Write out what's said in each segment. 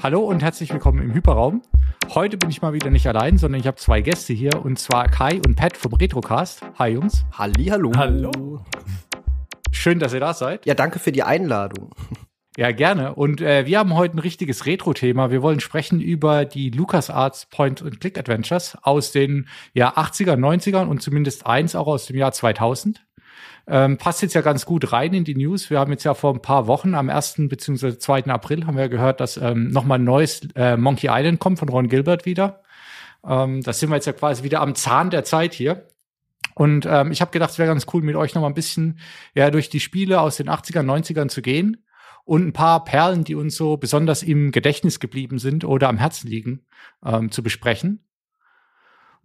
Hallo und herzlich willkommen im Hyperraum. Heute bin ich mal wieder nicht allein, sondern ich habe zwei Gäste hier und zwar Kai und Pat vom Retrocast. Hi Jungs. Halli, hallo. Hallo. Schön, dass ihr da seid. Ja, danke für die Einladung. Ja, gerne. Und äh, wir haben heute ein richtiges Retro-Thema. Wir wollen sprechen über die LucasArts Point-and-Click-Adventures aus den ja, 80er, 90ern und zumindest eins auch aus dem Jahr 2000. Ähm, passt jetzt ja ganz gut rein in die News. Wir haben jetzt ja vor ein paar Wochen, am 1. bzw. 2. April, haben wir gehört, dass ähm, nochmal ein neues äh, Monkey Island kommt von Ron Gilbert wieder. Ähm, da sind wir jetzt ja quasi wieder am Zahn der Zeit hier. Und ähm, ich habe gedacht, es wäre ganz cool, mit euch nochmal ein bisschen ja, durch die Spiele aus den 80ern, 90ern zu gehen und ein paar Perlen, die uns so besonders im Gedächtnis geblieben sind oder am Herzen liegen, ähm, zu besprechen.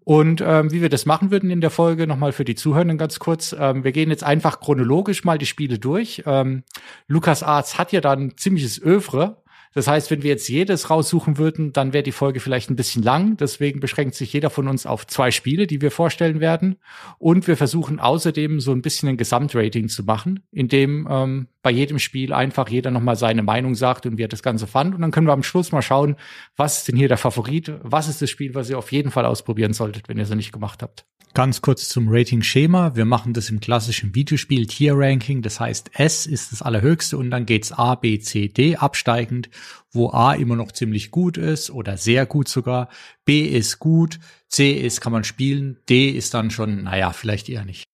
Und ähm, wie wir das machen würden in der Folge, nochmal für die Zuhörenden ganz kurz. Ähm, wir gehen jetzt einfach chronologisch mal die Spiele durch. Ähm, Lukas Arts hat ja dann ziemliches Övre das heißt, wenn wir jetzt jedes raussuchen würden, dann wäre die Folge vielleicht ein bisschen lang. Deswegen beschränkt sich jeder von uns auf zwei Spiele, die wir vorstellen werden. Und wir versuchen außerdem so ein bisschen ein Gesamtrating zu machen, in dem ähm, bei jedem Spiel einfach jeder nochmal seine Meinung sagt und wie er das Ganze fand. Und dann können wir am Schluss mal schauen, was ist denn hier der Favorit? Was ist das Spiel, was ihr auf jeden Fall ausprobieren solltet, wenn ihr es noch nicht gemacht habt? Ganz kurz zum Rating-Schema. Wir machen das im klassischen Videospiel Tier-Ranking. Das heißt, S ist das allerhöchste und dann geht's A, B, C, D absteigend, wo A immer noch ziemlich gut ist oder sehr gut sogar. B ist gut, C ist kann man spielen, D ist dann schon, naja, vielleicht eher nicht.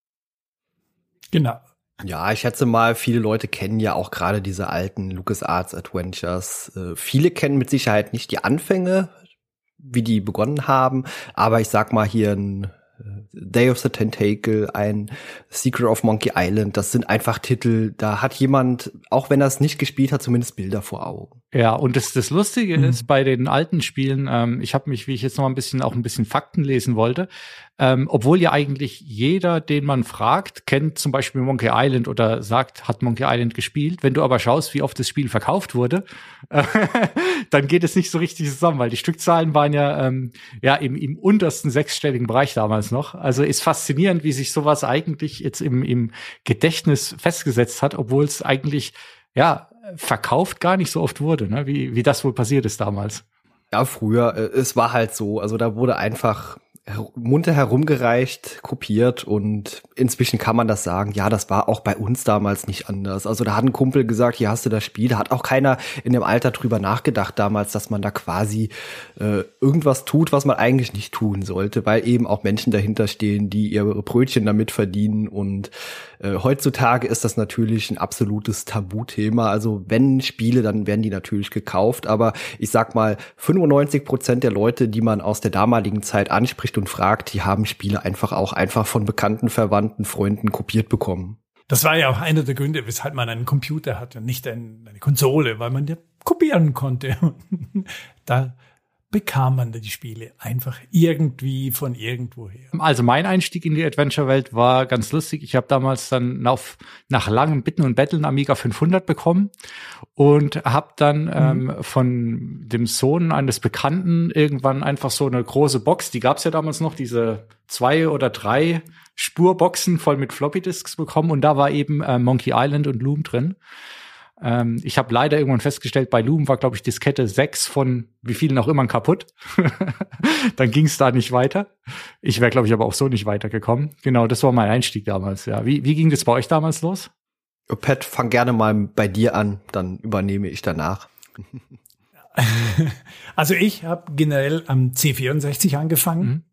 Genau. Ja, ich schätze mal, viele Leute kennen ja auch gerade diese alten LucasArts Adventures. Äh, viele kennen mit Sicherheit nicht die Anfänge, wie die begonnen haben, aber ich sag mal hier ein Day of the Tentacle, ein Secret of Monkey Island, das sind einfach Titel, da hat jemand, auch wenn er es nicht gespielt hat, zumindest Bilder vor Augen. Ja, und das, das Lustige mhm. ist bei den alten Spielen, ähm, ich habe mich, wie ich jetzt noch ein bisschen auch ein bisschen Fakten lesen wollte, ähm, obwohl ja eigentlich jeder, den man fragt, kennt zum Beispiel Monkey Island oder sagt, hat Monkey Island gespielt. Wenn du aber schaust, wie oft das Spiel verkauft wurde, dann geht es nicht so richtig zusammen, weil die Stückzahlen waren ja ähm, ja im, im untersten sechsstelligen Bereich damals noch. Also ist faszinierend, wie sich sowas eigentlich jetzt im, im Gedächtnis festgesetzt hat, obwohl es eigentlich ja verkauft gar nicht so oft wurde, ne? wie, wie das wohl passiert ist damals. Ja, früher, äh, es war halt so, also da wurde einfach munter herumgereicht, kopiert und inzwischen kann man das sagen, ja, das war auch bei uns damals nicht anders. Also da hat ein Kumpel gesagt, hier hast du das Spiel, da hat auch keiner in dem Alter drüber nachgedacht damals, dass man da quasi äh, irgendwas tut, was man eigentlich nicht tun sollte, weil eben auch Menschen dahinter stehen, die ihre Brötchen damit verdienen und äh, heutzutage ist das natürlich ein absolutes Tabuthema. Also wenn Spiele, dann werden die natürlich gekauft, aber ich sag mal, 95 Prozent der Leute, die man aus der damaligen Zeit anspricht und fragt, die haben Spiele einfach auch einfach von bekannten, Verwandten, Freunden kopiert bekommen. Das war ja auch einer der Gründe, weshalb man einen Computer hatte und nicht eine Konsole, weil man ja kopieren konnte. da bekam man die Spiele einfach irgendwie von irgendwoher. Also mein Einstieg in die Adventure-Welt war ganz lustig. Ich habe damals dann auf, nach langem Bitten und Betteln Amiga 500 bekommen und habe dann mhm. ähm, von dem Sohn eines Bekannten irgendwann einfach so eine große Box, die gab es ja damals noch, diese zwei oder drei Spurboxen voll mit Floppy-Disks bekommen und da war eben äh, Monkey Island und Loom drin. Ähm, ich habe leider irgendwann festgestellt, bei Loom war, glaube ich, Diskette 6 von wie vielen auch immer kaputt. Dann ging es da nicht weiter. Ich wäre, glaube ich, aber auch so nicht weitergekommen. Genau, das war mein Einstieg damals. Ja, wie, wie ging das bei euch damals los? Pat, fang gerne mal bei dir an, dann übernehme ich danach. Also ich habe generell am C64 angefangen. Mhm.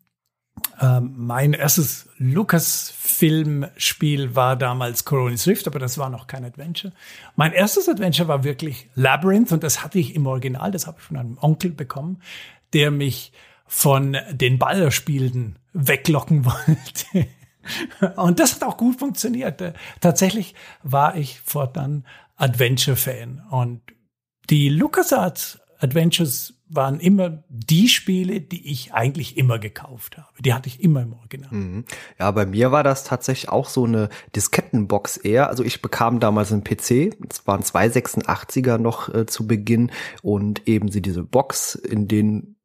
Ähm, mein erstes Lucasfilm-Spiel war damals Coronis Rift, aber das war noch kein Adventure. Mein erstes Adventure war wirklich Labyrinth und das hatte ich im Original, das habe ich von einem Onkel bekommen, der mich von den Ballerspielen weglocken wollte. Und das hat auch gut funktioniert. Äh, tatsächlich war ich fortan Adventure-Fan. Und die LucasArts Adventures waren immer die Spiele, die ich eigentlich immer gekauft habe. Die hatte ich immer im Original. Mhm. Ja, bei mir war das tatsächlich auch so eine Diskettenbox eher. Also ich bekam damals einen PC, es waren zwei 86er noch äh, zu Beginn und eben sie diese Box, in denen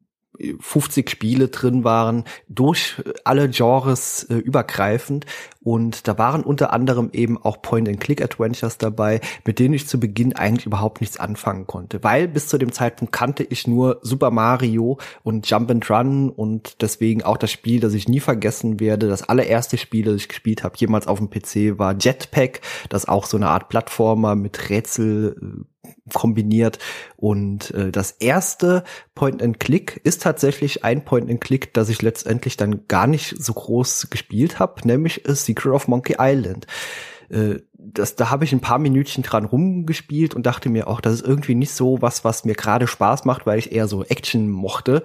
50 Spiele drin waren, durch alle Genres äh, übergreifend. Und da waren unter anderem eben auch Point-and-Click-Adventures dabei, mit denen ich zu Beginn eigentlich überhaupt nichts anfangen konnte. Weil bis zu dem Zeitpunkt kannte ich nur Super Mario und Jump and Run und deswegen auch das Spiel, das ich nie vergessen werde. Das allererste Spiel, das ich gespielt habe, jemals auf dem PC, war Jetpack, das auch so eine Art Plattformer mit Rätsel äh, kombiniert. Und äh, das erste Point-and-Click ist tatsächlich ein Point-and-Click, das ich letztendlich dann gar nicht so groß gespielt habe, nämlich A Secret of Monkey Island. Äh, das, da habe ich ein paar Minütchen dran rumgespielt und dachte mir auch, das ist irgendwie nicht so was, was mir gerade Spaß macht, weil ich eher so Action mochte.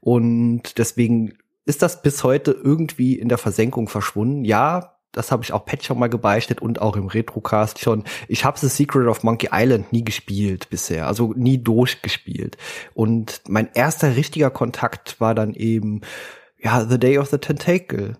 Und deswegen ist das bis heute irgendwie in der Versenkung verschwunden. Ja, das habe ich auch Pat schon mal gebeichtet und auch im Retrocast schon. Ich habe The Secret of Monkey Island nie gespielt bisher, also nie durchgespielt. Und mein erster richtiger Kontakt war dann eben ja The Day of the Tentacle.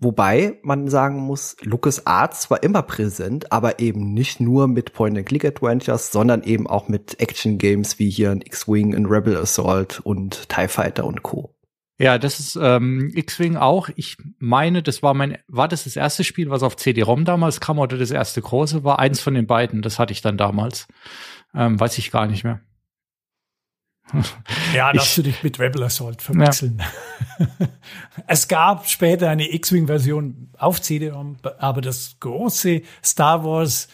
Wobei man sagen muss, Lucas Arts war immer präsent, aber eben nicht nur mit Point-and-Click-Adventures, sondern eben auch mit Action-Games wie hier ein X-Wing, ein Rebel Assault und TIE Fighter und Co. Ja, das ist ähm, X-Wing auch. Ich meine, das war mein, war das das erste Spiel, was auf CD-ROM damals kam oder das erste große war? Eins von den beiden, das hatte ich dann damals. Ähm, weiß ich gar nicht mehr. Ja, darfst du dich mit Rebel Assault verwechseln. Ja. es gab später eine X-Wing-Version auf CD-ROM, aber das große Star Wars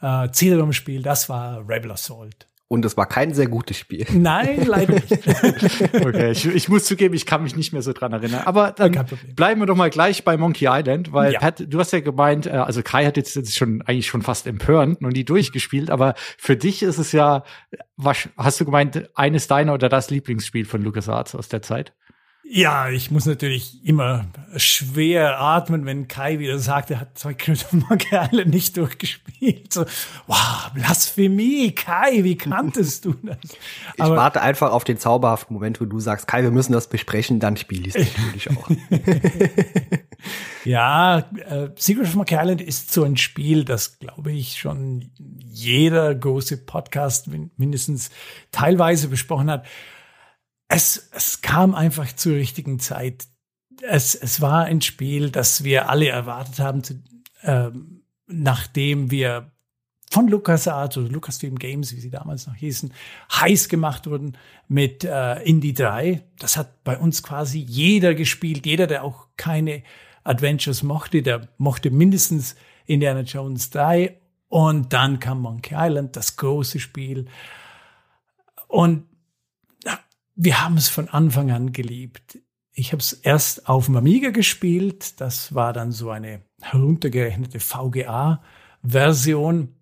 äh, CD-ROM-Spiel, das war Rebel Assault. Und es war kein sehr gutes Spiel. Nein, leider nicht. okay, ich, ich, muss zugeben, ich kann mich nicht mehr so dran erinnern. Aber dann bleiben wir doch mal gleich bei Monkey Island, weil ja. Pat, du hast ja gemeint, äh, also Kai hat jetzt, jetzt schon eigentlich schon fast empörend noch nie durchgespielt, aber für dich ist es ja, was, hast du gemeint, eines deiner oder das Lieblingsspiel von LucasArts aus der Zeit? Ja, ich muss natürlich immer schwer atmen, wenn Kai wieder sagt, er hat zwei Monkey Island nicht durchgespielt. So, wow, Blasphemie, Kai, wie kanntest du das? Ich Aber, warte einfach auf den zauberhaften Moment, wo du sagst, Kai, wir müssen das besprechen, dann spiele ich es natürlich auch. ja, äh, Secret of Monkey Island ist so ein Spiel, das, glaube ich, schon jeder große Podcast mindestens teilweise besprochen hat es, es kam einfach zur richtigen Zeit. Es, es war ein Spiel, das wir alle erwartet haben, zu, äh, nachdem wir von LucasArts oder Lucasfilm Games, wie sie damals noch hießen, heiß gemacht wurden mit äh, Indie 3. Das hat bei uns quasi jeder gespielt. Jeder, der auch keine Adventures mochte, der mochte mindestens Indiana Jones 3. Und dann kam Monkey Island, das große Spiel. Und wir haben es von Anfang an geliebt. Ich habe es erst auf dem Amiga gespielt. Das war dann so eine heruntergerechnete VGA-Version.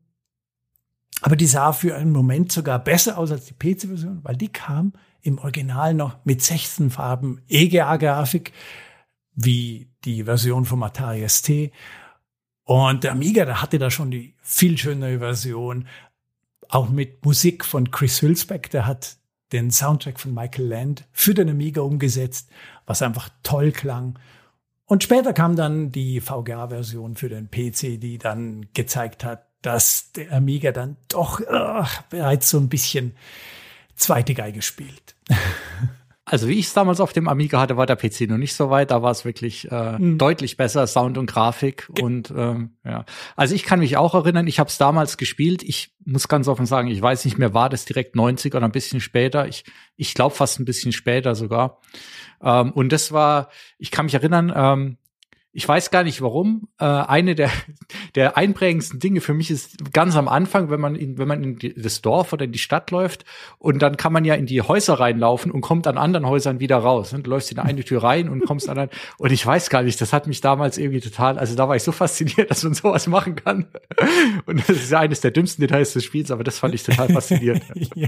Aber die sah für einen Moment sogar besser aus als die PC-Version, weil die kam im Original noch mit 16 Farben EGA-Grafik, wie die Version vom Atari ST. Und der Amiga, der hatte da schon die viel schönere Version, auch mit Musik von Chris Hülsbeck, der hat den Soundtrack von Michael Land für den Amiga umgesetzt, was einfach toll klang. Und später kam dann die VGA-Version für den PC, die dann gezeigt hat, dass der Amiga dann doch ach, bereits so ein bisschen zweite Geige spielt. Also wie ich es damals auf dem Amiga hatte, war der PC noch nicht so weit. Da war es wirklich äh, mhm. deutlich besser, Sound und Grafik. Ge und ähm, ja, also ich kann mich auch erinnern, ich habe es damals gespielt. Ich muss ganz offen sagen, ich weiß nicht mehr, war das direkt 90 oder ein bisschen später. Ich, ich glaube fast ein bisschen später sogar. Ähm, und das war, ich kann mich erinnern, ähm, ich weiß gar nicht warum. Äh, eine der, der einprägendsten Dinge für mich ist ganz am Anfang, wenn man in, wenn man in die, das Dorf oder in die Stadt läuft und dann kann man ja in die Häuser reinlaufen und kommt an anderen Häusern wieder raus. Du läufst in eine Tür rein und kommst an anderen. Und ich weiß gar nicht, das hat mich damals irgendwie total, also da war ich so fasziniert, dass man sowas machen kann. Und das ist ja eines der dümmsten Details des Spiels, aber das fand ich total faszinierend.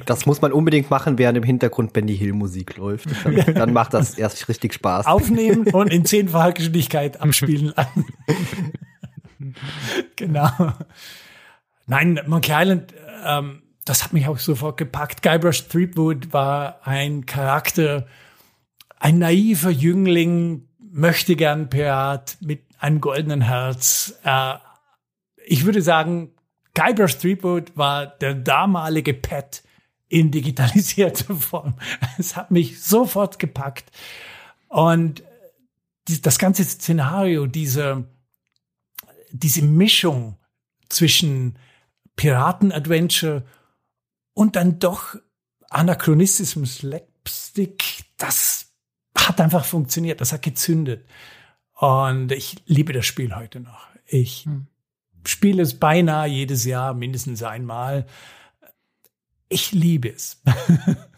Das muss man unbedingt machen, während im Hintergrund Benny Hill Musik läuft. Dann, dann macht das erst richtig Spaß. Aufnehmen und in zehnfacher Geschwindigkeit am spielen an. genau. Nein, Monkey Island, ähm, das hat mich auch sofort gepackt. Guybrush Threepwood war ein Charakter, ein naiver Jüngling, möchte gern Pirat mit einem goldenen Herz. Äh, ich würde sagen, Guybrush Threepwood war der damalige Pet in digitalisierter Form. Es hat mich sofort gepackt. Und das ganze Szenario, diese, diese Mischung zwischen Piraten-Adventure und dann doch Anachronismus, Slapstick, das hat einfach funktioniert, das hat gezündet. Und ich liebe das Spiel heute noch. Ich hm. spiele es beinahe jedes Jahr, mindestens einmal. Ich liebe es.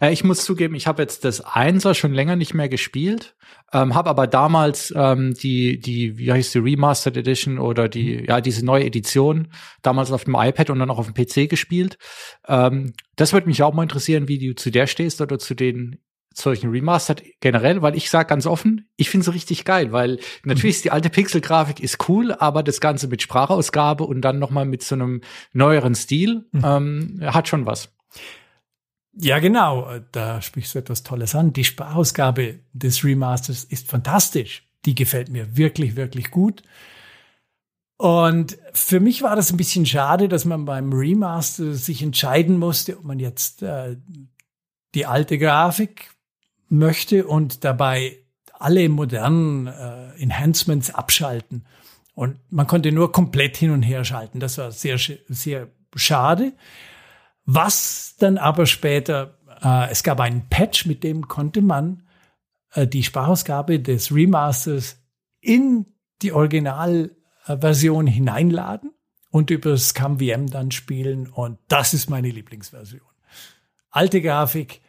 Äh, ich muss zugeben, ich habe jetzt das Einser schon länger nicht mehr gespielt, ähm, habe aber damals ähm, die, die, wie heißt die Remastered Edition oder die, mhm. ja, diese neue Edition damals auf dem iPad und dann auch auf dem PC gespielt. Ähm, das würde mich auch mal interessieren, wie du zu der stehst oder zu den solchen Remastered generell, weil ich sag ganz offen, ich finde sie richtig geil, weil natürlich ist die alte Pixel-Grafik ist cool, aber das Ganze mit Sprachausgabe und dann noch mal mit so einem neueren Stil mhm. ähm, hat schon was. Ja, genau. Da sprichst du etwas Tolles an. Die Sparausgabe des Remasters ist fantastisch. Die gefällt mir wirklich, wirklich gut. Und für mich war das ein bisschen schade, dass man beim Remaster sich entscheiden musste, ob man jetzt äh, die alte Grafik möchte und dabei alle modernen äh, Enhancements abschalten. Und man konnte nur komplett hin und her schalten. Das war sehr, sehr schade. Was dann aber später, äh, es gab einen Patch, mit dem konnte man äh, die Sprachausgabe des Remasters in die Originalversion hineinladen und über ScumVM dann spielen. Und das ist meine Lieblingsversion. Alte Grafik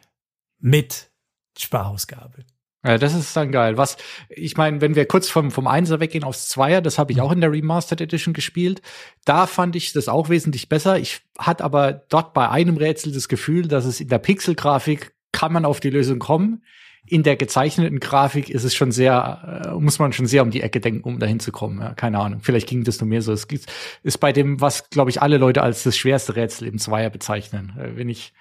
mit Sprachausgabe. Ja, das ist dann geil. Was, ich meine, wenn wir kurz vom, vom Einser weggehen aufs Zweier, das habe ich auch in der Remastered Edition gespielt. Da fand ich das auch wesentlich besser. Ich hatte aber dort bei einem Rätsel das Gefühl, dass es in der Pixel-Grafik kann man auf die Lösung kommen. In der gezeichneten Grafik ist es schon sehr, äh, muss man schon sehr um die Ecke denken, um dahin zu kommen. Ja, keine Ahnung. Vielleicht ging das nur mir so. Es ist bei dem, was, glaube ich, alle Leute als das schwerste Rätsel im Zweier bezeichnen. Äh, wenn ich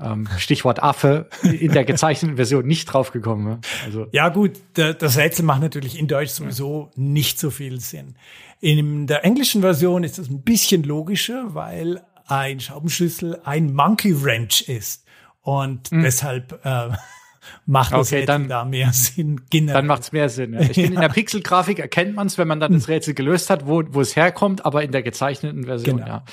ähm, Stichwort Affe in der gezeichneten Version nicht draufgekommen. Ne? Also. Ja gut, das Rätsel macht natürlich in Deutsch sowieso nicht so viel Sinn. In der englischen Version ist das ein bisschen logischer, weil ein Schraubenschlüssel ein Monkey Wrench ist und hm. deshalb äh, macht das okay, dann, da mehr Sinn. Generell. Dann macht es mehr Sinn. Ja. Ich finde, in der Pixel-Grafik erkennt man es, wenn man dann das Rätsel gelöst hat, wo, wo es herkommt, aber in der gezeichneten Version, genau. ja.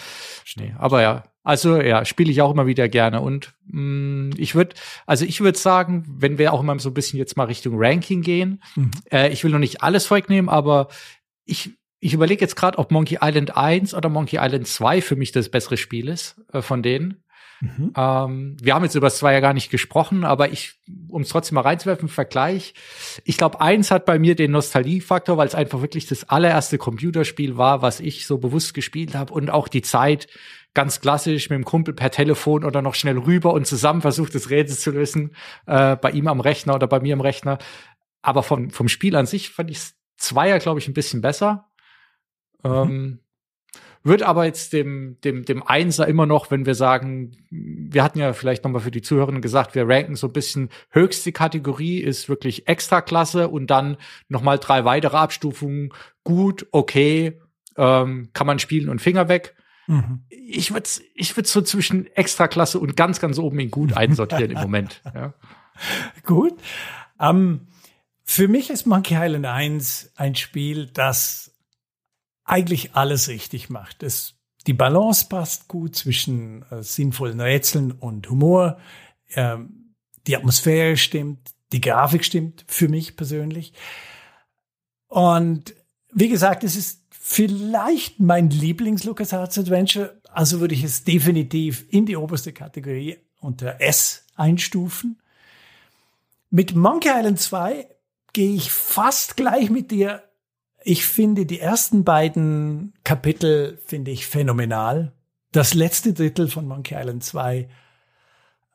Nee, aber ja, also ja, spiele ich auch immer wieder gerne. Und mh, mm, ich würde, also ich würde sagen, wenn wir auch immer so ein bisschen jetzt mal Richtung Ranking gehen, mhm. äh, ich will noch nicht alles vorwegnehmen, aber ich, ich überlege jetzt gerade, ob Monkey Island 1 oder Monkey Island 2 für mich das bessere Spiel ist äh, von denen. Mhm. Ähm, wir haben jetzt über das zwei ja gar nicht gesprochen, aber ich, um es trotzdem mal reinzuwerfen, Vergleich. Ich glaube, eins hat bei mir den Nostalgiefaktor, weil es einfach wirklich das allererste Computerspiel war, was ich so bewusst gespielt habe und auch die Zeit ganz klassisch mit dem Kumpel per Telefon oder noch schnell rüber und zusammen versucht, das Rätsel zu lösen, äh, bei ihm am Rechner oder bei mir am Rechner. Aber vom, vom Spiel an sich fand ich Zweier, glaube ich, ein bisschen besser. Mhm. Ähm, wird aber jetzt dem, dem, dem Einser immer noch, wenn wir sagen, wir hatten ja vielleicht nochmal für die Zuhörerinnen gesagt, wir ranken so ein bisschen höchste Kategorie ist wirklich Extraklasse und dann nochmal drei weitere Abstufungen. Gut, okay, ähm, kann man spielen und Finger weg. Mhm. Ich würde ich würd so zwischen Extraklasse und ganz, ganz oben in gut einsortieren im Moment. Ja. Gut. Ähm, für mich ist Monkey Island 1 ein Spiel, das eigentlich alles richtig macht. Es, die Balance passt gut zwischen äh, sinnvollen Rätseln und Humor. Ähm, die Atmosphäre stimmt, die Grafik stimmt für mich persönlich. Und wie gesagt, es ist vielleicht mein Lieblings-LucasArts Adventure. Also würde ich es definitiv in die oberste Kategorie unter S einstufen. Mit Monkey Island 2 gehe ich fast gleich mit dir ich finde die ersten beiden Kapitel finde ich phänomenal. Das letzte Drittel von Monkey Island 2,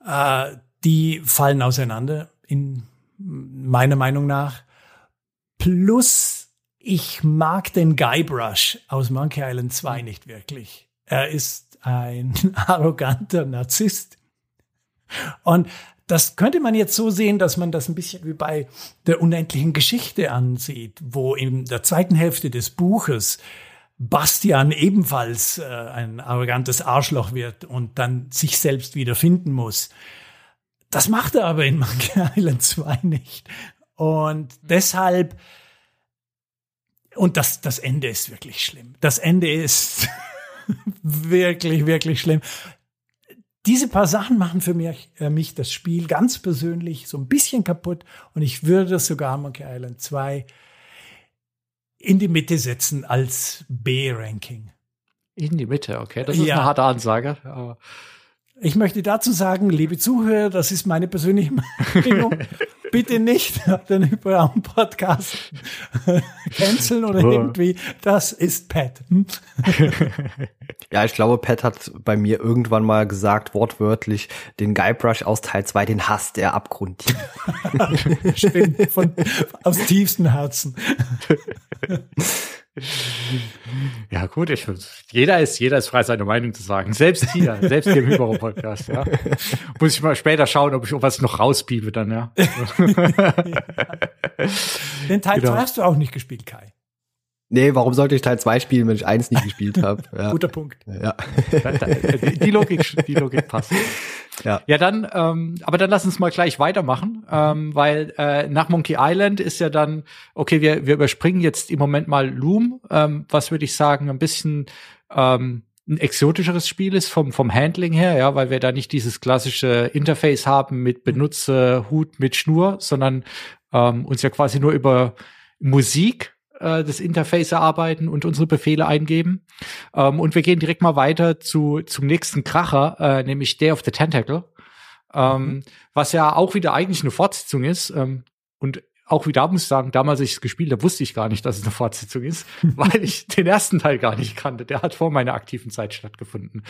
äh, die fallen auseinander in meiner Meinung nach. Plus, ich mag den Guybrush aus Monkey Island 2 nicht wirklich. Er ist ein arroganter Narzisst. Und das könnte man jetzt so sehen, dass man das ein bisschen wie bei der unendlichen Geschichte ansieht, wo in der zweiten Hälfte des Buches Bastian ebenfalls äh, ein arrogantes Arschloch wird und dann sich selbst wieder finden muss. Das macht er aber in Monkey Island 2 nicht. Und deshalb, und das, das Ende ist wirklich schlimm. Das Ende ist wirklich, wirklich schlimm. Diese paar Sachen machen für mich, äh, mich das Spiel ganz persönlich so ein bisschen kaputt und ich würde sogar Monkey Island 2 in die Mitte setzen als B-Ranking. In die Mitte, okay. Das ist ja. eine harte Ansage. Aber ich möchte dazu sagen, liebe Zuhörer, das ist meine persönliche Meinung. Bitte nicht den Hyperraum-Podcast canceln oder irgendwie. Das ist Pat. Hm? ja, ich glaube, Pat hat bei mir irgendwann mal gesagt, wortwörtlich, den Guybrush aus Teil 2, den hasst er abgrundtief. Stimmt, von, aus tiefstem Herzen. Ja, gut, ich, jeder ist, jeder ist frei, seine Meinung zu sagen. Selbst hier, selbst hier im Hyperraum-Podcast, ja. Muss ich mal später schauen, ob ich was noch rauspiebe dann, ja. Den Teil 2 genau. hast du auch nicht gespielt, Kai. Nee, warum sollte ich Teil 2 spielen, wenn ich eins nicht gespielt habe? Ja. Guter Punkt. Ja. Die Logik, die Logik passt. Ja, ja dann, ähm, aber dann lass uns mal gleich weitermachen, ähm, weil äh, nach Monkey Island ist ja dann, okay, wir, wir überspringen jetzt im Moment mal Loom, ähm, was würde ich sagen, ein bisschen ähm, ein exotischeres Spiel ist vom, vom Handling her, ja, weil wir da nicht dieses klassische Interface haben mit Benutze, Hut mit Schnur, sondern ähm, uns ja quasi nur über Musik äh, das Interface erarbeiten und unsere Befehle eingeben. Ähm, und wir gehen direkt mal weiter zu, zum nächsten Kracher, äh, nämlich Day of the Tentacle. Ähm, mhm. Was ja auch wieder eigentlich eine Fortsetzung ist. Ähm, und auch wieder muss ich sagen, damals als ich es gespielt habe, wusste ich gar nicht, dass es eine Fortsetzung ist, weil ich den ersten Teil gar nicht kannte. Der hat vor meiner aktiven Zeit stattgefunden.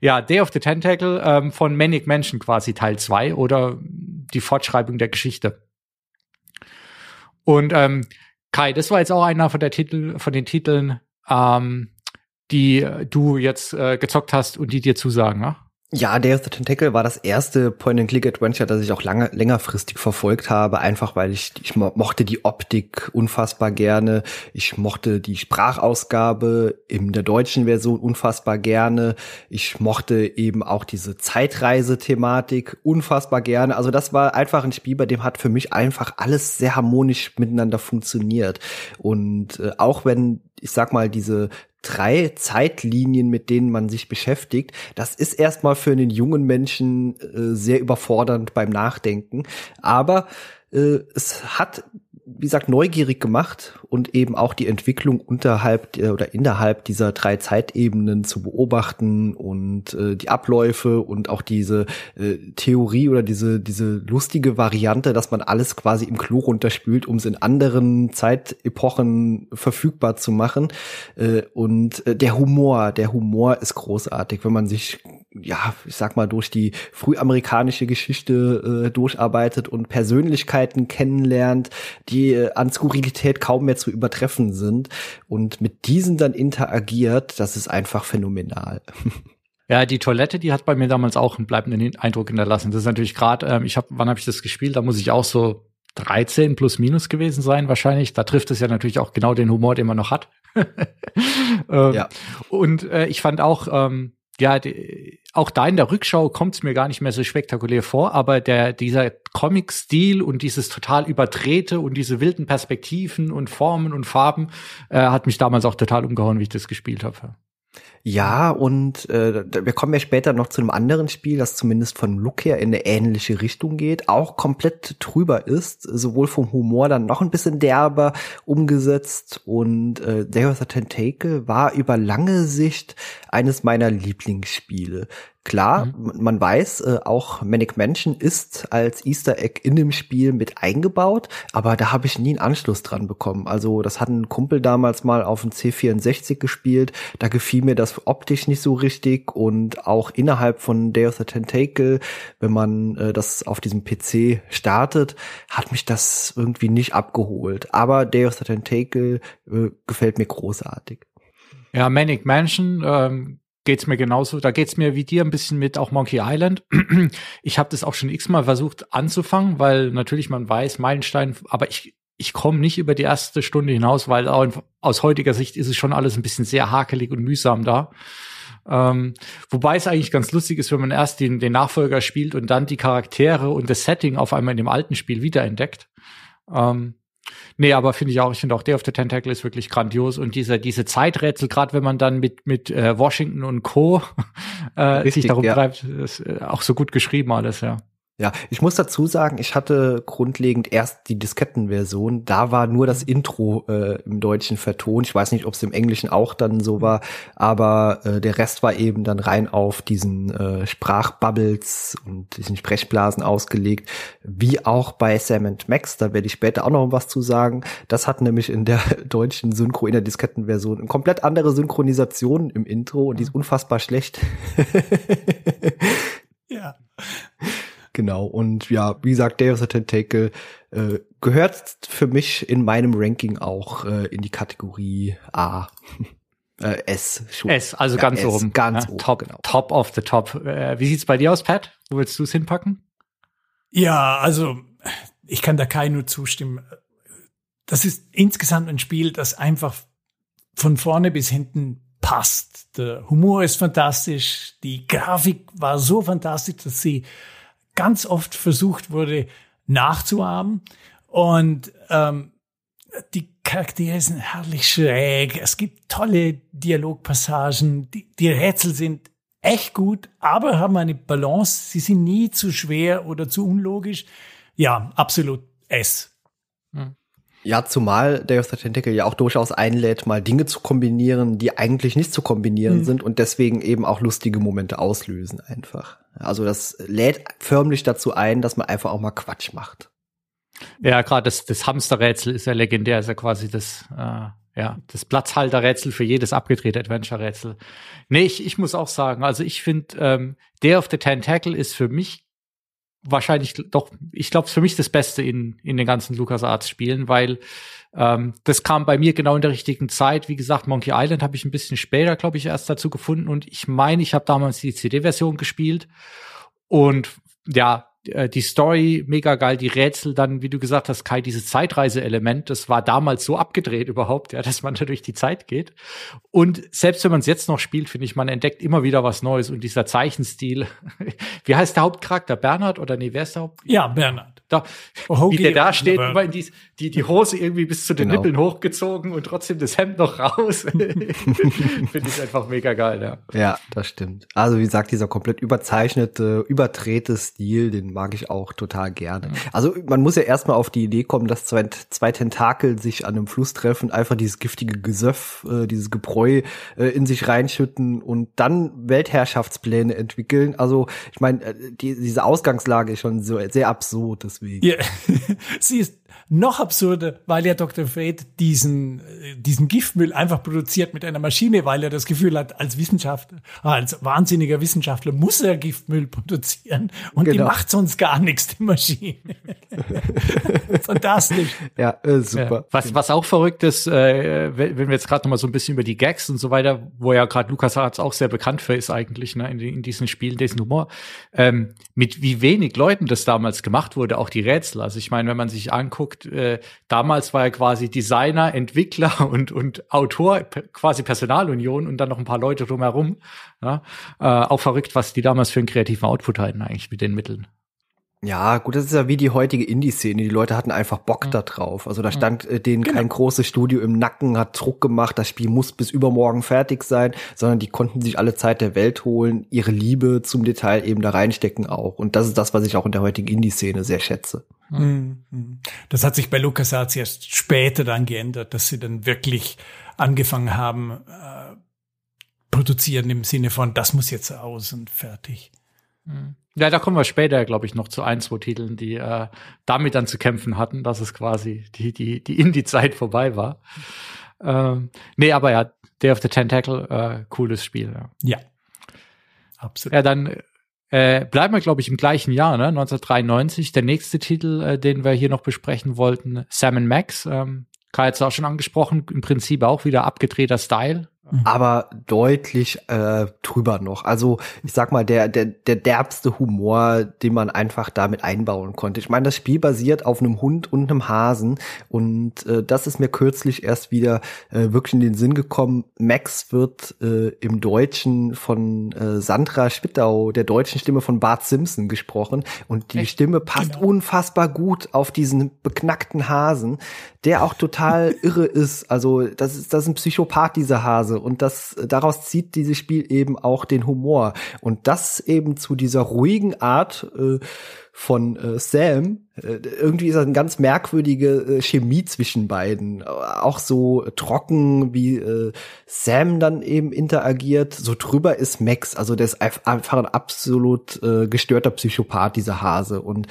Ja, Day of the Tentacle ähm, von Manic Mansion quasi Teil 2 oder die Fortschreibung der Geschichte. Und ähm, Kai, das war jetzt auch einer von der Titel, von den Titeln, ähm, die du jetzt äh, gezockt hast und die dir zusagen, ne? Ja, Day of the Tentacle war das erste Point-and-Click-Adventure, das ich auch lange, längerfristig verfolgt habe, einfach weil ich, ich mochte die Optik unfassbar gerne. Ich mochte die Sprachausgabe in der deutschen Version unfassbar gerne. Ich mochte eben auch diese Zeitreise-Thematik unfassbar gerne. Also das war einfach ein Spiel, bei dem hat für mich einfach alles sehr harmonisch miteinander funktioniert. Und äh, auch wenn ich sag mal, diese drei Zeitlinien, mit denen man sich beschäftigt, das ist erstmal für einen jungen Menschen äh, sehr überfordernd beim Nachdenken. Aber äh, es hat wie gesagt, neugierig gemacht und eben auch die Entwicklung unterhalb oder innerhalb dieser drei Zeitebenen zu beobachten und äh, die Abläufe und auch diese äh, Theorie oder diese, diese lustige Variante, dass man alles quasi im Klo runterspült, um es in anderen Zeitepochen verfügbar zu machen. Äh, und äh, der Humor, der Humor ist großartig, wenn man sich ja, ich sag mal, durch die frühamerikanische Geschichte äh, durcharbeitet und Persönlichkeiten kennenlernt, die äh, an Skurrilität kaum mehr zu übertreffen sind und mit diesen dann interagiert, das ist einfach phänomenal. Ja, die Toilette, die hat bei mir damals auch einen bleibenden Eindruck hinterlassen. Das ist natürlich gerade, ähm, ich habe, wann habe ich das gespielt? Da muss ich auch so 13 plus minus gewesen sein wahrscheinlich. Da trifft es ja natürlich auch genau den Humor, den man noch hat. ähm, ja. Und äh, ich fand auch, ähm, ja, die, auch da in der Rückschau kommt es mir gar nicht mehr so spektakulär vor, aber der, dieser Comic-Stil und dieses total überdrehte und diese wilden Perspektiven und Formen und Farben äh, hat mich damals auch total umgehauen, wie ich das gespielt habe. Ja, und äh, wir kommen ja später noch zu einem anderen Spiel, das zumindest von Look her in eine ähnliche Richtung geht, auch komplett drüber ist, sowohl vom Humor dann noch ein bisschen derber umgesetzt und äh, Day of the Tentacle war über lange Sicht eines meiner Lieblingsspiele. Klar, mhm. man weiß, äh, auch Manic Mansion ist als Easter Egg in dem Spiel mit eingebaut, aber da habe ich nie einen Anschluss dran bekommen. Also das hat ein Kumpel damals mal auf dem C64 gespielt, da gefiel mir das optisch nicht so richtig und auch innerhalb von Day of the Tentacle, wenn man äh, das auf diesem PC startet, hat mich das irgendwie nicht abgeholt. Aber Day of the Tentacle äh, gefällt mir großartig. Ja, Manic Mansion ähm, geht's mir genauso. Da geht's mir wie dir ein bisschen mit auch Monkey Island. Ich habe das auch schon x-mal versucht anzufangen, weil natürlich man weiß, Meilenstein, aber ich ich komme nicht über die erste Stunde hinaus, weil auch aus heutiger Sicht ist es schon alles ein bisschen sehr hakelig und mühsam da. Ähm, wobei es eigentlich ganz lustig ist, wenn man erst den, den Nachfolger spielt und dann die Charaktere und das Setting auf einmal in dem alten Spiel wiederentdeckt. Ähm, Nee, aber finde ich auch, ich finde auch Day of the Tentacle ist wirklich grandios und diese, diese Zeiträtsel, gerade wenn man dann mit, mit äh, Washington und Co. äh, Richtig, sich darum ja. treibt, ist äh, auch so gut geschrieben alles, ja. Ja, ich muss dazu sagen, ich hatte grundlegend erst die Diskettenversion. Da war nur das Intro äh, im Deutschen vertont. Ich weiß nicht, ob es im Englischen auch dann so war, aber äh, der Rest war eben dann rein auf diesen äh, Sprachbubbles und diesen Sprechblasen ausgelegt, wie auch bei Sam Max. Da werde ich später auch noch was zu sagen. Das hat nämlich in der deutschen Synchro, in der Diskettenversion, eine komplett andere Synchronisation im Intro und die ist unfassbar schlecht. ja. Genau, und ja, wie gesagt, the Tentacle äh, gehört für mich in meinem Ranking auch äh, in die Kategorie A. äh, S. Schon. S, also ja, ganz S, oben. Ganz ja, oben, top, genau. top of the top. Äh, wie sieht's bei dir aus, Pat? Wo willst du es hinpacken? Ja, also ich kann da Kai nur zustimmen. Das ist insgesamt ein Spiel, das einfach von vorne bis hinten passt. Der Humor ist fantastisch, die Grafik war so fantastisch, dass sie ganz oft versucht wurde nachzuahmen. Und ähm, die Charaktere sind herrlich schräg. Es gibt tolle Dialogpassagen. Die, die Rätsel sind echt gut, aber haben eine Balance. Sie sind nie zu schwer oder zu unlogisch. Ja, absolut S. Hm. Ja, zumal Day of the Tentacle ja auch durchaus einlädt, mal Dinge zu kombinieren, die eigentlich nicht zu kombinieren mhm. sind und deswegen eben auch lustige Momente auslösen einfach. Also das lädt förmlich dazu ein, dass man einfach auch mal Quatsch macht. Ja, gerade das, das Hamsterrätsel ist ja legendär, ist ja quasi das, äh, ja, das Platzhalterrätsel für jedes abgedrehte Adventure-Rätsel. Nee, ich, ich muss auch sagen, also ich finde, ähm, Day of the Tentacle ist für mich wahrscheinlich doch, ich glaube, für mich das Beste in, in den ganzen LucasArts Spielen, weil ähm, das kam bei mir genau in der richtigen Zeit. Wie gesagt, Monkey Island habe ich ein bisschen später, glaube ich, erst dazu gefunden und ich meine, ich habe damals die CD-Version gespielt und ja, die Story mega geil, die Rätsel dann, wie du gesagt hast, Kai, dieses Zeitreise-Element, das war damals so abgedreht überhaupt, ja, dass man da durch die Zeit geht. Und selbst wenn man es jetzt noch spielt, finde ich, man entdeckt immer wieder was Neues und dieser Zeichenstil. wie heißt der Hauptcharakter? Bernhard oder nee, wer ist der Haupt? Ja, Bernhard. Da, oh, wie der da steht, immer in die, die, die Hose irgendwie bis zu den genau. Nippeln hochgezogen und trotzdem das Hemd noch raus. Finde ich einfach mega geil, ja. Ja, das stimmt. Also wie gesagt, dieser komplett überzeichnete, überdrehte Stil, den mag ich auch total gerne. Mhm. Also man muss ja erstmal auf die Idee kommen, dass zwei, zwei Tentakel sich an einem Fluss treffen, einfach dieses giftige Gesöff, äh, dieses Gebräu äh, in sich reinschütten und dann Weltherrschaftspläne entwickeln. Also ich meine, äh, die, diese Ausgangslage ist schon so sehr absurd. Das deswegen. Ja, sie ist noch absurder, weil ja Dr. Fate diesen, äh, diesen Giftmüll einfach produziert mit einer Maschine, weil er das Gefühl hat, als Wissenschaftler, als wahnsinniger Wissenschaftler muss er Giftmüll produzieren und genau. die macht sonst gar nichts, die Maschine. Fantastisch. Ja, äh, super. Ja. Was, was auch verrückt ist, äh, wenn wir jetzt gerade noch mal so ein bisschen über die Gags und so weiter, wo ja gerade Lukas Arzt auch sehr bekannt für ist eigentlich, ne, in, in diesen Spielen, diesen Humor, ähm, mit wie wenig Leuten das damals gemacht wurde, auch die Rätsel. Also ich meine, wenn man sich anguckt, äh, damals war er quasi Designer, Entwickler und, und Autor, quasi Personalunion und dann noch ein paar Leute drumherum. Ja? Äh, auch verrückt, was die damals für einen kreativen Output hatten eigentlich mit den Mitteln. Ja, gut, das ist ja wie die heutige Indie-Szene. Die Leute hatten einfach Bock mhm. da drauf. Also da stand äh, denen genau. kein großes Studio im Nacken, hat Druck gemacht, das Spiel muss bis übermorgen fertig sein, sondern die konnten sich alle Zeit der Welt holen, ihre Liebe zum Detail eben da reinstecken auch. Und das ist das, was ich auch in der heutigen Indie-Szene sehr schätze. Mhm. Mhm. Das hat sich bei LucasArts erst später dann geändert, dass sie dann wirklich angefangen haben, äh, produzieren im Sinne von, das muss jetzt aus und fertig. Mhm. Ja, da kommen wir später, glaube ich, noch zu ein, zwei Titeln, die äh, damit dann zu kämpfen hatten, dass es quasi die, die, die Indie-Zeit vorbei war. Ähm, nee, aber ja, Day of the Tentacle, äh, cooles Spiel. Ja. ja. Absolut. Ja, dann äh, bleiben wir, glaube ich, im gleichen Jahr, ne? 1993. Der nächste Titel, äh, den wir hier noch besprechen wollten, Sam Max. Ähm, Kai hat es auch schon angesprochen, im Prinzip auch wieder abgedrehter Style. Mhm. aber deutlich äh, drüber noch. Also ich sag mal, der, der, der derbste Humor, den man einfach damit einbauen konnte. Ich meine, das Spiel basiert auf einem Hund und einem Hasen und äh, das ist mir kürzlich erst wieder äh, wirklich in den Sinn gekommen. Max wird äh, im Deutschen von äh, Sandra Spittau, der deutschen Stimme von Bart Simpson, gesprochen und die Echt? Stimme passt genau. unfassbar gut auf diesen beknackten Hasen, der auch total irre ist. Also das ist, das ist ein Psychopath, dieser Hase. Und das, daraus zieht dieses Spiel eben auch den Humor. Und das eben zu dieser ruhigen Art äh, von äh, Sam. Äh, irgendwie ist das eine ganz merkwürdige äh, Chemie zwischen beiden. Auch so trocken, wie äh, Sam dann eben interagiert. So drüber ist Max. Also der ist einfach ein absolut äh, gestörter Psychopath, dieser Hase. Und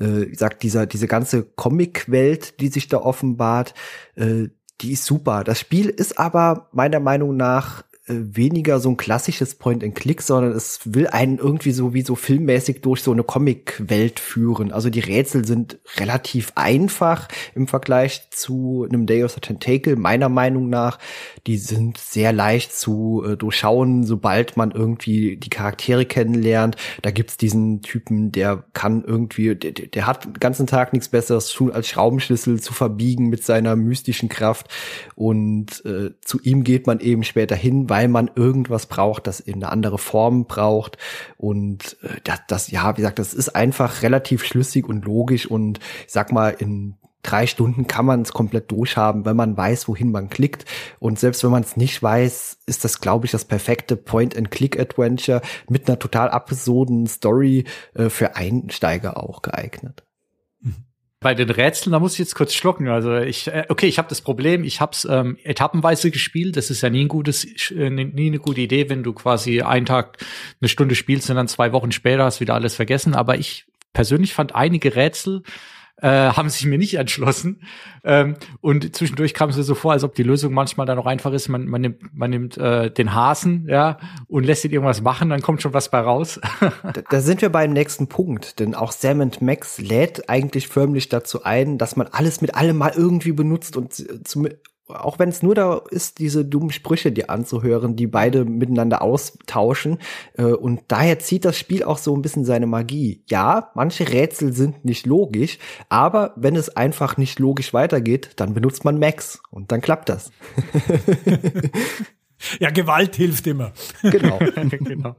äh, ich sag, dieser, diese ganze Comic-Welt, die sich da offenbart, äh, die ist super. Das Spiel ist aber meiner Meinung nach weniger so ein klassisches Point-and-Click, sondern es will einen irgendwie so wie so filmmäßig durch so eine Comic-Welt führen. Also die Rätsel sind relativ einfach im Vergleich zu einem Day of the Tentacle, meiner Meinung nach. Die sind sehr leicht zu äh, durchschauen, sobald man irgendwie die Charaktere kennenlernt. Da gibt's diesen Typen, der kann irgendwie, der, der hat den ganzen Tag nichts Besseres tun, als Schraubenschlüssel zu verbiegen mit seiner mystischen Kraft. Und äh, zu ihm geht man eben später hin, weil man irgendwas braucht, das in eine andere Form braucht. Und äh, das, das, ja, wie gesagt, das ist einfach relativ schlüssig und logisch und ich sag mal, in drei Stunden kann man es komplett durchhaben, wenn man weiß, wohin man klickt. Und selbst wenn man es nicht weiß, ist das, glaube ich, das perfekte Point-and-Click-Adventure mit einer total absurden Story äh, für Einsteiger auch geeignet bei den Rätseln, da muss ich jetzt kurz schlucken. Also ich, äh, okay, ich habe das Problem, ich habe es ähm, etappenweise gespielt. Das ist ja nie ein gutes, äh, nie eine gute Idee, wenn du quasi einen Tag eine Stunde spielst und dann zwei Wochen später hast wieder alles vergessen. Aber ich persönlich fand einige Rätsel äh, haben sich mir nicht entschlossen. Ähm, und zwischendurch kam es mir so vor, als ob die Lösung manchmal dann auch einfach ist, man, man nimmt, man nimmt äh, den Hasen, ja, und lässt ihn irgendwas machen, dann kommt schon was bei raus. da, da sind wir beim nächsten Punkt, denn auch Sam Max lädt eigentlich förmlich dazu ein, dass man alles mit allem mal irgendwie benutzt und zu, auch wenn es nur da ist, diese dummen Sprüche dir anzuhören, die beide miteinander austauschen. Äh, und daher zieht das Spiel auch so ein bisschen seine Magie. Ja, manche Rätsel sind nicht logisch, aber wenn es einfach nicht logisch weitergeht, dann benutzt man Max und dann klappt das. ja, Gewalt hilft immer. Genau. genau.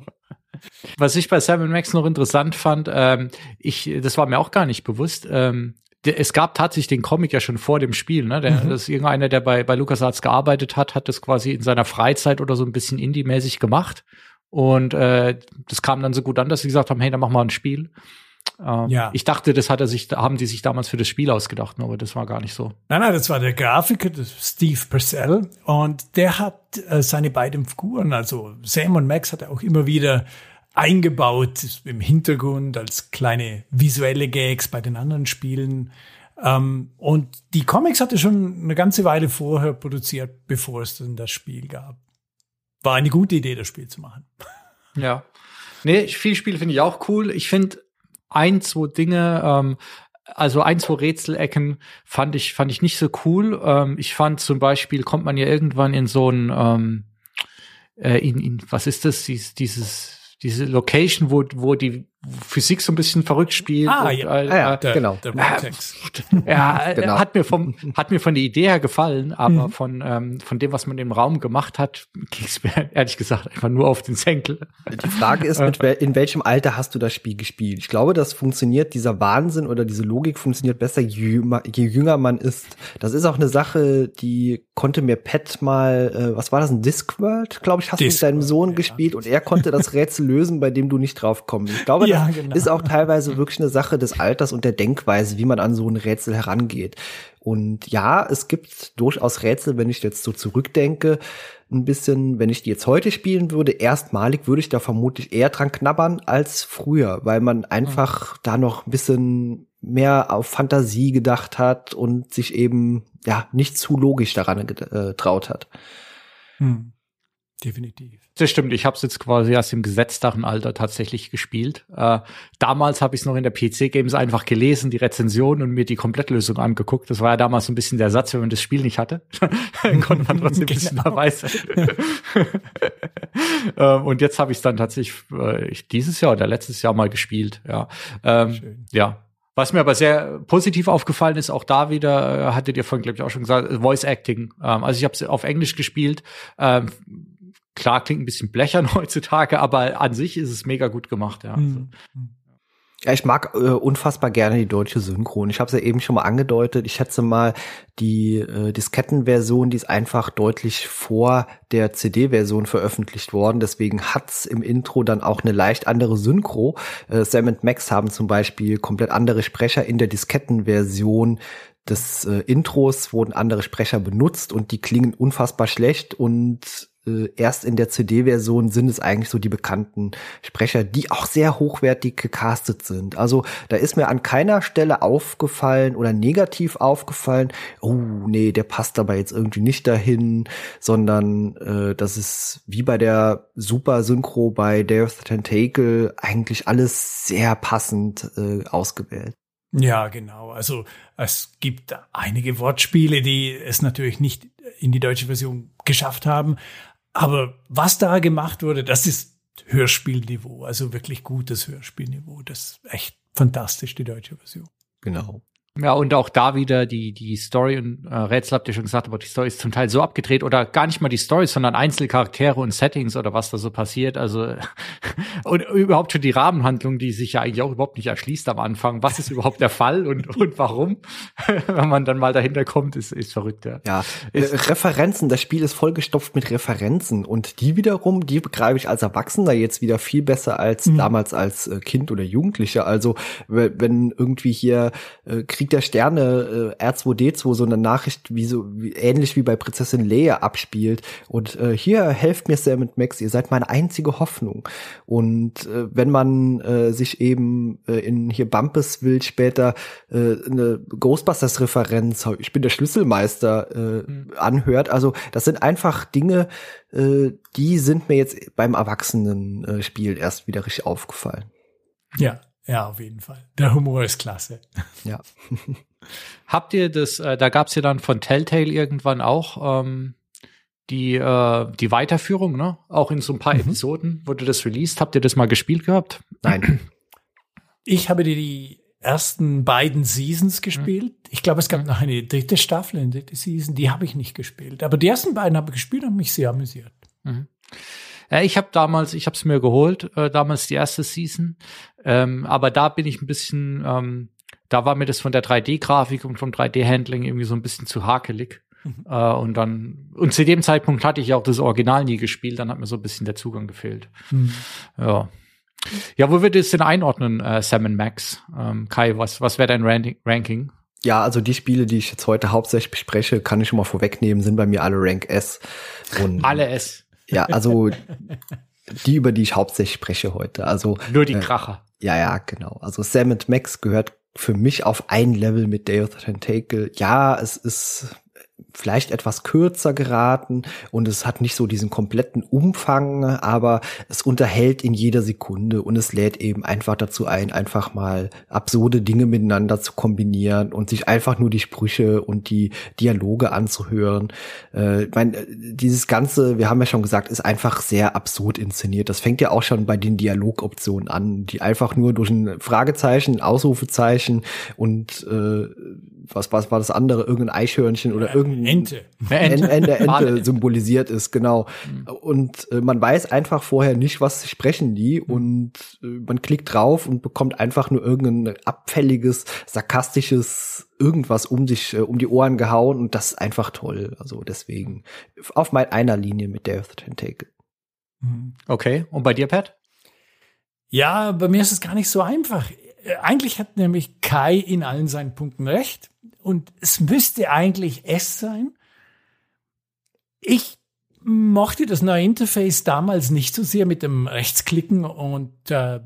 Was ich bei Sam Max noch interessant fand, ähm, ich, das war mir auch gar nicht bewusst, ähm, es gab tatsächlich den Comic ja schon vor dem Spiel, ne? Der, mhm. Das ist irgendeiner, der bei, bei LucasArts gearbeitet hat, hat das quasi in seiner Freizeit oder so ein bisschen indie-mäßig gemacht. Und äh, das kam dann so gut an, dass sie gesagt haben, hey, dann machen wir ein Spiel. Ähm, ja. Ich dachte, das hat er sich, haben die sich damals für das Spiel ausgedacht, aber das war gar nicht so. Nein, nein, das war der Grafiker, Steve Purcell, und der hat äh, seine beiden Figuren, also Sam und Max, hat er auch immer wieder eingebaut im Hintergrund als kleine visuelle Gags bei den anderen Spielen. Ähm, und die Comics hatte schon eine ganze Weile vorher produziert, bevor es dann das Spiel gab. War eine gute Idee, das Spiel zu machen. Ja. Nee, viel Spiele finde ich auch cool. Ich finde ein, zwei Dinge, ähm, also ein, zwei Rätselecken fand ich, fand ich nicht so cool. Ähm, ich fand zum Beispiel, kommt man ja irgendwann in so ein, ähm, äh, in, in, was ist das, dieses, dieses diese Location, wo, wo die Physik so ein bisschen verrückt spielt. Ah, und, ja, äh, ja der, genau. Der äh, ja, genau. hat mir vom, hat mir von der Idee her gefallen, aber mhm. von, ähm, von dem, was man im Raum gemacht hat, ging es mir ehrlich gesagt einfach nur auf den Senkel. Die Frage ist, mit wel in welchem Alter hast du das Spiel gespielt? Ich glaube, das funktioniert, dieser Wahnsinn oder diese Logik funktioniert besser, je, je jünger man ist. Das ist auch eine Sache, die konnte mir Pat mal, äh, was war das, ein Discworld, glaube ich, hast du mit deinem Sohn ja. gespielt und er konnte das Rätsel lösen, bei dem du nicht drauf kommst. Ich glaube, ja, genau. ist auch teilweise wirklich eine Sache des Alters und der Denkweise, wie man an so ein Rätsel herangeht. Und ja, es gibt durchaus Rätsel, wenn ich jetzt so zurückdenke, ein bisschen, wenn ich die jetzt heute spielen würde, erstmalig würde ich da vermutlich eher dran knabbern als früher, weil man einfach mhm. da noch ein bisschen mehr auf Fantasie gedacht hat und sich eben ja nicht zu logisch daran getraut hat. Hm. definitiv. Das stimmt, ich habe es jetzt quasi erst im gesetzteren Alter tatsächlich gespielt. Äh, damals habe ich es noch in der PC-Games einfach gelesen, die Rezension und mir die Komplettlösung angeguckt. Das war ja damals so ein bisschen der Satz, wenn man das Spiel nicht hatte, dann konnte man trotzdem ein bisschen Genau. dabei sein. ähm, und jetzt habe ich es dann tatsächlich äh, dieses Jahr oder letztes Jahr mal gespielt. Ja, ähm, ja. Was mir aber sehr positiv aufgefallen ist, auch da wieder, äh, hattet ihr vorhin, glaube ich, auch schon gesagt, Voice Acting. Ähm, also ich habe es auf Englisch gespielt. Ähm, klar, klingt ein bisschen blechern heutzutage, aber an sich ist es mega gut gemacht, ja. Hm. Ja, ich mag äh, unfassbar gerne die deutsche Synchron. Ich habe es ja eben schon mal angedeutet. Ich schätze mal, die äh, Diskettenversion, die ist einfach deutlich vor der CD-Version veröffentlicht worden. Deswegen hat's im Intro dann auch eine leicht andere Synchro. Äh, Sam und Max haben zum Beispiel komplett andere Sprecher in der Diskettenversion des äh, Intros wurden andere Sprecher benutzt und die klingen unfassbar schlecht und äh, erst in der CD-Version sind es eigentlich so die bekannten Sprecher, die auch sehr hochwertig gecastet sind. Also da ist mir an keiner Stelle aufgefallen oder negativ aufgefallen, oh nee, der passt aber jetzt irgendwie nicht dahin, sondern äh, das ist wie bei der Super Synchro bei the Tentacle eigentlich alles sehr passend äh, ausgewählt. Ja, genau. Also es gibt einige Wortspiele, die es natürlich nicht in die deutsche Version geschafft haben. Aber was da gemacht wurde, das ist Hörspielniveau, also wirklich gutes Hörspielniveau. Das ist echt fantastisch, die deutsche Version. Genau. Ja, und auch da wieder die, die Story und äh, Rätsel habt ihr schon gesagt, aber die Story ist zum Teil so abgedreht oder gar nicht mal die Story, sondern einzelne Charaktere und Settings oder was da so passiert. Also und überhaupt schon die Rahmenhandlung, die sich ja eigentlich auch überhaupt nicht erschließt am Anfang. Was ist überhaupt der Fall und, und warum? Wenn man dann mal dahinter kommt, ist, ist verrückt, ja. Ja, äh, Referenzen, das Spiel ist vollgestopft mit Referenzen und die wiederum, die begreife ich als Erwachsener jetzt wieder viel besser als damals als äh, Kind oder Jugendlicher. Also we- wenn irgendwie hier äh, Krieg der Sterne äh, R2D2 so eine Nachricht wie so wie, ähnlich wie bei Prinzessin Leia abspielt und äh, hier helft mir Sam und Max, ihr seid meine einzige Hoffnung. Und äh, wenn man äh, sich eben äh, in hier Bumpesville später äh, eine Ghostbusters-Referenz, ich bin der Schlüsselmeister, äh, anhört, also das sind einfach Dinge, äh, die sind mir jetzt beim Erwachsenen-Spiel äh, Spiel erst wieder richtig aufgefallen. Ja, ja, auf jeden Fall. Der Humor ist klasse. Ja. Habt ihr das, äh, da gab's ja dann von Telltale irgendwann auch ähm, die, äh, die Weiterführung, ne? Auch in so ein paar Episoden wurde das released. Habt ihr das mal gespielt gehabt? Nein. Ich habe die, die ersten beiden Seasons gespielt. Ich glaube, es gab noch eine dritte Staffel, eine dritte Season, die habe ich nicht gespielt. Aber die ersten beiden habe ich gespielt und mich sehr amüsiert. Ja, ich habe damals, ich habe es mir geholt, äh, damals die erste Season. Ähm, aber da bin ich ein bisschen, ähm, da war mir das von der 3D-Grafik und vom 3D-Handling irgendwie so ein bisschen zu hakelig. Äh, und dann, und zu dem Zeitpunkt hatte ich ja auch das Original nie gespielt, dann hat mir so ein bisschen der Zugang gefehlt. Ja. Ja, wo würdest du es denn einordnen, äh, Sam und Max? Ähm, Kai, was, was wäre dein Ranking- Ranking? Ja, also die Spiele, die ich jetzt heute hauptsächlich bespreche, kann ich schon mal vorwegnehmen, sind bei mir alle Rank S. Und Alle S. ja, also die, über die ich hauptsächlich spreche heute. Also Nur die äh, Kracher. Ja, ja, genau. Also Sam and Max gehört für mich auf ein Level mit Day of the Tentacle. Ja, es ist vielleicht etwas kürzer geraten und es hat nicht so diesen kompletten Umfang, aber es unterhält in jeder Sekunde und es lädt eben einfach dazu ein, einfach mal absurde Dinge miteinander zu kombinieren und sich einfach nur die Sprüche und die Dialoge anzuhören. Äh, ich mein, äh, dieses Ganze, wir haben ja schon gesagt, ist einfach sehr absurd inszeniert. Das fängt ja auch schon bei den Dialogoptionen an, die einfach nur durch ein Fragezeichen, ein Ausrufezeichen und äh, was, was war das andere, irgendein Eichhörnchen oder irgendein Ente. Eine Ente, Ente, symbolisiert ist, genau. Und äh, man weiß einfach vorher nicht, was sprechen die und äh, man klickt drauf und bekommt einfach nur irgendein abfälliges, sarkastisches irgendwas um sich, äh, um die Ohren gehauen und das ist einfach toll. Also deswegen auf mal einer Linie mit the Tentacle. Okay. Und bei dir, Pat? Ja, bei mir ist es gar nicht so einfach. Äh, Eigentlich hat nämlich Kai in allen seinen Punkten recht. Und es müsste eigentlich S sein. Ich mochte das neue Interface damals nicht so sehr mit dem Rechtsklicken und äh,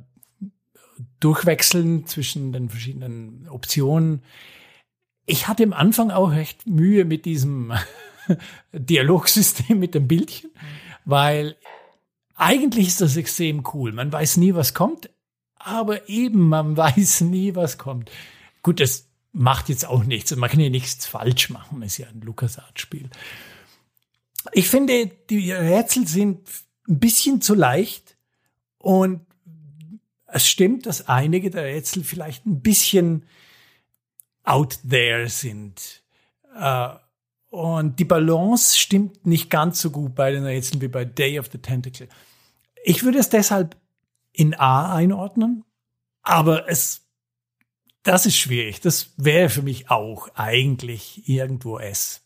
Durchwechseln zwischen den verschiedenen Optionen. Ich hatte am Anfang auch recht Mühe mit diesem Dialogsystem mit dem Bildchen. weil eigentlich ist das extrem cool. Man weiß nie, was kommt, aber eben, man weiß nie, was kommt. Gut, das macht jetzt auch nichts. Man kann ja nichts falsch machen. Ist ja ein LucasArts-Spiel. Ich finde, die Rätsel sind ein bisschen zu leicht und es stimmt, dass einige der Rätsel vielleicht ein bisschen out there sind. Äh, und die Balance stimmt nicht ganz so gut bei den Rätseln wie bei Day of the Tentacle. Ich würde es deshalb in A einordnen, aber es, das ist schwierig. Das wäre für mich auch eigentlich irgendwo S.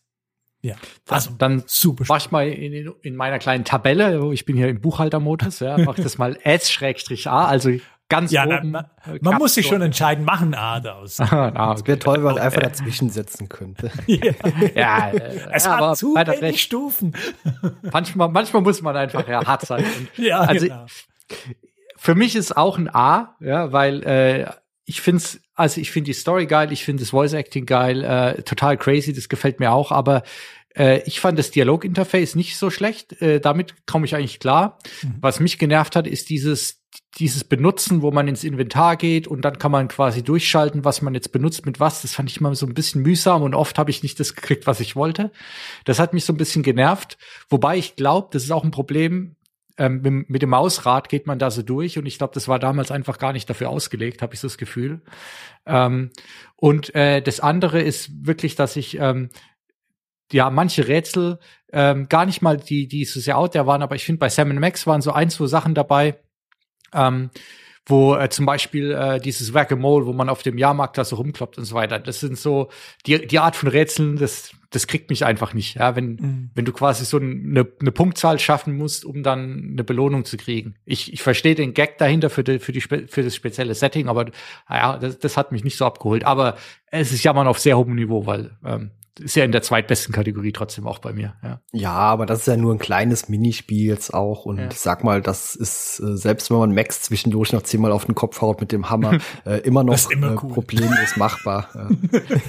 Ja, also dann super. Mach ich mal in, in meiner kleinen Tabelle, ich bin hier im Buchhaltermodus, ja, mach das mal S-A, also ganz ja, oben. Na, man, man muss sich schon entscheiden, machen A daraus. ah, es wäre toll, wenn man einfach dazwischen setzen könnte. ja, ja äh, es ja, hat zu wenig Stufen. manchmal, manchmal muss man einfach ja hart sein. Und, ja, also genau. für mich ist auch ein A, ja, weil äh, ich find's, also ich finde die Story geil, ich finde das Voice Acting geil, äh, total crazy, das gefällt mir auch, aber äh, ich fand das Dialoginterface nicht so schlecht, äh, damit komme ich eigentlich klar. Mhm. Was mich genervt hat, ist dieses dieses Benutzen, wo man ins Inventar geht und dann kann man quasi durchschalten, was man jetzt benutzt mit was. Das fand ich immer so ein bisschen mühsam und oft habe ich nicht das gekriegt, was ich wollte. Das hat mich so ein bisschen genervt. Wobei ich glaube, das ist auch ein Problem. Ähm, mit, dem Mausrad geht man da so durch und ich glaube, das war damals einfach gar nicht dafür ausgelegt, habe ich so das Gefühl. Ähm, und äh, das andere ist wirklich, dass ich ähm, ja manche Rätsel ähm, gar nicht mal die, die so sehr out there waren, aber ich finde bei Sam Max waren so ein, zwei Sachen dabei, ähm, wo äh, zum Beispiel äh, dieses Whack-a-Mole, wo man auf dem Jahrmarkt da so rumkloppt und so weiter. Das sind so die, die Art von Rätseln, das, das kriegt mich einfach nicht. Ja, wenn, mhm. wenn du quasi so eine, eine Punktzahl schaffen musst, um dann eine Belohnung zu kriegen. Ich, ich verstehe den Gag dahinter für, die, für, die, für das spezielle Setting, aber ja, das, das hat mich nicht so abgeholt. Aber es ist ja mal auf sehr hohem Niveau, weil ähm, ist ja in der zweitbesten Kategorie trotzdem auch bei mir. Ja, ja aber das ist ja nur ein kleines Minispiel jetzt auch. Und ja. ich sag mal, das ist, äh, selbst wenn man Max zwischendurch noch zehnmal auf den Kopf haut mit dem Hammer, äh, immer noch immer äh, cool. problemlos machbar.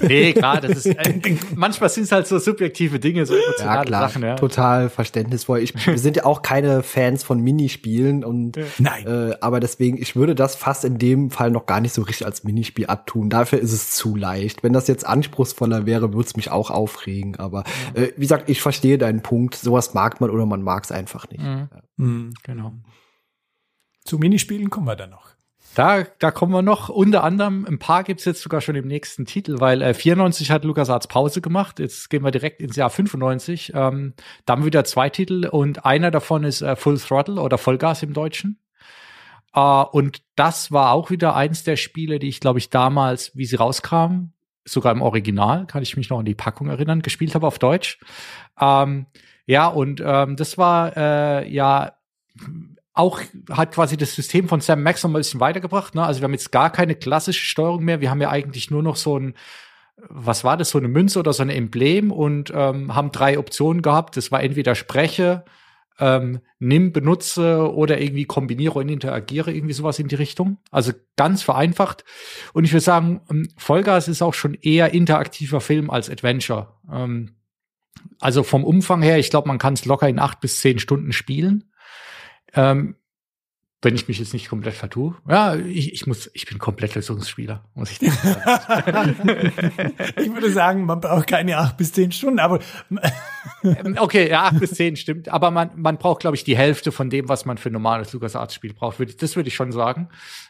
Nee, klar, das ist, äh, manchmal sind es halt so subjektive Dinge, so emotionale ja, klar, Sachen. Ja. Total verständnisvoll. Ich, wir sind ja auch keine Fans von Minispielen und Nein. Äh, aber deswegen, ich würde das fast in dem Fall noch gar nicht so richtig als Minispiel abtun. Dafür ist es zu leicht. Wenn das jetzt anspruchsvoller wäre, würde es mich auch auch aufregen. Aber ja. äh, wie gesagt, ich verstehe deinen Punkt. Sowas mag man oder man mag es einfach nicht. Mhm. Mhm, genau. Zu Minispielen kommen wir dann noch. Da, da kommen wir noch. Unter anderem, ein paar gibt's jetzt sogar schon im nächsten Titel, weil äh, 94 hat LucasArts Pause gemacht. Jetzt gehen wir direkt ins Jahr 95. Ähm, dann wieder zwei Titel und einer davon ist äh, Full Throttle oder Vollgas im Deutschen. Uh, und das war auch wieder eins der Spiele, die ich, glaube ich, damals, wie sie rauskamen, sogar im Original, kann ich mich noch an die Packung erinnern, gespielt habe auf Deutsch. Ähm, ja, und ähm, das war äh, ja auch hat quasi das System von Sam Max noch mal ein bisschen weitergebracht. Ne? Also wir haben jetzt gar keine klassische Steuerung mehr. Wir haben ja eigentlich nur noch so ein, was war das, so eine Münze oder so ein Emblem und ähm, haben drei Optionen gehabt. Das war entweder spreche, ähm, nimm, benutze oder irgendwie kombiniere und interagiere, irgendwie sowas in die Richtung. Also ganz vereinfacht. Und ich würde sagen, ähm, Vollgas ist auch schon eher interaktiver Film als Adventure. Ähm, also vom Umfang her, ich glaube, man kann es locker in acht bis zehn Stunden spielen. Ähm, wenn ich mich jetzt nicht komplett vertue. Ja, ich, ich muss, ich bin komplett Lösungsspieler, muss ich sagen. ich würde sagen, man braucht keine acht bis zehn Stunden, aber ähm, okay, ja, acht bis zehn stimmt, aber man, man braucht, glaube ich, die Hälfte von dem, was man für ein normales LucasArts-Spiel braucht. Das würde ich schon sagen.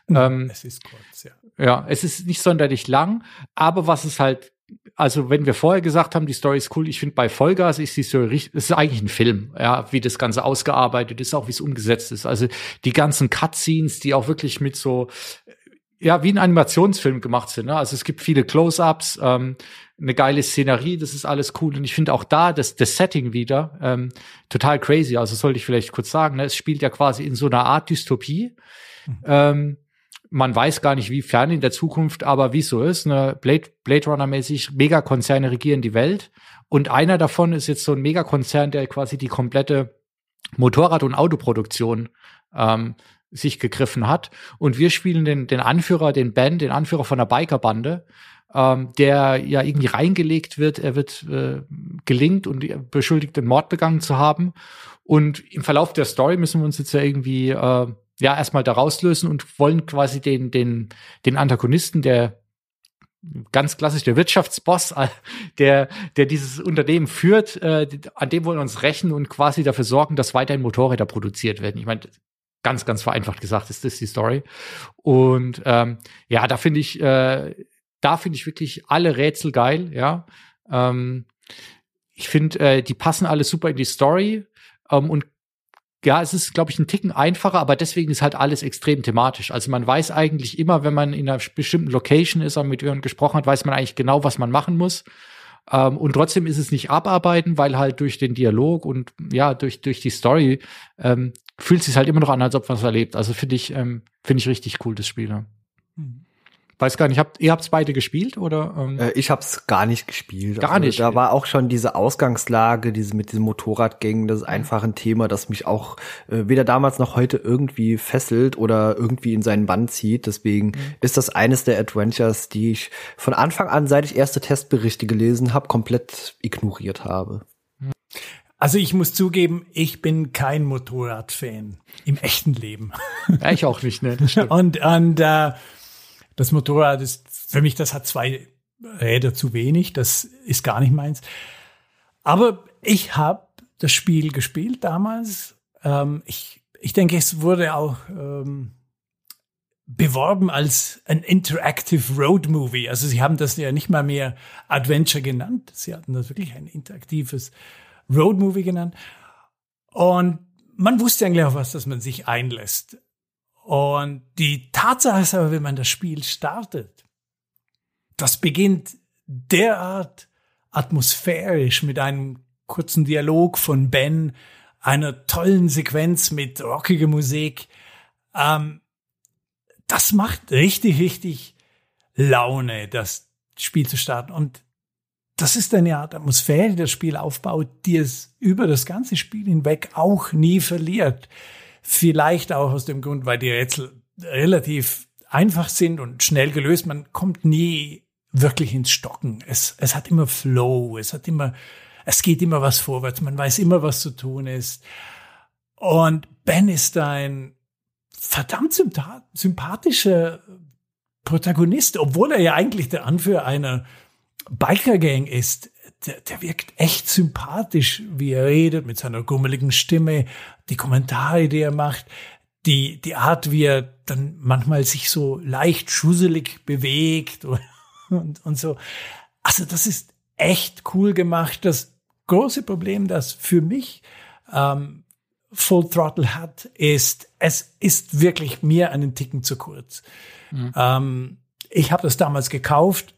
Ähm, es ist kurz, ja. Ja, es ist nicht sonderlich lang, aber was es halt also wenn wir vorher gesagt haben, die Story ist cool, ich finde bei Vollgas ist die Story richtig, es ist eigentlich ein Film, ja, wie das Ganze ausgearbeitet ist, auch wie es umgesetzt ist. Also die ganzen Cutscenes, die auch wirklich mit so, ja, wie ein Animationsfilm gemacht sind. Ne? Also es gibt viele Close-ups, ähm, eine geile Szenerie, das ist alles cool. Und ich finde auch da das, das Setting wieder ähm, total crazy. Also sollte ich vielleicht kurz sagen, ne? es spielt ja quasi in so einer Art Dystopie. Mhm. Ähm, man weiß gar nicht, wie fern in der Zukunft, aber wie es so ist, ne, Blade, Blade Runner-mäßig, Megakonzerne regieren die Welt. Und einer davon ist jetzt so ein Megakonzern, der quasi die komplette Motorrad- und Autoproduktion ähm, sich gegriffen hat. Und wir spielen den, den Anführer, den Ben, den Anführer von der Bikerbande. ähm, der ja irgendwie reingelegt wird. Er wird äh, gelingt und beschuldigt, den Mord begangen zu haben. Und im Verlauf der Story müssen wir uns jetzt ja irgendwie äh, ja erstmal da rauslösen und wollen quasi den den den Antagonisten, der ganz klassisch der Wirtschaftsboss, der, der dieses Unternehmen führt, äh, an dem wollen wir uns rächen und quasi dafür sorgen, dass weiterhin Motorräder produziert werden. Ich meine, ganz, ganz vereinfacht gesagt ist das die Story. Und ähm, ja, da finde ich, äh, da finde ich wirklich alle Rätsel geil, ja. Ähm, ich finde, äh, die passen alle super in die Story ähm, und ja, es ist, glaube ich, ein Ticken einfacher, aber deswegen ist halt alles extrem thematisch. Also man weiß eigentlich immer, wenn man in einer bestimmten Location ist und mit jemandem gesprochen hat, weiß man eigentlich genau, was man machen muss. Ähm, und trotzdem ist es nicht abarbeiten, weil halt durch den Dialog und ja, durch, durch die Story ähm, fühlt es sich halt immer noch an, als ob man es erlebt. Also finde ich, ähm, finde ich richtig cool, das Spiel. Ja. Mhm. Weiß gar nicht, habt, ihr habt's beide gespielt oder? Ähm? Äh, ich hab's gar nicht gespielt. Gar also, nicht. Da war auch schon diese Ausgangslage, diese mit diesem Motorradgängen, das ist einfach ein Thema, das mich auch äh, weder damals noch heute irgendwie fesselt oder irgendwie in seinen Bann zieht. Deswegen mhm. ist das eines der Adventures, die ich von Anfang an, seit ich erste Testberichte gelesen habe, komplett ignoriert habe. Also ich muss zugeben, ich bin kein Motorradfan im echten Leben. Ja, ich auch nicht, ne? und und äh, das Motorrad ist für mich, das hat zwei Räder zu wenig. Das ist gar nicht meins. Aber ich habe das Spiel gespielt damals. Ähm, ich, ich denke, es wurde auch ähm, beworben als ein Interactive Road Movie. Also sie haben das ja nicht mal mehr Adventure genannt. Sie hatten das wirklich ein interaktives Road Movie genannt. Und man wusste eigentlich auch was, dass man sich einlässt. Und die Tatsache ist aber, wenn man das Spiel startet, das beginnt derart atmosphärisch mit einem kurzen Dialog von Ben, einer tollen Sequenz mit rockiger Musik. Ähm, das macht richtig, richtig Laune, das Spiel zu starten. Und das ist eine Art Atmosphäre, die das Spiel aufbaut, die es über das ganze Spiel hinweg auch nie verliert. Vielleicht auch aus dem Grund, weil die Rätsel relativ einfach sind und schnell gelöst. Man kommt nie wirklich ins Stocken. Es, es hat immer Flow, es hat immer, es geht immer was vorwärts, man weiß immer, was zu tun ist. Und Ben ist ein verdammt sympathischer Protagonist, obwohl er ja eigentlich der Anführer einer Biker-Gang ist der, der wirkt echt sympathisch, wie er redet, mit seiner gummeligen Stimme, die Kommentare, die er macht, die, die Art, wie er dann manchmal sich so leicht schusselig bewegt und, und so. Also das ist echt cool gemacht. Das große Problem, das für mich ähm, Full Throttle hat, ist, es ist wirklich mir einen Ticken zu kurz. Mhm. Ähm, ich habe das damals gekauft.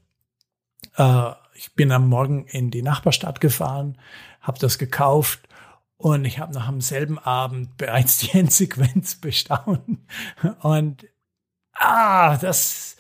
Äh, ich bin am Morgen in die Nachbarstadt gefahren, habe das gekauft und ich habe noch am selben Abend bereits die Endsequenz bestaunt. Und ah, das,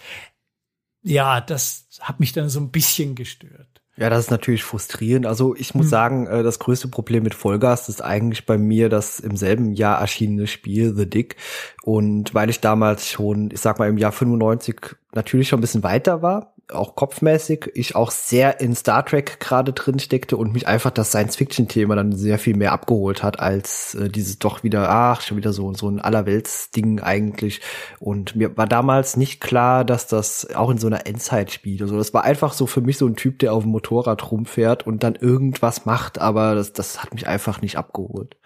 ja, das hat mich dann so ein bisschen gestört. Ja, das ist natürlich frustrierend. Also ich muss hm. sagen, äh, das größte Problem mit Vollgas ist eigentlich bei mir das im selben Jahr erschienene Spiel The Dick. Und weil ich damals schon, ich sag mal im Jahr 95 natürlich schon ein bisschen weiter war, auch kopfmäßig ich auch sehr in Star Trek gerade drin steckte und mich einfach das Science-Fiction-Thema dann sehr viel mehr abgeholt hat als äh, dieses doch wieder, ach, schon wieder so, so ein Allerwelts-Ding eigentlich. Und mir war damals nicht klar, dass das auch in so einer Endzeit spielt. Also das war einfach so für mich so ein Typ, der auf dem Motorrad rumfährt und dann irgendwas macht, aber das, das hat mich einfach nicht abgeholt.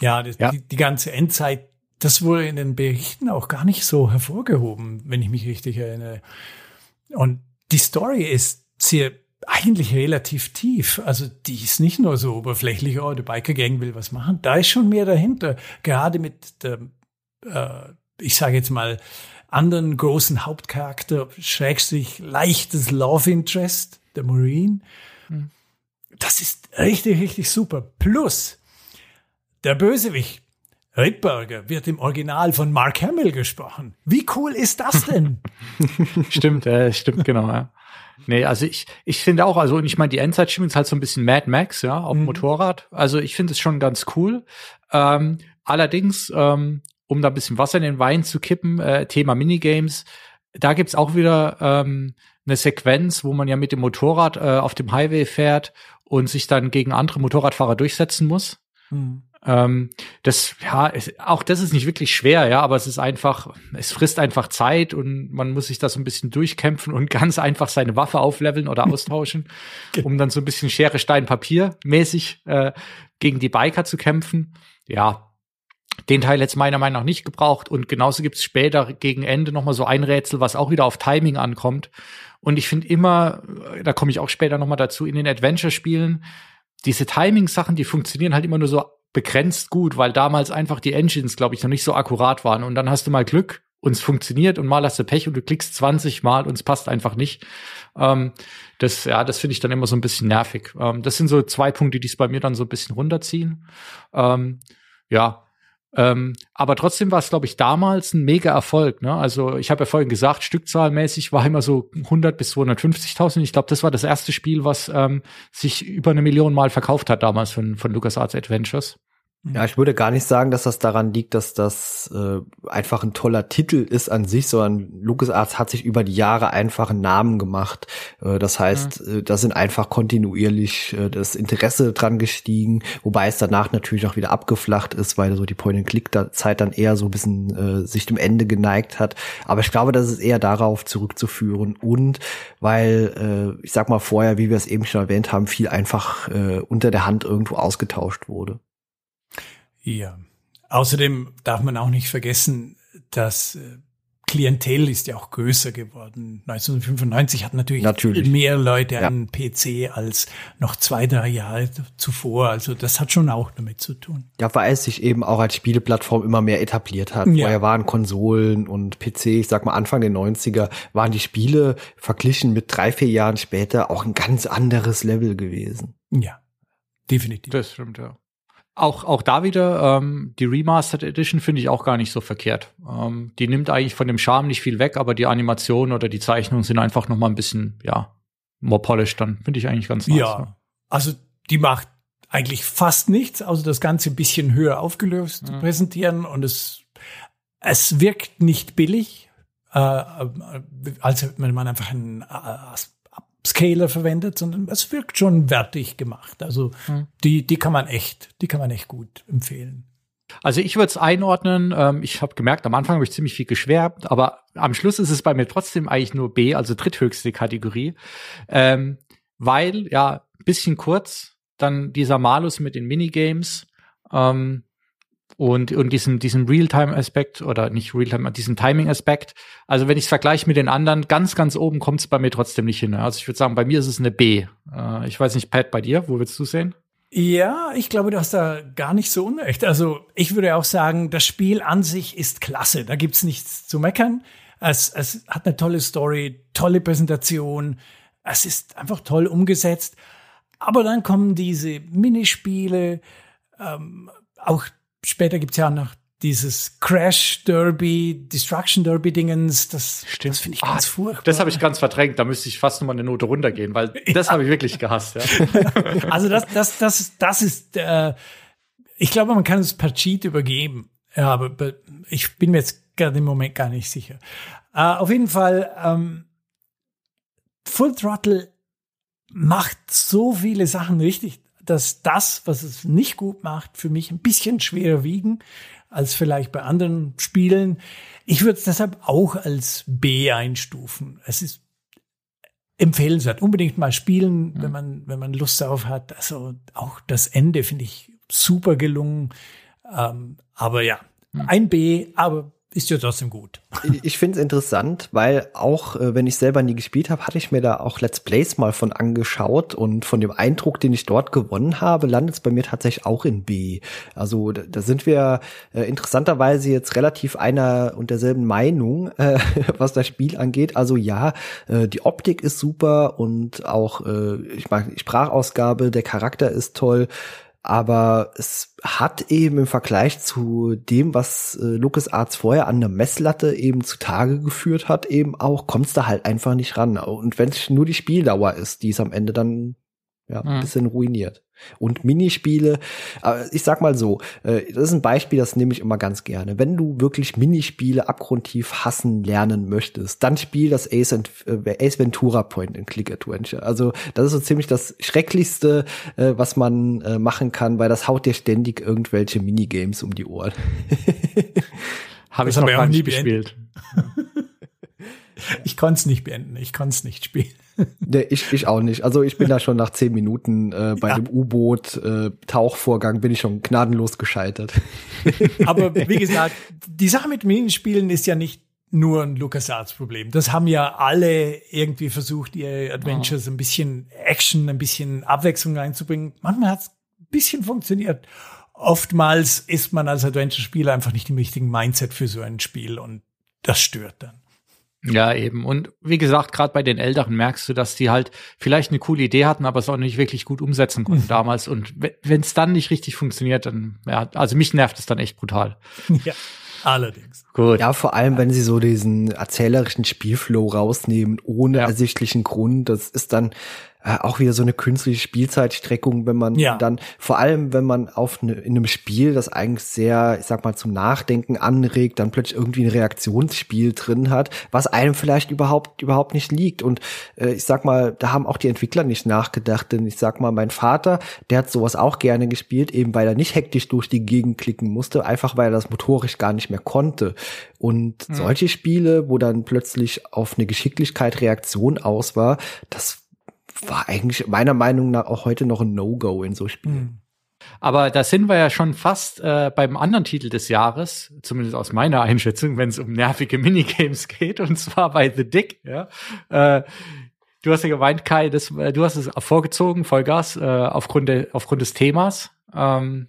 Ja, das, ja. Die, die ganze Endzeit das wurde in den Berichten auch gar nicht so hervorgehoben, wenn ich mich richtig erinnere. Und die Story ist sehr eigentlich relativ tief. Also die ist nicht nur so oberflächlich, oh, die Biker Gang will was machen. Da ist schon mehr dahinter. Gerade mit der, äh, ich sage jetzt mal, anderen großen Hauptcharakter, schrägstrich leichtes Love Interest, der Marine. Hm. Das ist richtig, richtig super. Plus, der Bösewicht, Rittberger wird im Original von Mark Hamill gesprochen. Wie cool ist das denn? stimmt, äh, stimmt, genau, ja. Nee, also ich, ich finde auch, also und ich meine, die Endzeitstimmung ist halt so ein bisschen Mad Max, ja, auf dem mhm. Motorrad. Also ich finde es schon ganz cool. Ähm, allerdings, ähm, um da ein bisschen Wasser in den Wein zu kippen, äh, Thema Minigames, da gibt's auch wieder ähm, eine Sequenz, wo man ja mit dem Motorrad äh, auf dem Highway fährt und sich dann gegen andere Motorradfahrer durchsetzen muss. Mhm. Ähm, das, ja, ist, auch das ist nicht wirklich schwer, ja, aber es ist einfach, es frisst einfach Zeit und man muss sich da so ein bisschen durchkämpfen und ganz einfach seine Waffe aufleveln oder austauschen, um dann so ein bisschen Schere, Stein, Papier mäßig äh, gegen die Biker zu kämpfen. Ja, den Teil jetzt meiner Meinung nach nicht gebraucht und genauso gibt es später gegen Ende noch mal so ein Rätsel, was auch wieder auf Timing ankommt. Und ich finde immer, da komme ich auch später noch mal dazu, in den Adventure-Spielen, diese Timing-Sachen, die funktionieren halt immer nur so begrenzt gut, weil damals einfach die Engines, glaube ich, noch nicht so akkurat waren. Und dann hast du mal Glück und es funktioniert und mal hast du Pech und du klickst 20 Mal und es passt einfach nicht. Ähm, das, ja, das finde ich dann immer so ein bisschen nervig. Ähm, das sind so zwei Punkte, die es bei mir dann so ein bisschen runterziehen. Ähm, ja, ähm, aber trotzdem war es, glaube ich, damals ein mega Erfolg. Ne? Also ich habe ja vorhin gesagt, stückzahlmäßig war immer so 100 bis 250.000. Ich glaube, das war das erste Spiel, was ähm, sich über eine Million Mal verkauft hat damals von, von LucasArts Adventures. Ja, ich würde gar nicht sagen, dass das daran liegt, dass das äh, einfach ein toller Titel ist an sich, sondern LucasArts hat sich über die Jahre einfach einen Namen gemacht. Äh, das heißt, mhm. äh, da sind einfach kontinuierlich äh, das Interesse dran gestiegen, wobei es danach natürlich auch wieder abgeflacht ist, weil so die Point-and-Click-Zeit dann eher so ein bisschen äh, sich dem Ende geneigt hat. Aber ich glaube, das ist eher darauf zurückzuführen und weil, äh, ich sag mal vorher, wie wir es eben schon erwähnt haben, viel einfach äh, unter der Hand irgendwo ausgetauscht wurde. Ja. Außerdem darf man auch nicht vergessen, dass äh, Klientel ist ja auch größer geworden. 1995 hatten natürlich, natürlich. mehr Leute ja. einen PC als noch zwei, drei Jahre zuvor. Also das hat schon auch damit zu tun. Ja, weil es sich eben auch als Spieleplattform immer mehr etabliert hat. Ja. Vorher waren Konsolen und PC, ich sag mal Anfang der 90er, waren die Spiele verglichen mit drei, vier Jahren später auch ein ganz anderes Level gewesen. Ja, definitiv. Das stimmt, ja auch, auch da wieder, ähm, die Remastered Edition finde ich auch gar nicht so verkehrt. Ähm, die nimmt eigentlich von dem Charme nicht viel weg, aber die Animation oder die Zeichnungen sind einfach noch mal ein bisschen, ja, more polished dann. Finde ich eigentlich ganz nice. Ja, ja. also die macht eigentlich fast nichts, außer das Ganze ein bisschen höher aufgelöst mhm. präsentieren und es, es wirkt nicht billig, äh, äh als wenn man einfach ein äh, Scaler verwendet, sondern es wirkt schon wertig gemacht. Also hm. die, die kann man echt, die kann man echt gut empfehlen. Also ich würde es einordnen, ähm, ich habe gemerkt, am Anfang habe ich ziemlich viel geschwärmt, aber am Schluss ist es bei mir trotzdem eigentlich nur B, also dritthöchste Kategorie. Ähm, weil, ja, bisschen kurz, dann dieser Malus mit den Minigames, ähm, und, und diesen, diesen Realtime-Aspekt oder nicht Realtime, diesen Timing-Aspekt. Also wenn ich es vergleiche mit den anderen, ganz, ganz oben kommt es bei mir trotzdem nicht hin. Also ich würde sagen, bei mir ist es eine B. Äh, ich weiß nicht, Pat, bei dir, wo willst du sehen? Ja, ich glaube, du hast da gar nicht so unrecht. Also ich würde auch sagen, das Spiel an sich ist klasse. Da gibt's nichts zu meckern. Es, es hat eine tolle Story, tolle Präsentation. Es ist einfach toll umgesetzt. Aber dann kommen diese Minispiele, ähm, auch später gibt's ja noch dieses Crash Derby, Destruction Derby Dingens, das, Stimmt. das finde ich ganz ah, furchtbar. Das habe ich ganz verdrängt, da müsste ich fast nochmal eine Note runtergehen, weil ja. das habe ich wirklich gehasst. Ja. also das, das, das, das ist, äh, ich glaube, man kann es per Cheat übergeben. Ja, aber ich bin mir jetzt gerade im Moment gar nicht sicher. Äh, auf jeden Fall, ähm, Full Throttle macht so viele Sachen richtig dass das, was es nicht gut macht, für mich ein bisschen schwerer wiegen als vielleicht bei anderen Spielen. Ich würde es deshalb auch als B einstufen. Es ist empfehlenswert. Unbedingt mal spielen, wenn man, wenn man Lust darauf hat. Also auch das Ende finde ich super gelungen. Ähm, aber ja, ein B, aber ist ja trotzdem gut. Ich finde es interessant, weil auch äh, wenn ich selber nie gespielt habe, hatte ich mir da auch Let's Plays mal von angeschaut und von dem Eindruck, den ich dort gewonnen habe, landet es bei mir tatsächlich auch in B. Also da, da sind wir äh, interessanterweise jetzt relativ einer und derselben Meinung, äh, was das Spiel angeht. Also ja, äh, die Optik ist super und auch äh, ich mag die Sprachausgabe, der Charakter ist toll aber es hat eben im Vergleich zu dem, was äh, LucasArts vorher an der Messlatte eben zutage geführt hat, eben auch, kommst da halt einfach nicht ran. Und wenn es nur die Spieldauer ist, die es am Ende dann ja, ein mhm. bisschen ruiniert. Und Minispiele, ich sag mal so, äh, das ist ein Beispiel, das nehme ich immer ganz gerne. Wenn du wirklich Minispiele abgrundtief hassen lernen möchtest, dann spiel das Ace, and, äh, Ace Ventura Point in Click Adventure. Also das ist so ziemlich das Schrecklichste, äh, was man machen kann, weil das haut dir ständig irgendwelche Minigames um die Ohren. Habe ich noch gar nicht gespielt. ich konnte es nicht beenden, ich konnte es nicht spielen. Nee, ich, ich auch nicht. Also ich bin da schon nach zehn Minuten äh, bei ja. dem U-Boot-Tauchvorgang äh, bin ich schon gnadenlos gescheitert. Aber wie gesagt, die Sache mit Minispielen ist ja nicht nur ein LucasArts-Problem. Das haben ja alle irgendwie versucht, ihre Adventures oh. ein bisschen Action, ein bisschen Abwechslung reinzubringen. Manchmal hat es ein bisschen funktioniert. Oftmals ist man als Adventure-Spieler einfach nicht im richtigen Mindset für so ein Spiel und das stört dann. Ja, eben. Und wie gesagt, gerade bei den Älteren merkst du, dass die halt vielleicht eine coole Idee hatten, aber es auch nicht wirklich gut umsetzen konnten mhm. damals. Und wenn es dann nicht richtig funktioniert, dann, ja, also mich nervt es dann echt brutal. Ja, allerdings. Gut. Ja, vor allem, wenn sie so diesen erzählerischen Spielflow rausnehmen, ohne ja. ersichtlichen Grund. Das ist dann, äh, auch wieder so eine künstliche Spielzeitstreckung, wenn man ja. dann, vor allem wenn man auf ne, in einem Spiel, das eigentlich sehr, ich sag mal, zum Nachdenken anregt, dann plötzlich irgendwie ein Reaktionsspiel drin hat, was einem vielleicht überhaupt, überhaupt nicht liegt. Und äh, ich sag mal, da haben auch die Entwickler nicht nachgedacht, denn ich sag mal, mein Vater, der hat sowas auch gerne gespielt, eben weil er nicht hektisch durch die Gegend klicken musste, einfach weil er das motorisch gar nicht mehr konnte. Und mhm. solche Spiele, wo dann plötzlich auf eine Geschicklichkeit Reaktion aus war, das war eigentlich meiner Meinung nach auch heute noch ein No-Go in so Spielen. Mhm. Aber da sind wir ja schon fast äh, beim anderen Titel des Jahres, zumindest aus meiner Einschätzung, wenn es um nervige Minigames geht, und zwar bei The Dick. Ja? Äh, du hast ja gemeint, Kai, das, äh, du hast es vorgezogen, Vollgas, äh, aufgrund, de, aufgrund des Themas. Ähm,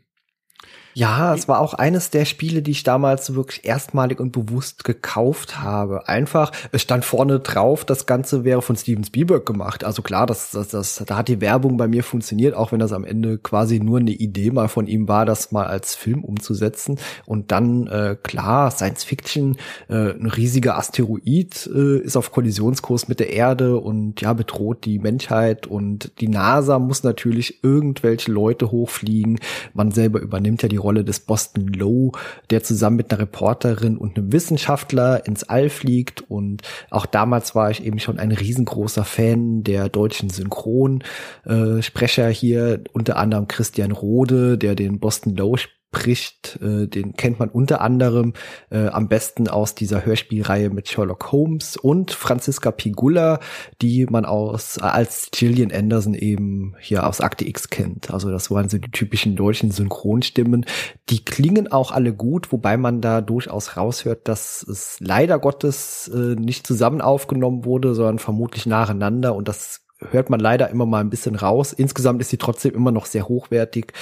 ja, es war auch eines der Spiele, die ich damals wirklich erstmalig und bewusst gekauft habe. Einfach, es stand vorne drauf, das Ganze wäre von Steven Spielberg gemacht. Also klar, das, das, das, da hat die Werbung bei mir funktioniert, auch wenn das am Ende quasi nur eine Idee mal von ihm war, das mal als Film umzusetzen. Und dann, äh, klar, Science Fiction, äh, ein riesiger Asteroid äh, ist auf Kollisionskurs mit der Erde und ja, bedroht die Menschheit und die NASA muss natürlich irgendwelche Leute hochfliegen. Man selber übernimmt ja die Rolle des Boston Low, der zusammen mit einer Reporterin und einem Wissenschaftler ins All fliegt. Und auch damals war ich eben schon ein riesengroßer Fan der deutschen Synchronsprecher hier, unter anderem Christian Rode, der den Boston Low spricht, äh, den kennt man unter anderem äh, am besten aus dieser Hörspielreihe mit Sherlock Holmes und Franziska Pigula, die man aus als Gillian Anderson eben hier aus Akte X kennt. Also das waren so die typischen deutschen Synchronstimmen. Die klingen auch alle gut, wobei man da durchaus raushört, dass es leider Gottes äh, nicht zusammen aufgenommen wurde, sondern vermutlich nacheinander und das hört man leider immer mal ein bisschen raus. Insgesamt ist sie trotzdem immer noch sehr hochwertig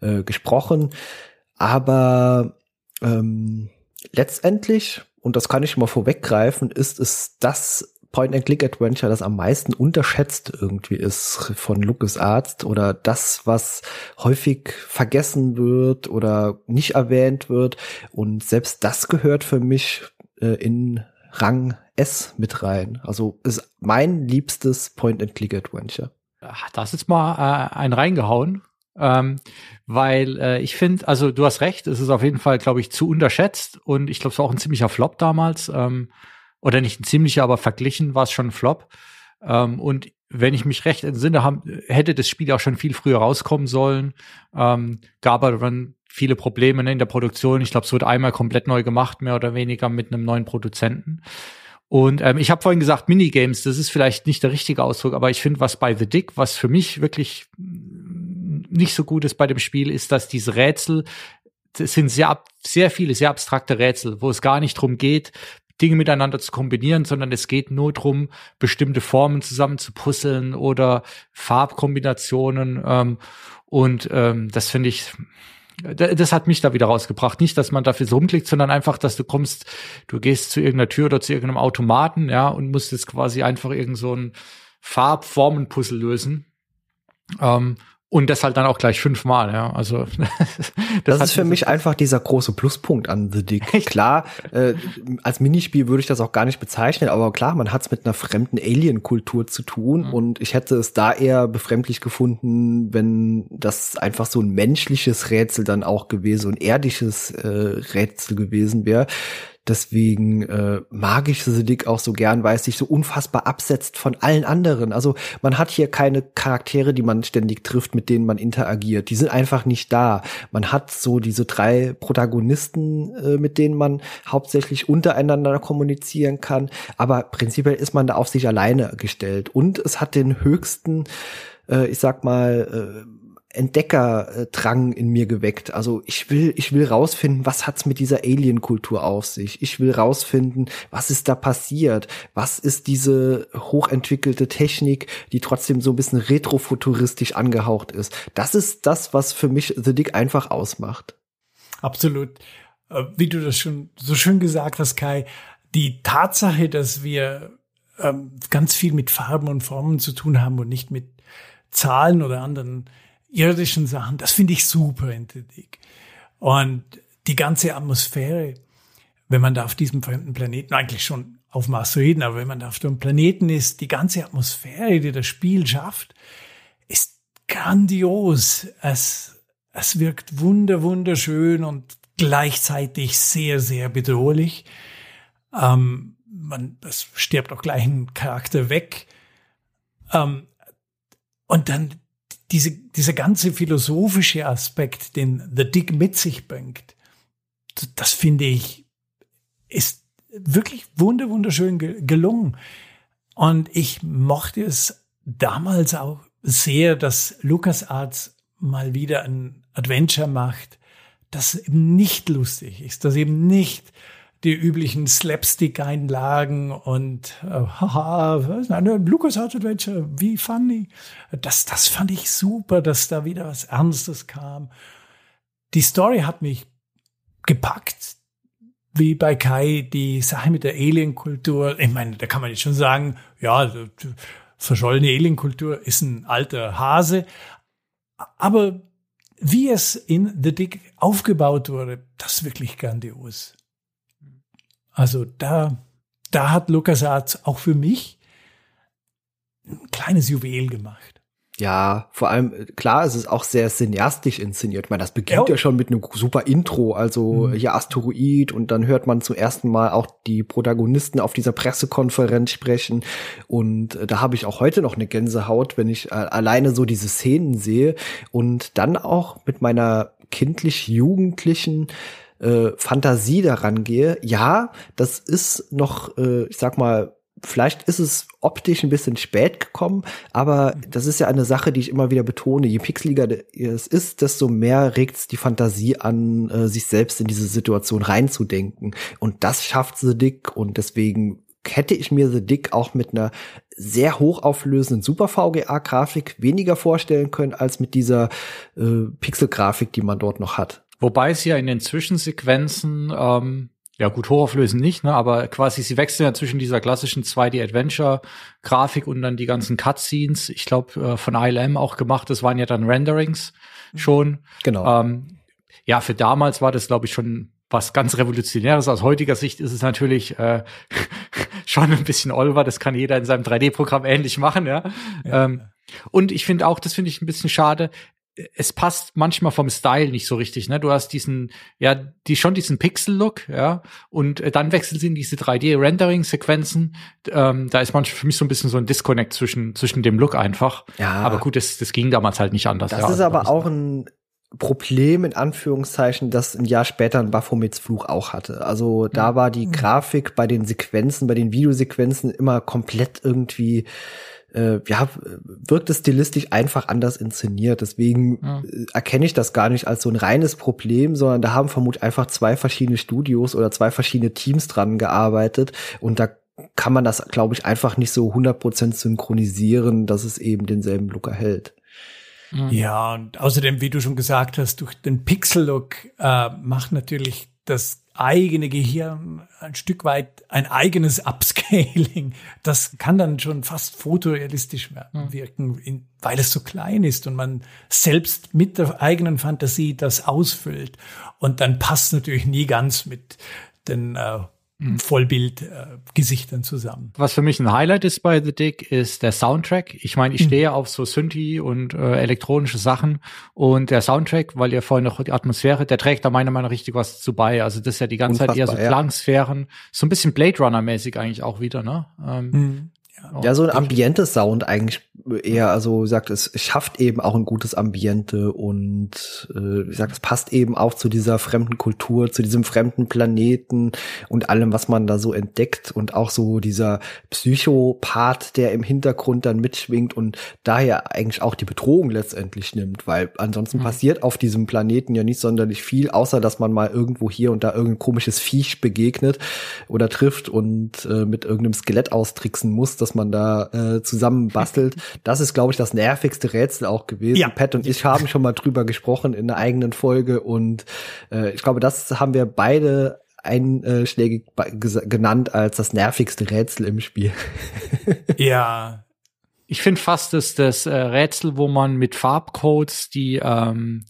äh, gesprochen. Aber ähm, letztendlich, und das kann ich mal vorweggreifen, ist es das Point-and-Click-Adventure, das am meisten unterschätzt irgendwie ist von LucasArts oder das, was häufig vergessen wird oder nicht erwähnt wird. Und selbst das gehört für mich äh, in Rang S mit rein. Also ist mein liebstes Point-and-Click-Adventure. Da hast jetzt mal äh, einen reingehauen. Ähm, weil äh, ich finde, also du hast recht, es ist auf jeden Fall, glaube ich, zu unterschätzt und ich glaube, es war auch ein ziemlicher Flop damals. Ähm, oder nicht ein ziemlicher, aber verglichen war es schon ein Flop. Ähm, und wenn ich mich recht entsinne, haben, hätte das Spiel auch schon viel früher rauskommen sollen. Ähm, gab aber dann viele Probleme ne, in der Produktion. Ich glaube, es wurde einmal komplett neu gemacht, mehr oder weniger mit einem neuen Produzenten. Und ähm, ich habe vorhin gesagt, Minigames, das ist vielleicht nicht der richtige Ausdruck, aber ich finde, was bei The Dick, was für mich wirklich nicht so gut ist bei dem Spiel, ist, dass diese Rätsel, das sind sehr, sehr viele, sehr abstrakte Rätsel, wo es gar nicht drum geht, Dinge miteinander zu kombinieren, sondern es geht nur drum, bestimmte Formen zusammen zu puzzeln oder Farbkombinationen. Ähm, und ähm, das finde ich, das hat mich da wieder rausgebracht. Nicht, dass man dafür so rumklickt, sondern einfach, dass du kommst, du gehst zu irgendeiner Tür oder zu irgendeinem Automaten, ja, und musst jetzt quasi einfach irgend so ein Farbformenpuzzle lösen. Ähm, Und das halt dann auch gleich fünfmal, ja. Also das, das ist für mich einfach dieser große Pluspunkt an The Dick. Echt? Klar, äh, als Minispiel würde ich das auch gar nicht bezeichnen, aber klar, man hat es mit einer fremden Alien-Kultur zu tun mhm. und ich hätte es da eher befremdlich gefunden, wenn das einfach so ein menschliches Rätsel dann auch gewesen, so ein erdisches äh, Rätsel gewesen wäre. Deswegen äh, mag ich Siddiq auch so gern, weil es sich so unfassbar absetzt von allen anderen. Also man hat hier keine Charaktere, die man ständig trifft, mit denen man interagiert. Die sind einfach nicht da. Man hat so diese drei Protagonisten, äh, mit denen man hauptsächlich untereinander kommunizieren kann. Aber prinzipiell ist man da auf sich alleine gestellt. Und es hat den höchsten, äh, ich sag mal, äh, Entdeckerdrang in mir geweckt. Also ich will, ich will rausfinden, was hat's mit dieser Alien-Kultur auf sich? Ich will rausfinden, was ist da passiert? Was ist diese hochentwickelte Technik, die trotzdem so ein bisschen retrofuturistisch angehaucht ist? Das ist das, was für mich The Dick einfach ausmacht. Absolut. Äh, wie du das schon so schön gesagt hast, Kai, die Tatsache, dass wir ähm, ganz viel mit Farben und Formen zu tun haben und nicht mit Zahlen oder anderen irdischen Sachen, das finde ich super in. Und die ganze Atmosphäre, wenn man da auf diesem fremden Planeten, eigentlich schon auf Asteroiden, aber wenn man da auf dem Planeten ist, die ganze Atmosphäre, die das Spiel schafft, ist grandios. Es, es wirkt wunder, wunderschön und gleichzeitig sehr, sehr bedrohlich. Ähm, man, es stirbt auch gleich ein Charakter weg. Ähm, und dann diese, dieser ganze philosophische Aspekt, den The Dick mit sich bringt, das finde ich, ist wirklich wunder, wunderschön gelungen. Und ich mochte es damals auch sehr, dass LucasArts mal wieder ein Adventure macht, das eben nicht lustig ist, das eben nicht die üblichen Slapstick-Einlagen und äh, haha, eine Lucas Art Adventure, wie funny. Das, das fand ich super, dass da wieder was Ernstes kam. Die Story hat mich gepackt, wie bei Kai, die Sache mit der Alien-Kultur. Ich meine, da kann man jetzt schon sagen, ja, verschollene Alien-Kultur ist ein alter Hase. Aber wie es in The Dick aufgebaut wurde, das ist wirklich grandios. Also da, da hat LucasArts auch für mich ein kleines Juwel gemacht. Ja, vor allem, klar, es ist auch sehr cineastisch inszeniert. Ich meine, das beginnt ja, ja schon mit einem super Intro, also mhm. hier Asteroid und dann hört man zum ersten Mal auch die Protagonisten auf dieser Pressekonferenz sprechen und äh, da habe ich auch heute noch eine Gänsehaut, wenn ich äh, alleine so diese Szenen sehe und dann auch mit meiner kindlich-jugendlichen äh, Fantasie daran gehe, ja, das ist noch, äh, ich sag mal, vielleicht ist es optisch ein bisschen spät gekommen, aber das ist ja eine Sache, die ich immer wieder betone. Je pixeliger es ist, desto mehr regt es die Fantasie an, äh, sich selbst in diese Situation reinzudenken. Und das schafft The Dick und deswegen hätte ich mir The Dick auch mit einer sehr hochauflösenden Super VGA-Grafik weniger vorstellen können als mit dieser äh, Pixel-Grafik, die man dort noch hat. Wobei sie ja in den Zwischensequenzen, ähm, ja gut, hochauflösen nicht, ne, aber quasi sie wechseln ja zwischen dieser klassischen 2D-Adventure-Grafik und dann die ganzen Cutscenes, ich glaube, äh, von ILM auch gemacht, das waren ja dann Renderings schon. Genau. Ähm, ja, für damals war das, glaube ich, schon was ganz Revolutionäres. Aus heutiger Sicht ist es natürlich äh, schon ein bisschen olver, das kann jeder in seinem 3D-Programm ähnlich machen, ja. ja. Ähm, und ich finde auch, das finde ich ein bisschen schade, es passt manchmal vom Style nicht so richtig, ne? Du hast diesen, ja, die schon diesen Pixel-Look, ja, und äh, dann wechseln sie in diese 3D-Rendering-Sequenzen. Ähm, da ist manchmal für mich so ein bisschen so ein Disconnect zwischen zwischen dem Look einfach. Ja. Aber gut, das, das ging damals halt nicht anders. Das ja, ist aber auch ein Problem in Anführungszeichen, das ein Jahr später ein Baphomets Fluch auch hatte. Also da war die Grafik bei den Sequenzen, bei den Videosequenzen immer komplett irgendwie äh, ja, wirkt es stilistisch einfach anders inszeniert. Deswegen ja. Äh, erkenne ich das gar nicht als so ein reines Problem, sondern da haben vermutlich einfach zwei verschiedene Studios oder zwei verschiedene Teams dran gearbeitet und da kann man das, glaube ich, einfach nicht so 100% synchronisieren, dass es eben denselben Look erhält. Ja, und außerdem, wie du schon gesagt hast, durch den Pixel-Look äh, macht natürlich das eigene Gehirn ein Stück weit ein eigenes Upscaling. Das kann dann schon fast fotorealistisch wirken, weil es so klein ist und man selbst mit der eigenen Fantasie das ausfüllt. Und dann passt natürlich nie ganz mit den äh, Vollbildgesichtern äh, zusammen. Was für mich ein Highlight ist bei The Dick, ist der Soundtrack. Ich meine, ich mhm. stehe auf so Synthi und äh, elektronische Sachen und der Soundtrack, weil ihr vorhin noch die Atmosphäre, der trägt da meiner Meinung nach richtig was zu bei. Also das ist ja die ganze Unfassbar, Zeit eher so Klangsphären, so ein bisschen Blade Runner mäßig eigentlich auch wieder, ne? Ähm, mhm. Ja, so ein ambientes Sound eigentlich eher, also wie gesagt, es schafft eben auch ein gutes Ambiente und äh, wie gesagt, es passt eben auch zu dieser fremden Kultur, zu diesem fremden Planeten und allem, was man da so entdeckt und auch so dieser Psychopath, der im Hintergrund dann mitschwingt und daher eigentlich auch die Bedrohung letztendlich nimmt, weil ansonsten mhm. passiert auf diesem Planeten ja nicht sonderlich viel, außer dass man mal irgendwo hier und da irgendein komisches Viech begegnet oder trifft und äh, mit irgendeinem Skelett austricksen muss, dass man da äh, zusammen bastelt. Das ist, glaube ich, das nervigste Rätsel auch gewesen. Ja. Pat und ich haben schon mal drüber gesprochen in einer eigenen Folge und äh, ich glaube, das haben wir beide einschlägig genannt als das nervigste Rätsel im Spiel. ja. Ich finde fast, dass das äh, Rätsel, wo man mit Farbcodes die ähm,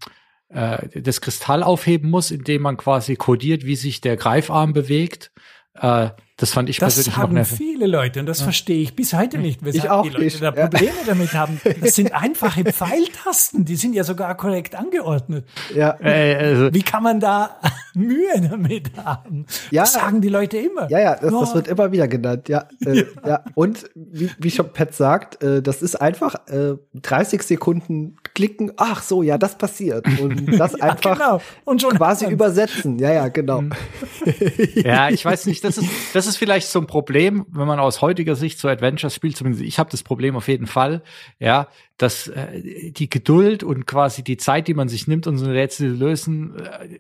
äh, das Kristall aufheben muss, indem man quasi kodiert, wie sich der Greifarm bewegt. Äh, das fand ich das persönlich haben noch viele Leute und das ja. verstehe ich bis heute nicht, weshalb ich auch die Leute nicht. da Probleme ja. damit haben. Das sind einfache Pfeiltasten, die sind ja sogar korrekt angeordnet. Ja. Äh, also. Wie kann man da Mühe damit haben? Ja. Das sagen die Leute immer. Ja, ja, das, das wird immer wieder genannt. Ja, äh, ja. ja. Und wie, wie schon Pat sagt, äh, das ist einfach äh, 30 Sekunden klicken. Ach so, ja, das passiert und das ja, einfach genau. und schon quasi übersetzen. Ja, ja, genau. ja, ich weiß nicht. Das ist das ist ist vielleicht so ein Problem, wenn man aus heutiger Sicht so Adventures spielt, zumindest ich habe das Problem auf jeden Fall, ja, dass äh, die Geduld und quasi die Zeit, die man sich nimmt, um so ein Rätsel zu lösen, äh,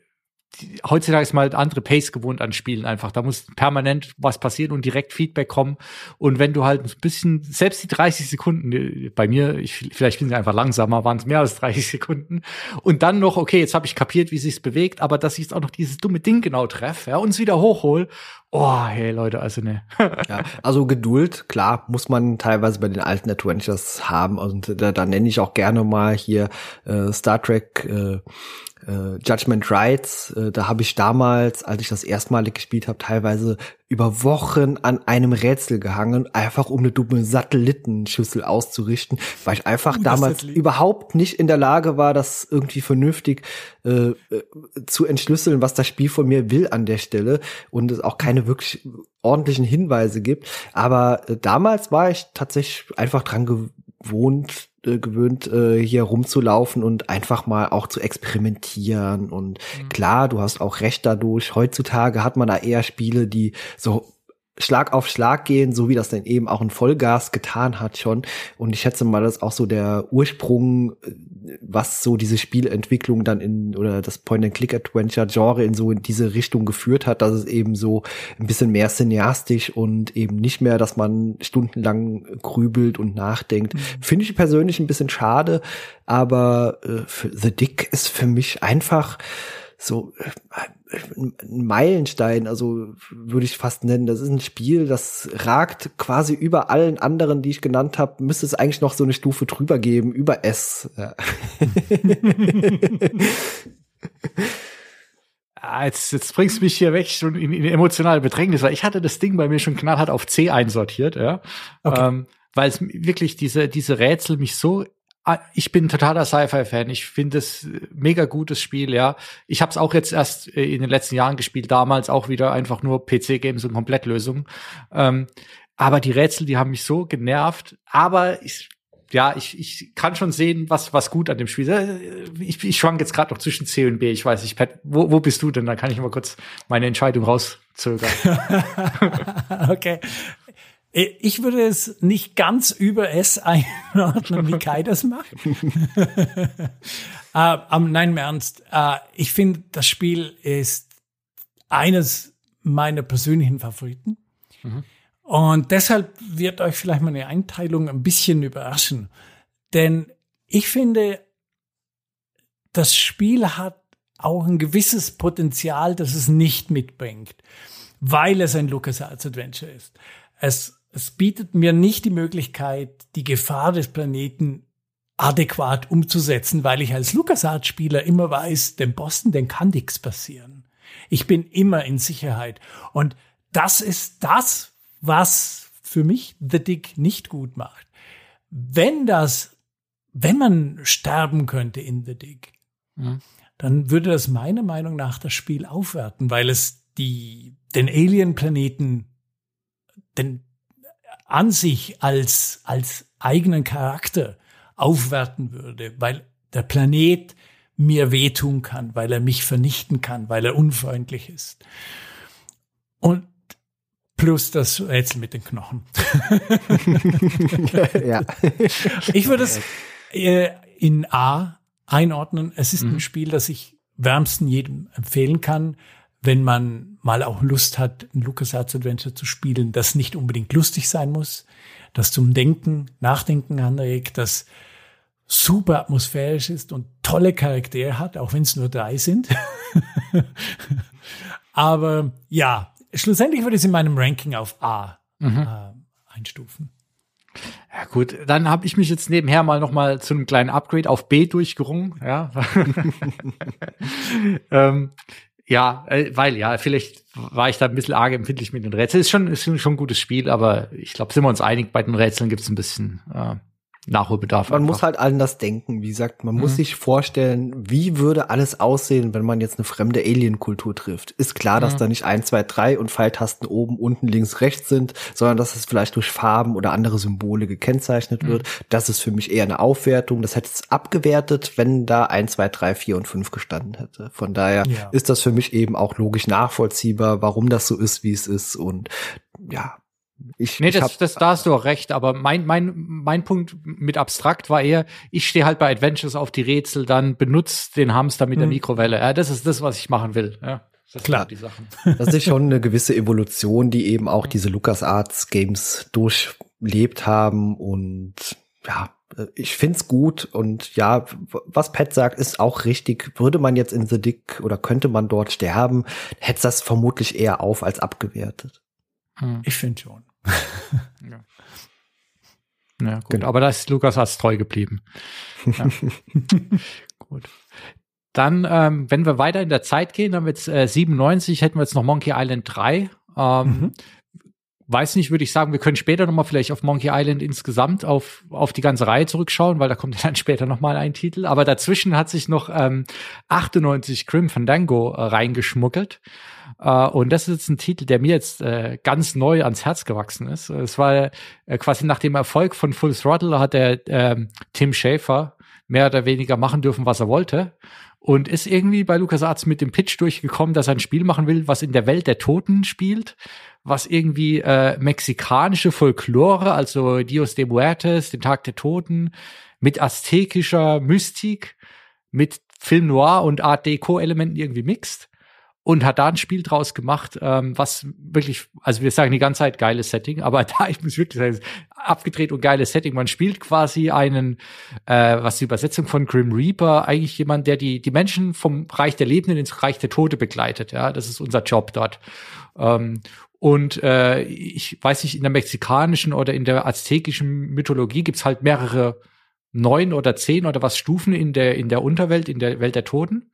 heutzutage ist mal halt andere Pace gewohnt an Spielen einfach. Da muss permanent was passieren und direkt Feedback kommen. Und wenn du halt ein bisschen, selbst die 30 Sekunden, bei mir, ich, vielleicht bin ich einfach langsamer, waren es mehr als 30 Sekunden. Und dann noch, okay, jetzt habe ich kapiert, wie sich's bewegt, aber dass ich jetzt auch noch dieses dumme Ding genau treffe, ja, und es wieder hochhol. Oh, hey Leute, also ne. ja, also Geduld, klar, muss man teilweise bei den alten Adventures haben. Und da, da nenne ich auch gerne mal hier äh, Star Trek äh, äh, Judgment Rights, äh, da habe ich damals, als ich das erstmalig gespielt habe, teilweise über Wochen an einem Rätsel gehangen, einfach um eine dumme Satellitenschüssel auszurichten, weil ich einfach oh, damals überhaupt nicht in der Lage war, das irgendwie vernünftig äh, äh, zu entschlüsseln, was das Spiel von mir will an der Stelle und es auch keine wirklich ordentlichen Hinweise gibt. Aber äh, damals war ich tatsächlich einfach dran gewohnt, äh, gewöhnt, äh, hier rumzulaufen und einfach mal auch zu experimentieren. Und mhm. klar, du hast auch recht dadurch. Heutzutage hat man da eher Spiele, die so Schlag auf Schlag gehen, so wie das dann eben auch ein Vollgas getan hat schon. Und ich schätze mal, das ist auch so der Ursprung, was so diese Spielentwicklung dann in oder das Point-and-Click-Adventure-Genre in so in diese Richtung geführt hat, dass es eben so ein bisschen mehr cineastisch und eben nicht mehr, dass man stundenlang grübelt und nachdenkt. Mhm. Finde ich persönlich ein bisschen schade, aber äh, The Dick ist für mich einfach so äh, ein Meilenstein, also würde ich fast nennen. Das ist ein Spiel, das ragt quasi über allen anderen, die ich genannt habe. Müsste es eigentlich noch so eine Stufe drüber geben, über S. Ja. Ah, jetzt, jetzt bringst du mich hier weg schon in, in emotionale Bedrängnis, weil ich hatte das Ding bei mir schon knallhart auf C einsortiert, ja. Okay. Ähm, weil es wirklich diese, diese Rätsel mich so ich bin totaler Sci-Fi-Fan. Ich finde es mega gutes Spiel, ja. Ich habe es auch jetzt erst äh, in den letzten Jahren gespielt, damals auch wieder einfach nur PC-Games und Komplettlösungen. Ähm, aber die Rätsel, die haben mich so genervt. Aber ich, ja, ich, ich kann schon sehen, was, was gut an dem Spiel ist. Äh, ich, ich schwank jetzt gerade noch zwischen C und B. Ich weiß nicht, Pat, wo, wo bist du denn? Dann kann ich mal kurz meine Entscheidung rauszögern. okay. Äh, ich würde es nicht ganz über S einordnen, wie Kai das macht. äh, nein, im Ernst. Äh, ich finde, das Spiel ist eines meiner persönlichen Favoriten. Mhm. Und deshalb wird euch vielleicht meine Einteilung ein bisschen überraschen. Denn ich finde, das Spiel hat auch ein gewisses Potenzial, das es nicht mitbringt, weil es ein LucasArts Adventure ist. Es, es bietet mir nicht die Möglichkeit, die Gefahr des Planeten adäquat umzusetzen, weil ich als LucasArts-Spieler immer weiß, dem Boston, dem kann nichts passieren. Ich bin immer in Sicherheit. Und das ist das, was für mich The Dick nicht gut macht. Wenn das, wenn man sterben könnte in The Dick, mhm. dann würde das meiner Meinung nach das Spiel aufwerten, weil es die, den Alien-Planeten, den, an sich als, als eigenen Charakter aufwerten würde, weil der Planet mir wehtun kann, weil er mich vernichten kann, weil er unfreundlich ist. Und plus das Rätsel mit den Knochen. ja. Ich würde es äh, in A einordnen. Es ist mhm. ein Spiel, das ich wärmsten jedem empfehlen kann, wenn man mal auch Lust hat, ein LucasArts Adventure zu spielen, das nicht unbedingt lustig sein muss, das zum Denken, Nachdenken anregt, das super atmosphärisch ist und tolle Charaktere hat, auch wenn es nur drei sind. Aber ja, schlussendlich würde ich es in meinem Ranking auf A mhm. äh, einstufen. Ja gut, dann habe ich mich jetzt nebenher mal noch mal zu einem kleinen Upgrade auf B durchgerungen. Ja, ähm, ja, äh, weil ja, vielleicht war ich da ein bisschen arg empfindlich mit den Rätseln. Ist schon, ist schon ein gutes Spiel, aber ich glaube, sind wir uns einig, bei den Rätseln gibt es ein bisschen äh, Nachholbedarf. Man einfach. muss halt anders denken. Wie gesagt, man mhm. muss sich vorstellen, wie würde alles aussehen, wenn man jetzt eine fremde Alien-Kultur trifft. Ist klar, dass mhm. da nicht eins, zwei, drei und Pfeiltasten oben, unten, links, rechts sind, sondern dass es vielleicht durch Farben oder andere Symbole gekennzeichnet mhm. wird. Das ist für mich eher eine Aufwertung. Das hätte es abgewertet, wenn da eins, zwei, drei, vier und fünf gestanden hätte. Von daher ja. ist das für mich eben auch logisch nachvollziehbar, warum das so ist, wie es ist. Und ja, ich, nee, ich das, das, da hast du auch recht, aber mein, mein, mein Punkt mit abstrakt war eher, ich stehe halt bei Adventures auf die Rätsel, dann benutzt den Hamster mit mhm. der Mikrowelle. Ja, das ist das, was ich machen will. Ja, das Klar. Die Sachen. Das ist schon eine gewisse Evolution, die eben auch diese LucasArts Games durchlebt haben und ja, ich find's gut und ja, was Pat sagt, ist auch richtig. Würde man jetzt in The Dick oder könnte man dort sterben, hätte das vermutlich eher auf als abgewertet. Hm. Ich finde schon ja. Ja, gut. Genau. Aber da ist Lukas als treu geblieben. Ja. gut. Dann, ähm, wenn wir weiter in der Zeit gehen, dann wird äh, 97, hätten wir jetzt noch Monkey Island 3. Ähm, mhm. Weiß nicht, würde ich sagen, wir können später nochmal vielleicht auf Monkey Island insgesamt auf, auf die ganze Reihe zurückschauen, weil da kommt dann später nochmal ein Titel. Aber dazwischen hat sich noch ähm, 98 Grim Fandango äh, reingeschmuggelt. Uh, und das ist jetzt ein Titel, der mir jetzt äh, ganz neu ans Herz gewachsen ist. Es war äh, quasi nach dem Erfolg von Full Throttle hat der äh, Tim Schafer mehr oder weniger machen dürfen, was er wollte. Und ist irgendwie bei LucasArts mit dem Pitch durchgekommen, dass er ein Spiel machen will, was in der Welt der Toten spielt, was irgendwie äh, mexikanische Folklore, also Dios de Muertes, den Tag der Toten, mit aztekischer Mystik, mit Film Noir und Art Deco Elementen irgendwie mixt und hat da ein Spiel draus gemacht, ähm, was wirklich, also wir sagen die ganze Zeit geiles Setting, aber da, ich muss wirklich sagen, abgedreht und geiles Setting. Man spielt quasi einen, äh, was die Übersetzung von Grim Reaper, eigentlich jemand, der die, die Menschen vom Reich der Lebenden ins Reich der Tote begleitet. Ja, das ist unser Job dort. Ähm, und äh, ich weiß nicht, in der mexikanischen oder in der aztekischen Mythologie gibt's halt mehrere neun oder zehn oder was Stufen in der, in der Unterwelt, in der Welt der Toten.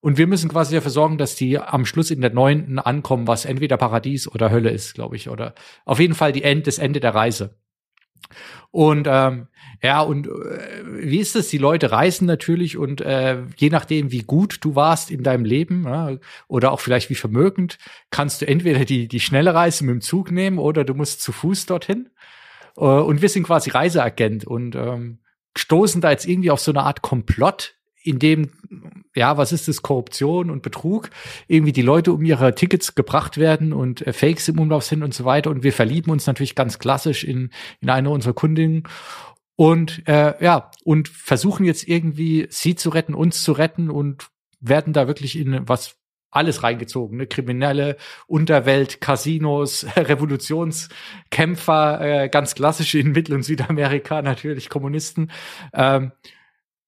Und wir müssen quasi dafür sorgen, dass die am Schluss in der neunten ankommen, was entweder Paradies oder Hölle ist, glaube ich. Oder auf jeden Fall die End, das Ende der Reise. Und ähm, ja, und äh, wie ist es? Die Leute reisen natürlich und äh, je nachdem, wie gut du warst in deinem Leben ja, oder auch vielleicht wie vermögend, kannst du entweder die, die schnelle Reise mit dem Zug nehmen oder du musst zu Fuß dorthin. Äh, und wir sind quasi Reiseagent und ähm, stoßen da jetzt irgendwie auf so eine Art Komplott in dem, ja, was ist das, Korruption und Betrug, irgendwie die Leute um ihre Tickets gebracht werden und äh, Fakes im Umlauf sind und so weiter. Und wir verlieben uns natürlich ganz klassisch in, in eine unserer Kundinnen und äh, ja, und versuchen jetzt irgendwie sie zu retten, uns zu retten und werden da wirklich in was alles reingezogen, ne? Kriminelle, Unterwelt, Casinos, Revolutionskämpfer, äh, ganz klassisch in Mittel- und Südamerika natürlich Kommunisten. Ähm,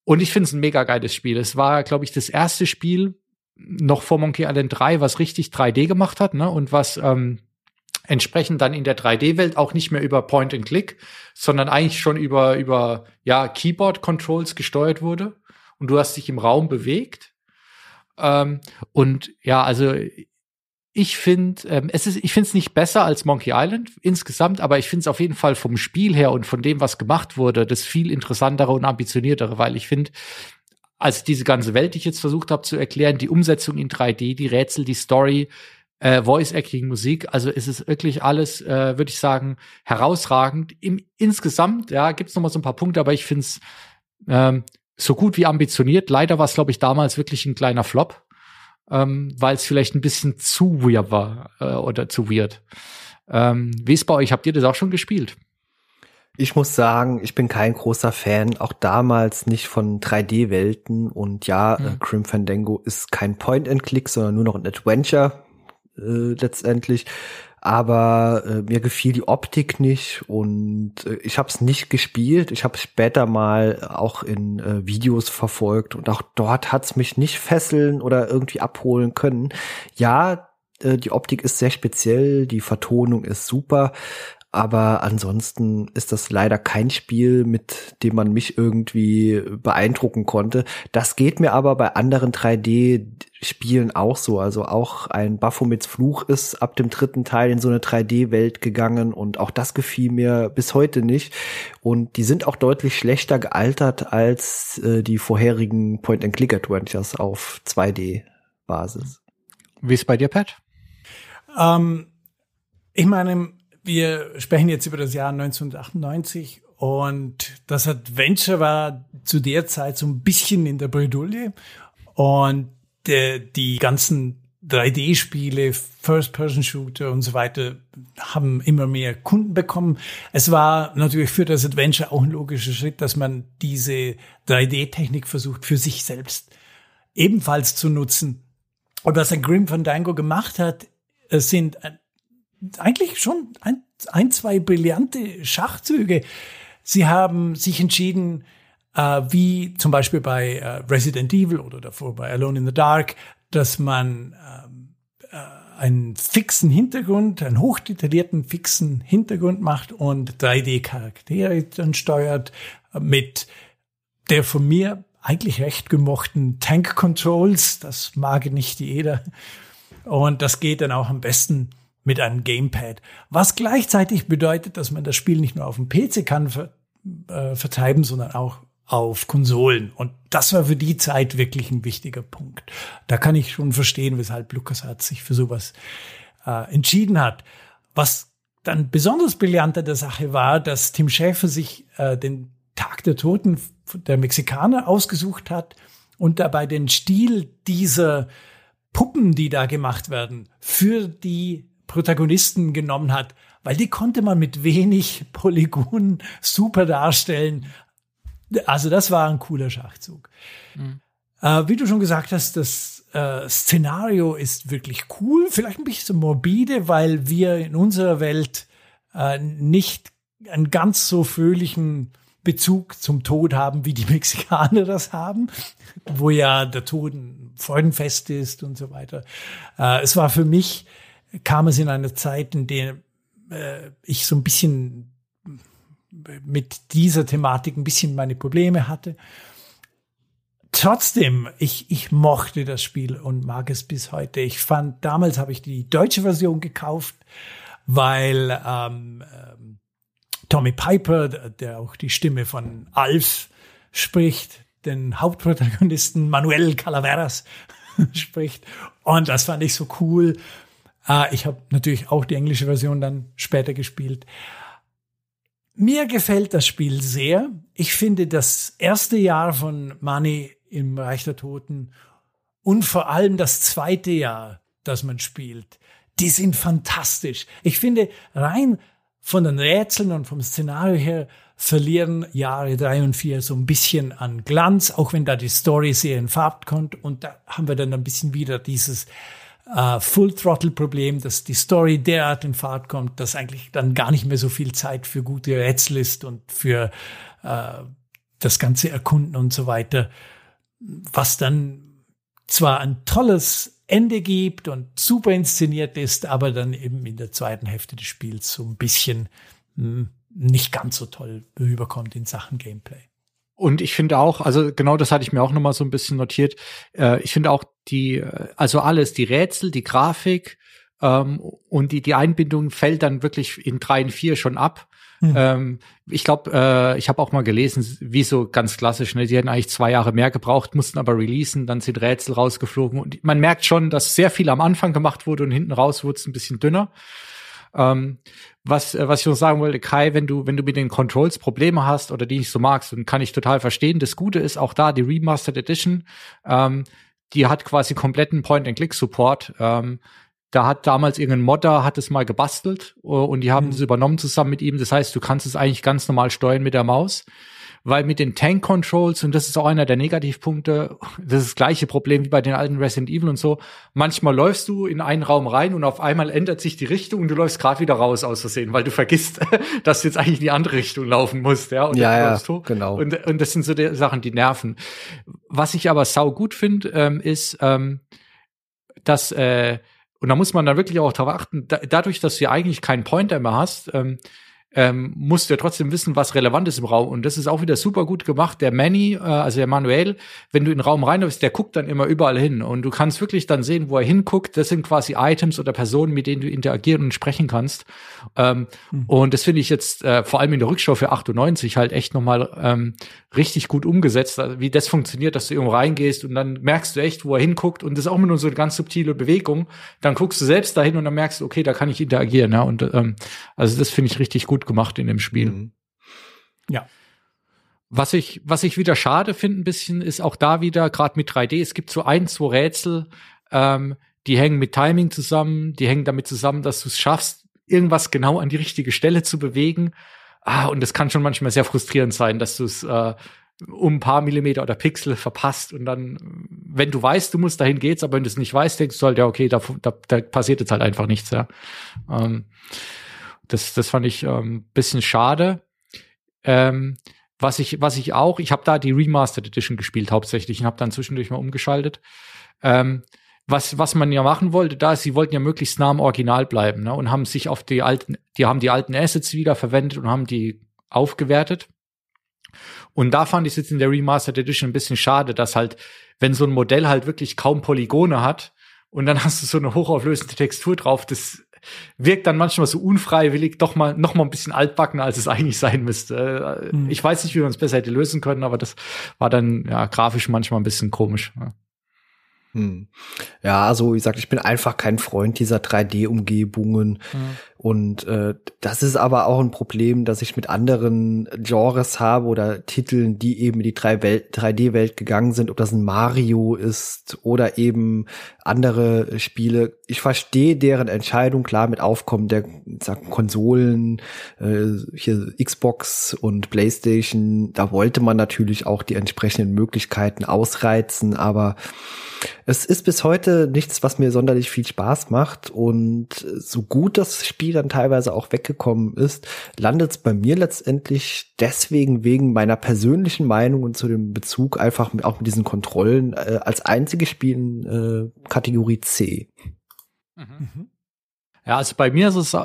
und ich finde es ein mega geiles Spiel. Es war, glaube ich, das erste Spiel, noch vor Monkey Island 3, was richtig 3D gemacht hat, ne? Und was ähm, entsprechend dann in der 3D-Welt auch nicht mehr über Point and Click, sondern eigentlich schon über, über ja, Keyboard-Controls gesteuert wurde. Und du hast dich im Raum bewegt. Ähm, und ja, also ich finde, ähm, es ist, ich finde es nicht besser als Monkey Island insgesamt, aber ich finde es auf jeden Fall vom Spiel her und von dem, was gemacht wurde, das viel interessantere und ambitioniertere, weil ich finde, als diese ganze Welt, die ich jetzt versucht habe zu erklären, die Umsetzung in 3D, die Rätsel, die Story, äh, Voice Acting, Musik, also es ist wirklich alles, äh, würde ich sagen, herausragend. Im, insgesamt, ja, gibt es noch mal so ein paar Punkte, aber ich finde es ähm, so gut wie ambitioniert. Leider war es, glaube ich, damals wirklich ein kleiner Flop ähm, weil es vielleicht ein bisschen zu weird war äh, oder zu weird. Ähm, wie ist bei euch? Habt ihr das auch schon gespielt? Ich muss sagen, ich bin kein großer Fan, auch damals nicht von 3D-Welten. Und ja, hm. äh, Grim Fandango ist kein Point-and-Click, sondern nur noch ein Adventure äh, letztendlich aber äh, mir gefiel die Optik nicht und äh, ich habe es nicht gespielt. Ich habe später mal auch in äh, Videos verfolgt und auch dort hat's mich nicht fesseln oder irgendwie abholen können. Ja, äh, die Optik ist sehr speziell, die Vertonung ist super, aber ansonsten ist das leider kein Spiel, mit dem man mich irgendwie beeindrucken konnte. Das geht mir aber bei anderen 3D-Spielen auch so. Also auch ein Baphomets Fluch ist ab dem dritten Teil in so eine 3D-Welt gegangen und auch das gefiel mir bis heute nicht. Und die sind auch deutlich schlechter gealtert als äh, die vorherigen Point-and-Click-Adventures auf 2D-Basis. Wie ist bei dir, Pat? Ähm, ich meine, wir sprechen jetzt über das Jahr 1998 und das Adventure war zu der Zeit so ein bisschen in der Bredouille und die, die ganzen 3D-Spiele, First-Person-Shooter und so weiter haben immer mehr Kunden bekommen. Es war natürlich für das Adventure auch ein logischer Schritt, dass man diese 3D-Technik versucht für sich selbst ebenfalls zu nutzen. Und was ein Grim Fandango gemacht hat, sind eigentlich schon ein, ein zwei brillante Schachzüge. Sie haben sich entschieden, äh, wie zum Beispiel bei äh, Resident Evil oder davor bei Alone in the Dark, dass man ähm, äh, einen fixen Hintergrund, einen hochdetaillierten fixen Hintergrund macht und 3D-Charaktere dann steuert mit der von mir eigentlich recht gemochten Tank Controls. Das mag nicht jeder. Und das geht dann auch am besten mit einem Gamepad. Was gleichzeitig bedeutet, dass man das Spiel nicht nur auf dem PC kann ver äh, vertreiben, sondern auch auf Konsolen. Und das war für die Zeit wirklich ein wichtiger Punkt. Da kann ich schon verstehen, weshalb LucasArts sich für sowas äh, entschieden hat. Was dann besonders brillant an der Sache war, dass Tim Schäfer sich äh, den Tag der Toten der Mexikaner ausgesucht hat und dabei den Stil dieser Puppen, die da gemacht werden, für die Protagonisten genommen hat, weil die konnte man mit wenig Polygonen super darstellen. Also das war ein cooler Schachzug. Mhm. Äh, wie du schon gesagt hast, das äh, Szenario ist wirklich cool, vielleicht ein bisschen morbide, weil wir in unserer Welt äh, nicht einen ganz so fröhlichen Bezug zum Tod haben, wie die Mexikaner das haben, wo ja der Tod ein Freudenfest ist und so weiter. Äh, es war für mich kam es in eine Zeit, in der äh, ich so ein bisschen mit dieser Thematik ein bisschen meine Probleme hatte. Trotzdem, ich, ich mochte das Spiel und mag es bis heute. Ich fand, damals habe ich die deutsche Version gekauft, weil ähm, ähm, Tommy Piper, der auch die Stimme von Alf spricht, den Hauptprotagonisten Manuel Calaveras spricht. Und das fand ich so cool. Ah, ich habe natürlich auch die englische Version dann später gespielt. Mir gefällt das Spiel sehr. Ich finde das erste Jahr von Money im Reich der Toten und vor allem das zweite Jahr, das man spielt, die sind fantastisch. Ich finde rein von den Rätseln und vom Szenario her verlieren Jahre drei und vier so ein bisschen an Glanz, auch wenn da die Story sehr in Farb kommt und da haben wir dann ein bisschen wieder dieses äh, Full Throttle Problem, dass die Story derart in Fahrt kommt, dass eigentlich dann gar nicht mehr so viel Zeit für gute Rätsel ist und für äh, das ganze Erkunden und so weiter, was dann zwar ein tolles Ende gibt und super inszeniert ist, aber dann eben in der zweiten Hälfte des Spiels so ein bisschen mh, hm, nicht ganz so toll rüberkommt in Sachen Gameplay. Und ich finde auch, also genau das hatte ich mir auch noch mal so ein bisschen notiert. Äh, ich finde auch die, also alles, die Rätsel, die Grafik ähm, und die die Einbindung fällt dann wirklich in drei und vier schon ab. Mhm. Ähm, ich glaube, äh, ich habe auch mal gelesen, wie so ganz klassisch, ne? die hätten eigentlich zwei Jahre mehr gebraucht, mussten aber releasen, dann sind Rätsel rausgeflogen. Und man merkt schon, dass sehr viel am Anfang gemacht wurde und hinten raus wurde es ein bisschen dünner. Ähm, was, äh, was ich noch sagen wollte, Kai, wenn du, wenn du mit den Controls Probleme hast oder die nicht so magst, dann kann ich total verstehen. Das Gute ist auch da, die Remastered Edition, ähm, die hat quasi kompletten Point-and-Click-Support. Ähm, da hat damals irgendein Modder hat es mal gebastelt uh, und die haben mhm. es übernommen zusammen mit ihm. Das heißt, du kannst es eigentlich ganz normal steuern mit der Maus weil mit den Tank Controls, und das ist auch einer der Negativpunkte, das ist das gleiche Problem wie bei den alten Resident Evil und so, manchmal läufst du in einen Raum rein und auf einmal ändert sich die Richtung und du läufst gerade wieder raus aus Versehen, weil du vergisst, dass du jetzt eigentlich in die andere Richtung laufen musst, ja, und ja, ja genau. Und, und das sind so die Sachen, die nerven. Was ich aber sau gut finde, ähm, ist, ähm, dass äh, und da muss man dann wirklich auch darauf achten, da, dadurch, dass du ja eigentlich keinen Pointer mehr hast, ähm, ähm, musst du ja trotzdem wissen, was relevant ist im Raum. Und das ist auch wieder super gut gemacht. Der Manny, äh, also der Manuel, wenn du in den Raum reinläufst, der guckt dann immer überall hin. Und du kannst wirklich dann sehen, wo er hinguckt. Das sind quasi Items oder Personen, mit denen du interagieren und sprechen kannst. Ähm, mhm. Und das finde ich jetzt äh, vor allem in der Rückschau für 98 halt echt nochmal ähm, richtig gut umgesetzt, also wie das funktioniert, dass du irgendwo reingehst und dann merkst du echt, wo er hinguckt. Und das ist auch immer nur so eine ganz subtile Bewegung. Dann guckst du selbst dahin und dann merkst du, okay, da kann ich interagieren. Ja? Und ähm, also das finde ich richtig gut gut gemacht in dem Spiel. Mhm. Ja. Was ich, was ich wieder schade finde ein bisschen, ist auch da wieder, gerade mit 3D, es gibt so ein, zwei Rätsel, ähm, die hängen mit Timing zusammen, die hängen damit zusammen, dass du es schaffst, irgendwas genau an die richtige Stelle zu bewegen. Ah, und das kann schon manchmal sehr frustrierend sein, dass du es äh, um ein paar Millimeter oder Pixel verpasst und dann, wenn du weißt, du musst dahin geht's, aber wenn du es nicht weißt, denkst du halt, ja, okay, da, da, da passiert jetzt halt einfach nichts, ja. Ähm, das, das fand ich ähm, bisschen schade. Ähm, was ich, was ich auch, ich habe da die Remastered Edition gespielt hauptsächlich und habe dann zwischendurch mal umgeschaltet. Ähm, was, was man ja machen wollte, da ist, sie wollten ja möglichst nah am Original bleiben, ne? Und haben sich auf die alten, die haben die alten Assets wieder verwendet und haben die aufgewertet. Und da fand ich es jetzt in der Remastered Edition ein bisschen schade, dass halt, wenn so ein Modell halt wirklich kaum Polygone hat und dann hast du so eine hochauflösende Textur drauf, das wirkt dann manchmal so unfreiwillig doch mal noch mal ein bisschen altbacken, als es eigentlich sein müsste. Mhm. Ich weiß nicht, wie man es besser hätte lösen können, aber das war dann ja grafisch manchmal ein bisschen komisch. Ja. Hm. Ja, also wie gesagt, ich bin einfach kein Freund dieser 3D-Umgebungen. Mhm. Und äh, das ist aber auch ein Problem, dass ich mit anderen Genres habe oder Titeln, die eben in die 3D-Welt gegangen sind, ob das ein Mario ist oder eben andere Spiele. Ich verstehe deren Entscheidung, klar, mit Aufkommen der sag, Konsolen, äh, hier Xbox und PlayStation, da wollte man natürlich auch die entsprechenden Möglichkeiten ausreizen, aber es ist bis heute nichts, was mir sonderlich viel Spaß macht. Und so gut das Spiel dann teilweise auch weggekommen ist, landet es bei mir letztendlich deswegen wegen meiner persönlichen Meinung und zu dem Bezug einfach auch mit diesen Kontrollen äh, als einzige Spiel in äh, Kategorie C. Mhm. Ja, also bei mir ist es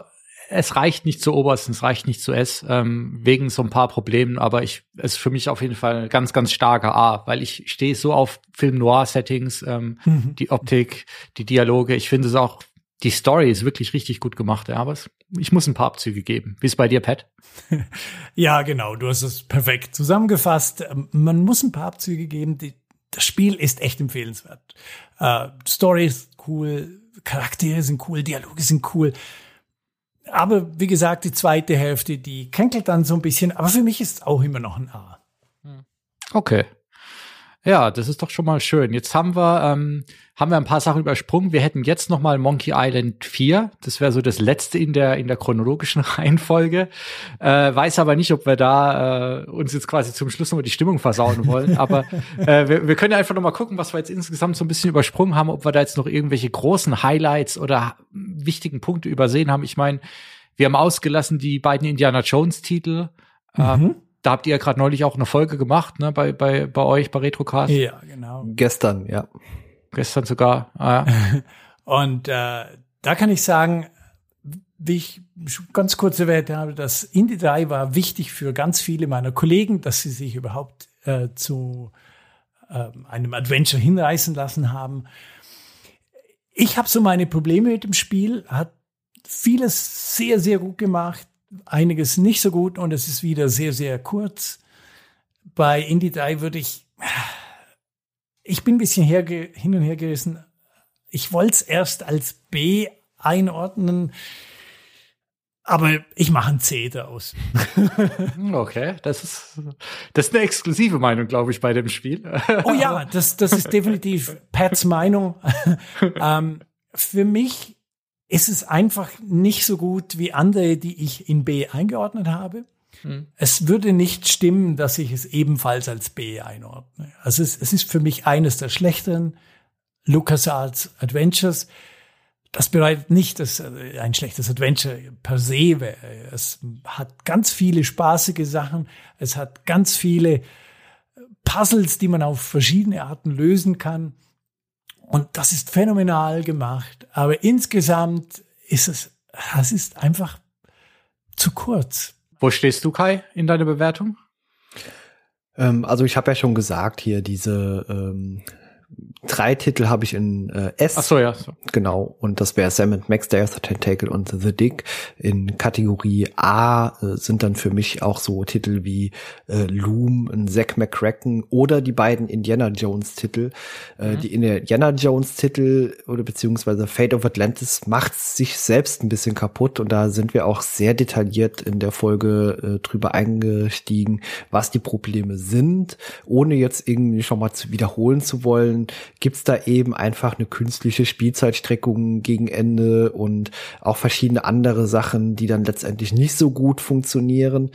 es reicht nicht zu Obersten, es reicht nicht zu S, ähm, wegen so ein paar Problemen, aber ich, es ist für mich auf jeden Fall ein ganz, ganz starker A, weil ich stehe so auf Film-Noir-Settings, ähm, mhm. die Optik, die Dialoge, ich finde es auch, die Story ist wirklich richtig gut gemacht, ja, aber es, ich muss ein paar Abzüge geben. Wie ist bei dir, Pat? ja, genau, du hast es perfekt zusammengefasst. Ähm, man muss ein paar Abzüge geben. Die, das Spiel ist echt empfehlenswert. Äh, Story ist cool, Charaktere sind cool, Dialoge sind cool aber wie gesagt, die zweite Hälfte, die kränkelt dann so ein bisschen. Aber für mich ist es auch immer noch ein A. Okay. Ja, das ist doch schon mal schön. Jetzt haben wir, ähm, haben wir ein paar Sachen übersprungen. Wir hätten jetzt noch mal Monkey Island 4. Das wäre so das letzte in der, in der chronologischen Reihenfolge. Äh, weiß aber nicht, ob wir da äh, uns jetzt quasi zum Schluss noch mal die Stimmung versauen wollen. aber äh, wir, wir können ja einfach noch mal gucken, was wir jetzt insgesamt so ein bisschen übersprungen haben, ob wir da jetzt noch irgendwelche großen Highlights oder wichtigen Punkte übersehen haben. Ich meine, wir haben ausgelassen die beiden Indiana Jones Titel. Ähm, mhm. Da habt ihr ja gerade neulich auch eine Folge gemacht, ne, bei, bei, bei euch, bei Retrocast. Ja, genau. Gestern, ja. gestern sogar. Ah. Und äh, da kann ich sagen, wie ich ganz kurz erwähnt habe, das Indie 3 war wichtig für ganz viele meiner Kollegen, dass sie sich überhaupt äh, zu äh, einem Adventure hinreißen lassen haben. Ich habe so meine Probleme mit dem Spiel, hat vieles sehr, sehr gut gemacht, einiges nicht so gut und es ist wieder sehr, sehr kurz. Bei Indie 3 würde ich, ich bin ein bisschen hin und her gerissen. Ich wollte es erst als B einordnen. Aber ich mache ein C daraus. okay, das ist, das ist eine exklusive Meinung, glaube ich, bei dem Spiel. oh ja, das, das ist definitiv Pats Meinung. ähm, für mich ist es einfach nicht so gut wie andere, die ich in B eingeordnet habe. Hm. Es würde nicht stimmen, dass ich es ebenfalls als B einordne. Also es, es ist für mich eines der schlechteren LucasArts Adventures das bedeutet nicht, dass äh, ein schlechtes Adventure per se wäre. Es hat ganz viele spaßige Sachen. Es hat ganz viele Puzzles, die man auf verschiedene Arten lösen kann. Und das ist phänomenal gemacht. Aber insgesamt ist es, es ist einfach zu kurz. Wo stehst du, Kai, in deiner Bewertung? Ähm, also ich habe ja schon gesagt, hier diese ähm, drei Titel habe ich in äh, S. Ach so, ja. So. Genau. Und das wäre Sam and Max, Day the Tentacle und The Dick. In Kategorie A äh, sind dann für mich auch so Titel wie äh, Loom, ein Zack McCracken oder die beiden Indiana Jones Titel. Äh, mhm. Die Indiana Jones Titel oder beziehungsweise Fate of Atlantis macht sich selbst ein bisschen kaputt und da sind wir auch sehr detailliert in der Folge äh, drüber eingestiegen, was die Probleme sind, ohne jetzt irgendwie schon mal zu wiederholen zu wollen gibt's da eben einfach eine künstliche Spielzeitstreckung gegen Ende und auch verschiedene andere Sachen, die dann letztendlich nicht so gut funktionieren.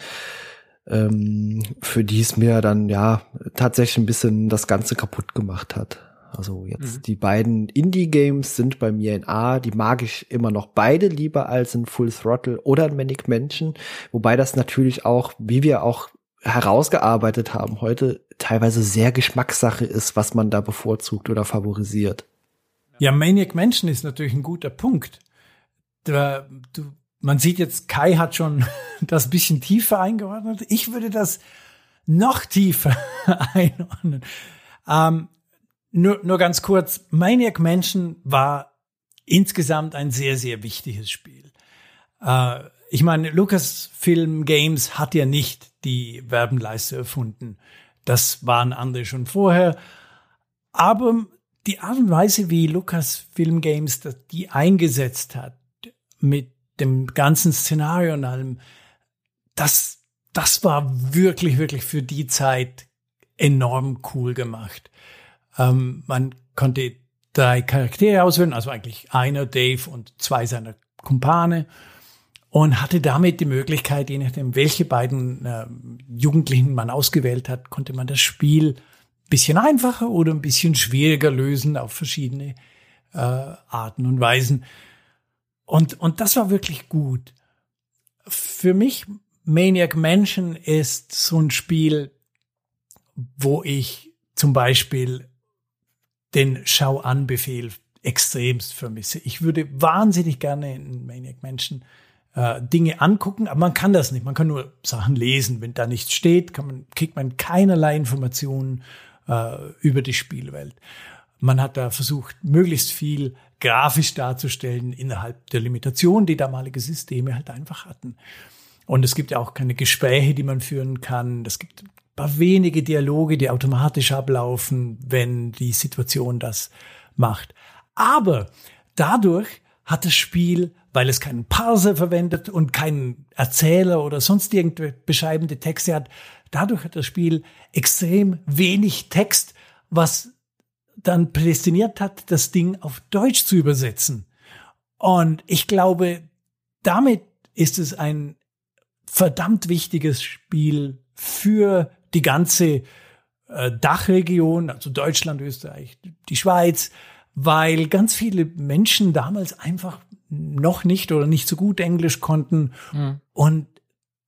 Ähm, für die es mir dann ja tatsächlich ein bisschen das Ganze kaputt gemacht hat. Also jetzt mhm. die beiden Indie-Games sind bei mir in A, die mag ich immer noch beide lieber als in Full Throttle oder in Manic Mansion, wobei das natürlich auch, wie wir auch herausgearbeitet haben heute, teilweise sehr Geschmackssache ist, was man da bevorzugt oder favorisiert. Ja, Maniac Mansion ist natürlich ein guter Punkt. Da, du, man sieht jetzt, Kai hat schon das bisschen tiefer eingeordnet. Ich würde das noch tiefer einordnen. Ähm, nur, nur ganz kurz. Maniac Mansion war insgesamt ein sehr, sehr wichtiges Spiel. Äh, ich meine, Lucasfilm Games hat ja nicht die Werbenleiste erfunden. Das waren andere schon vorher. Aber die Art und Weise, wie Lucasfilm Games die eingesetzt hat, mit dem ganzen Szenario und allem, das, das war wirklich, wirklich für die Zeit enorm cool gemacht. Ähm, man konnte drei Charaktere auswählen, also eigentlich einer, Dave und zwei seiner Kumpane und hatte damit die Möglichkeit, je nachdem, welche beiden äh, Jugendlichen man ausgewählt hat, konnte man das Spiel bisschen einfacher oder ein bisschen schwieriger lösen auf verschiedene äh, Arten und Weisen. Und, und das war wirklich gut. Für mich, Maniac Mansion ist so ein Spiel, wo ich zum Beispiel den Schau-an-Befehl extremst vermisse. Ich würde wahnsinnig gerne in Maniac Mansion äh, Dinge angucken, aber man kann das nicht. Man kann nur Sachen lesen. Wenn da nichts steht, kann man, kriegt man keinerlei Informationen äh, über die Spielwelt. Man hat da versucht, möglichst viel grafisch darzustellen innerhalb der Limitation, die damalige Systeme halt einfach hatten. Und es gibt ja auch keine Gespräche, die man führen kann. Es gibt ein paar wenige Dialoge, die automatisch ablaufen, wenn die Situation das macht. Aber dadurch hat das Spiel weil es keinen Parser verwendet und keinen Erzähler oder sonst irgendwelche beschreibende Texte hat. Dadurch hat das Spiel extrem wenig Text, was dann prädestiniert hat, das Ding auf Deutsch zu übersetzen. Und ich glaube, damit ist es ein verdammt wichtiges Spiel für die ganze äh, Dachregion, also Deutschland, Österreich, die Schweiz, weil ganz viele Menschen damals einfach noch nicht oder nicht so gut Englisch konnten mhm. und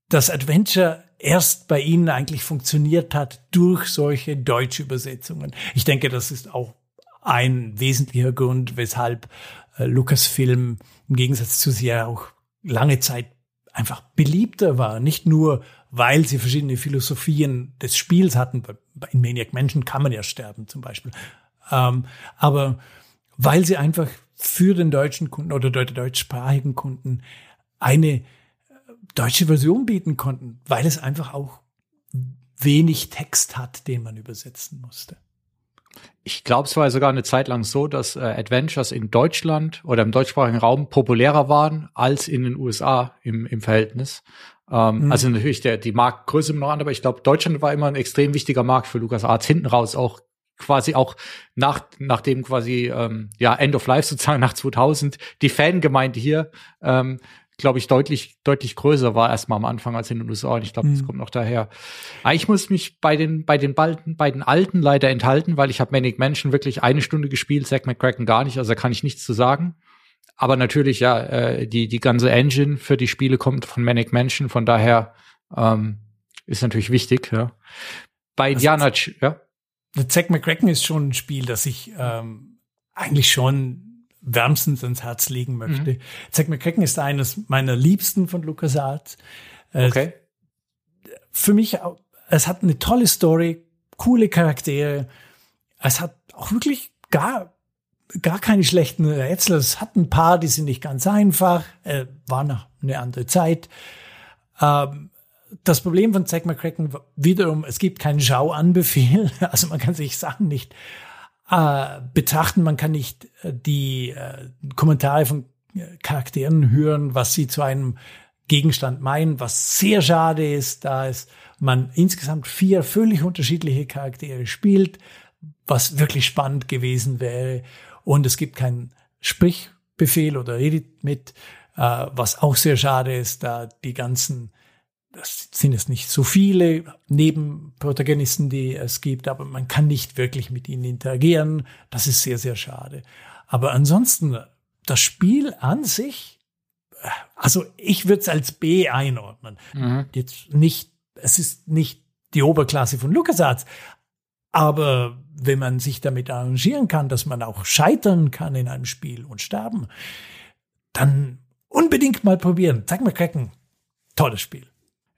das Adventure erst bei ihnen eigentlich funktioniert hat durch solche deutsche Übersetzungen. Ich denke, das ist auch ein wesentlicher Grund, weshalb äh, Lucasfilm im Gegensatz zu sie ja auch lange Zeit einfach beliebter war. Nicht nur, weil sie verschiedene Philosophien des Spiels hatten. In Maniac Mansion kann man ja sterben zum Beispiel. Ähm, aber weil sie einfach für den deutschen Kunden oder den deutschsprachigen Kunden eine äh, deutsche Version bieten konnten, weil es einfach auch wenig Text hat, den man übersetzen musste. Ich glaube, es war sogar eine Zeit lang so, dass äh, Adventures in Deutschland oder im deutschsprachigen Raum populärer waren als in den USA im, im Verhältnis. Ähm, mhm. Also natürlich der, die Marktgröße noch an, aber ich glaube, Deutschland war immer ein extrem wichtiger Markt für LucasArts. Hinten raus auch quasi auch nach, nachdem quasi, ähm, ja, End of Life sozusagen nach 2000, die Fangemeinde hier ähm, glaube ich, deutlich, deutlich größer war erstmal am Anfang als in den USA. Und ich glaube, mhm. das kommt noch daher. Aber ich muss mich bei den, bei den beiden, bei den Alten leider enthalten, weil ich habe Manic Mansion wirklich eine Stunde gespielt, Zack McCracken gar nicht, also da kann ich nichts zu sagen. Aber natürlich, ja, äh, die, die ganze Engine für die Spiele kommt von Manic Mansion, von daher ähm, ist natürlich wichtig, ja. Bei also, Diana, ja. Zack McCracken ist schon ein Spiel, das ich ähm, eigentlich schon wärmstens ans Herz legen möchte. Mhm. Zack McCracken ist eines meiner Liebsten von LucasArts. Okay. Für mich, es hat eine tolle Story, coole Charaktere. Es hat auch wirklich gar, gar keine schlechten Rätsel. Es hat ein paar, die sind nicht ganz einfach, äh, war noch eine andere Zeit. Ähm, das Problem von Zack McCracken wiederum, es gibt keinen Schauanbefehl. Also man kann sich Sachen nicht äh, betrachten. Man kann nicht äh, die äh, Kommentare von äh, Charakteren hören, was sie zu einem Gegenstand meinen, was sehr schade ist, da es man insgesamt vier völlig unterschiedliche Charaktere spielt, was wirklich spannend gewesen wäre. Und es gibt keinen Sprichbefehl oder Edit mit, äh, was auch sehr schade ist, da die ganzen das sind es nicht so viele Nebenprotagonisten, die es gibt, aber man kann nicht wirklich mit ihnen interagieren. Das ist sehr, sehr schade. Aber ansonsten, das Spiel an sich, also ich würde es als B einordnen. Mhm. Jetzt nicht, es ist nicht die Oberklasse von LucasArts, aber wenn man sich damit arrangieren kann, dass man auch scheitern kann in einem Spiel und sterben, dann unbedingt mal probieren. Zeig mir Cracken. Tolles Spiel.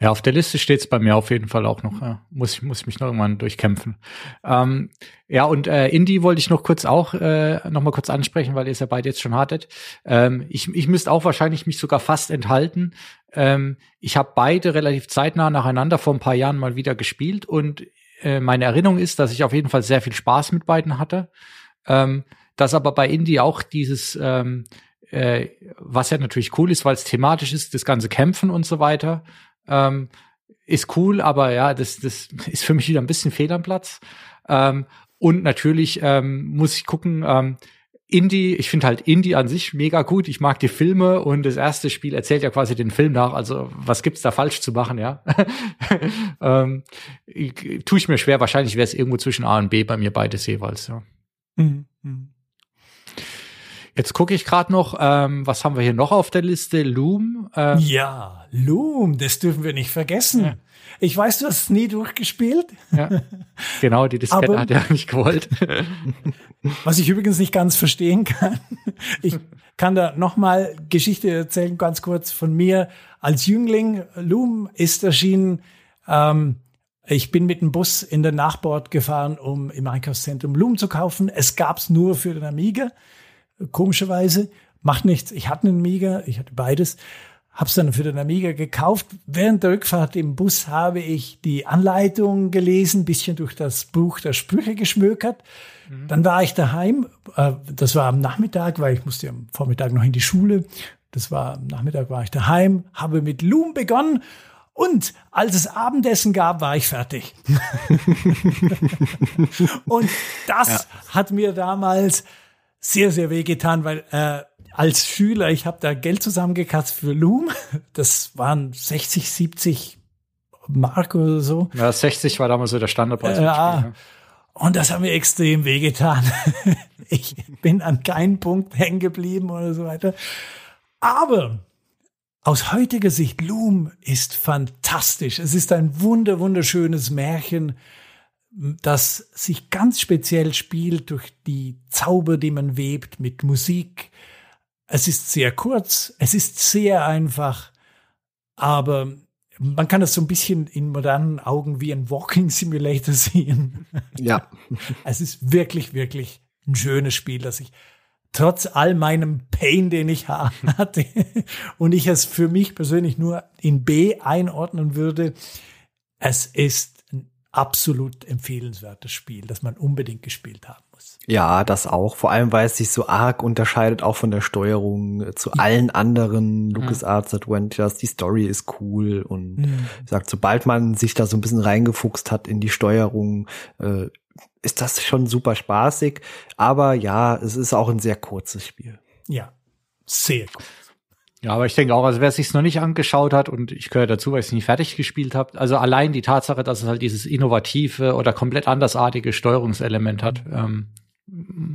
Ja, auf der Liste steht es bei mir auf jeden Fall auch noch. Ja. Muss ich muss ich mich noch irgendwann durchkämpfen. Ähm, ja, und äh, Indie wollte ich noch kurz auch äh, noch mal kurz ansprechen, weil ihr es ja beide jetzt schon hattet. Ähm, ich ich müsste auch wahrscheinlich mich sogar fast enthalten. Ähm, ich habe beide relativ zeitnah nacheinander vor ein paar Jahren mal wieder gespielt und äh, meine Erinnerung ist, dass ich auf jeden Fall sehr viel Spaß mit beiden hatte. Ähm, dass aber bei Indie auch dieses ähm, äh, was ja natürlich cool ist, weil es thematisch ist, das ganze Kämpfen und so weiter ähm, ist cool, aber ja, das, das ist für mich wieder ein bisschen fehl am Platz. Ähm, und natürlich ähm, muss ich gucken, ähm, Indie, ich finde halt Indie an sich mega gut. Ich mag die Filme und das erste Spiel erzählt ja quasi den Film nach. Also was gibt's da falsch zu machen, ja? ähm, ich, tue ich mir schwer. Wahrscheinlich wäre es irgendwo zwischen A und B bei mir beides jeweils, ja. Mhm. Jetzt gucke ich gerade noch, ähm, was haben wir hier noch auf der Liste? Loom. Ähm. Ja, Loom, das dürfen wir nicht vergessen. Ja. Ich weiß, du hast es nie durchgespielt. Ja, genau, die Diskette Aber, hat er nicht gewollt. was ich übrigens nicht ganz verstehen kann. Ich kann da nochmal Geschichte erzählen, ganz kurz von mir. Als Jüngling, Loom ist erschienen. Ähm, ich bin mit dem Bus in den Nachbord gefahren, um im Einkaufszentrum Loom zu kaufen. Es gab's nur für den Amiga komischerweise. Macht nichts. Ich hatte einen Amiga, ich hatte beides. Hab's dann für den Amiga gekauft. Während der Rückfahrt im Bus habe ich die Anleitung gelesen, bisschen durch das Buch der Sprüche geschmökert. Mhm. Dann war ich daheim. Äh, das war am Nachmittag, weil ich musste am Vormittag noch in die Schule. Das war am Nachmittag war ich daheim, habe mit Loom begonnen und als es Abendessen gab, war ich fertig. und das ja. hat mir damals sehr, sehr wehgetan, weil äh, als Schüler, ich habe da Geld zusammengekratzt für Loom. Das waren 60, 70 Mark oder so. Ja, 60 war damals so der Standardpreis. Ja. Spiel, Und das hat mir extrem wehgetan. ich bin an keinem Punkt hängen geblieben oder so weiter. Aber aus heutiger Sicht, Loom ist fantastisch. Es ist ein wunder, wunderschönes Märchen das sich ganz speziell spielt durch die Zauber, die man webt mit Musik. Es ist sehr kurz, es ist sehr einfach, aber man kann das so ein bisschen in modernen Augen wie ein Walking Simulator sehen. Ja. Es ist wirklich, wirklich ein schönes Spiel, das ich trotz all meinem Pain, den ich hatte und ich es für mich persönlich nur in B einordnen würde, es ist absolut empfehlenswertes Spiel, das man unbedingt gespielt haben muss. Ja, das auch. Vor allem, weil es sich so arg unterscheidet, auch von der Steuerung zu allen anderen LucasArts Adventures. Die Story ist cool und mhm. sagt, sobald man sich da so ein bisschen reingefuchst hat in die Steuerung, äh, ist das schon super spaßig. Aber ja, es ist auch ein sehr kurzes Spiel. Ja, sehr gut. Ja, aber ich denke auch, also wer es sich noch nicht angeschaut hat und ich gehöre dazu, weil ich es nicht fertig gespielt habe, also allein die Tatsache, dass es halt dieses innovative oder komplett andersartige Steuerungselement hat, ähm,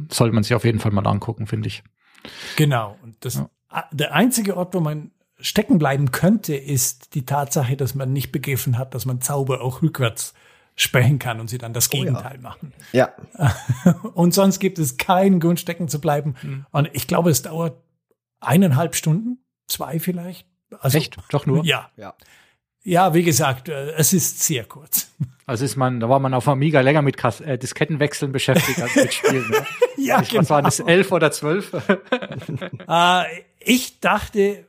sollte man sich auf jeden Fall mal angucken, finde ich. Genau. Und das, ja. der einzige Ort, wo man stecken bleiben könnte, ist die Tatsache, dass man nicht begriffen hat, dass man Zauber auch rückwärts sprechen kann und sie dann das Gegenteil oh ja. machen. Ja. und sonst gibt es keinen Grund, stecken zu bleiben. Mhm. Und ich glaube, es dauert eineinhalb Stunden zwei vielleicht. Also, Echt? Doch nur? Ja. ja. Ja, wie gesagt, äh, es ist sehr kurz. Also ist man, da war man auf Amiga länger mit Kas äh, Diskettenwechseln beschäftigt als mit Spielen. Ne? ja, ich, genau. Was waren das, elf oder zwölf? äh, ich dachte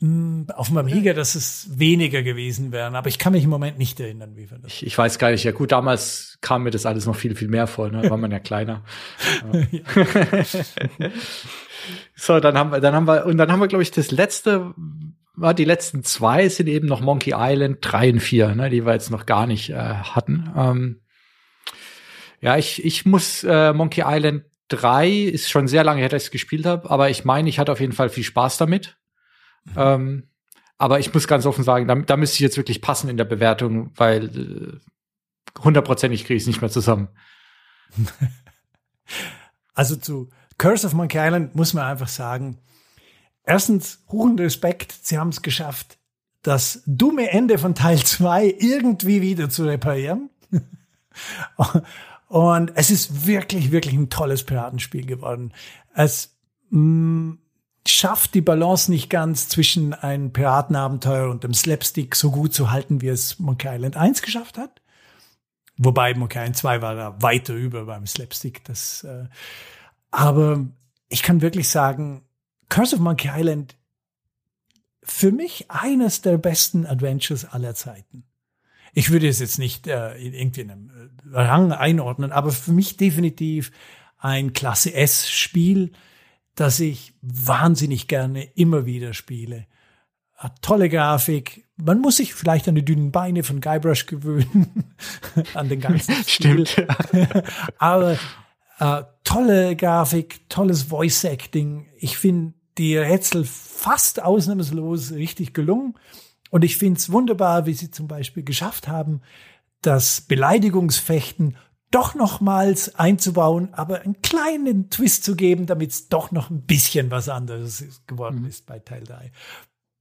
mh, hm, auf dem Amiga, dass es weniger gewesen wären, aber ich kann mich im Moment nicht erinnern, wie wir das. Ich, ich weiß gar nicht. Ja gut, damals kam mir das alles noch viel, viel mehr vor. Ne? Da war man ja kleiner. So, dann haben wir, dann haben wir, und dann haben wir, glaube ich, das letzte, war die letzten zwei sind eben noch Monkey Island 3 und 4, ne, die wir jetzt noch gar nicht äh, hatten. Ähm, ja, ich, ich muss äh, Monkey Island 3 ist schon sehr lange her, dass ich es gespielt habe, aber ich meine, ich hatte auf jeden Fall viel Spaß damit. Mhm. Ähm, aber ich muss ganz offen sagen, da, da müsste ich jetzt wirklich passen in der Bewertung, weil äh, hundertprozentig kriege ich es nicht mehr zusammen. Also zu Curse of Monkey Island muss man einfach sagen, erstens, hohen Respekt, sie haben es geschafft, das dumme Ende von Teil 2 irgendwie wieder zu reparieren. Und es ist wirklich, wirklich ein tolles Piratenspiel geworden. Es mh, mm, schafft die Balance nicht ganz zwischen einem Piratenabenteuer und dem Slapstick so gut zu halten, wie es Monkey Island 1 geschafft hat. Wobei Monkey Island 2 war da weiter über beim Slapstick. Das äh, aber ich kann wirklich sagen, Curse of Monkey Island für mich eines der besten Adventures aller Zeiten. Ich würde es jetzt nicht äh, in irgendwie in einem äh, Rang einordnen, aber für mich definitiv ein Klasse S Spiel, das ich wahnsinnig gerne immer wieder spiele. Hat tolle Grafik. Man muss sich vielleicht an die dünnen Beine von Guybrush gewöhnen, an den ganzen Stimmt. aber äh, tolle Grafik, tolles Voice Acting. Ich finde die Rätsel fast ausnahmslos richtig gelungen. Und ich finde es wunderbar, wie sie zum Beispiel geschafft haben, das Beleidigungsfechten doch nochmals einzubauen, aber einen kleinen Twist zu geben, damit es doch noch ein bisschen was anderes geworden mhm. ist bei Teil 3.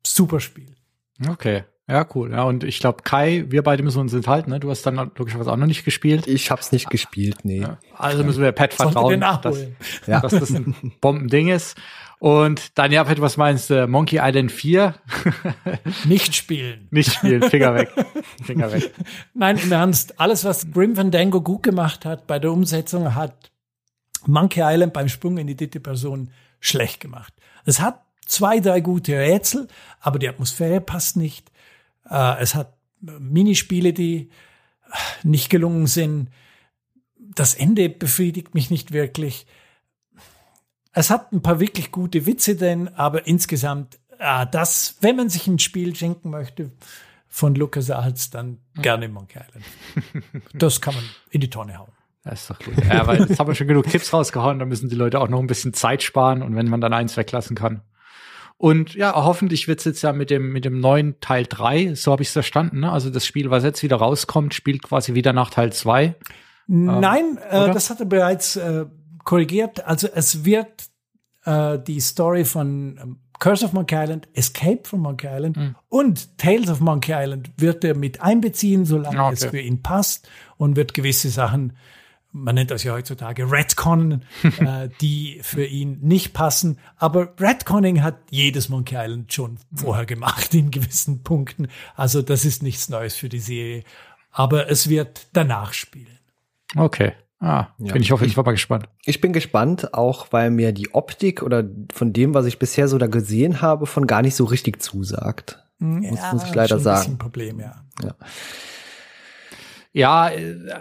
Super Spiel. Okay. Ja, cool. Ja, und ich glaube, Kai, wir beide müssen uns enthalten, ne? Du hast dann logischerweise auch noch nicht gespielt. Ich hab's nicht gespielt, nee. Ja, also müssen wir Pat vertrauen, dass, ja. dass das ein Bombending ist. Und dann, ja, Pat, was meinst du? Monkey Island 4? nicht spielen. Nicht spielen, Finger weg. Finger weg. Nein, im Ernst. Alles, was Grim Fandango gut gemacht hat bei der Umsetzung, hat Monkey Island beim Sprung in die dritte Person schlecht gemacht. Es hat zwei, drei gute Rätsel, aber die Atmosphäre passt nicht. Äh, es hat Minispiele, die nicht gelungen sind. Das Ende befriedigt mich nicht wirklich. Es hat ein paar wirklich gute Witze denn, aber insgesamt, äh, das, wenn man sich ein Spiel schenken möchte von LucasArts, dann gerne Monkey Island. Das kann man in die Tonne hauen. Das ist doch gut. Ja, weil jetzt haben wir schon genug Tipps rausgehauen, da müssen die Leute auch noch ein bisschen Zeit sparen und wenn man dann eins weglassen kann, und ja, hoffentlich wird's jetzt ja mit dem, mit dem neuen Teil 3, so habe ich es verstanden. Ne? Also das Spiel, was jetzt wieder rauskommt, spielt quasi wieder nach Teil 2. Nein, ähm, äh, das hat er bereits äh, korrigiert. Also es wird äh, die Story von ähm, Curse of Monkey Island, Escape from Monkey Island mhm. und Tales of Monkey Island wird er mit einbeziehen, solange okay. es für ihn passt und wird gewisse Sachen man nennt das ja heutzutage Redcon, äh, die für ihn nicht passen. Aber Redconning hat jedes Monkey Island schon vorher gemacht in gewissen Punkten. Also das ist nichts Neues für die Serie. Aber es wird danach spielen. Okay. Ah, ja. bin ich hoffe, ich war mal gespannt. Ich bin gespannt, auch weil mir die Optik oder von dem, was ich bisher so da gesehen habe, von gar nicht so richtig zusagt. Ja, muss, muss ich leider sagen. Ein Problem, ja. ja. Ja,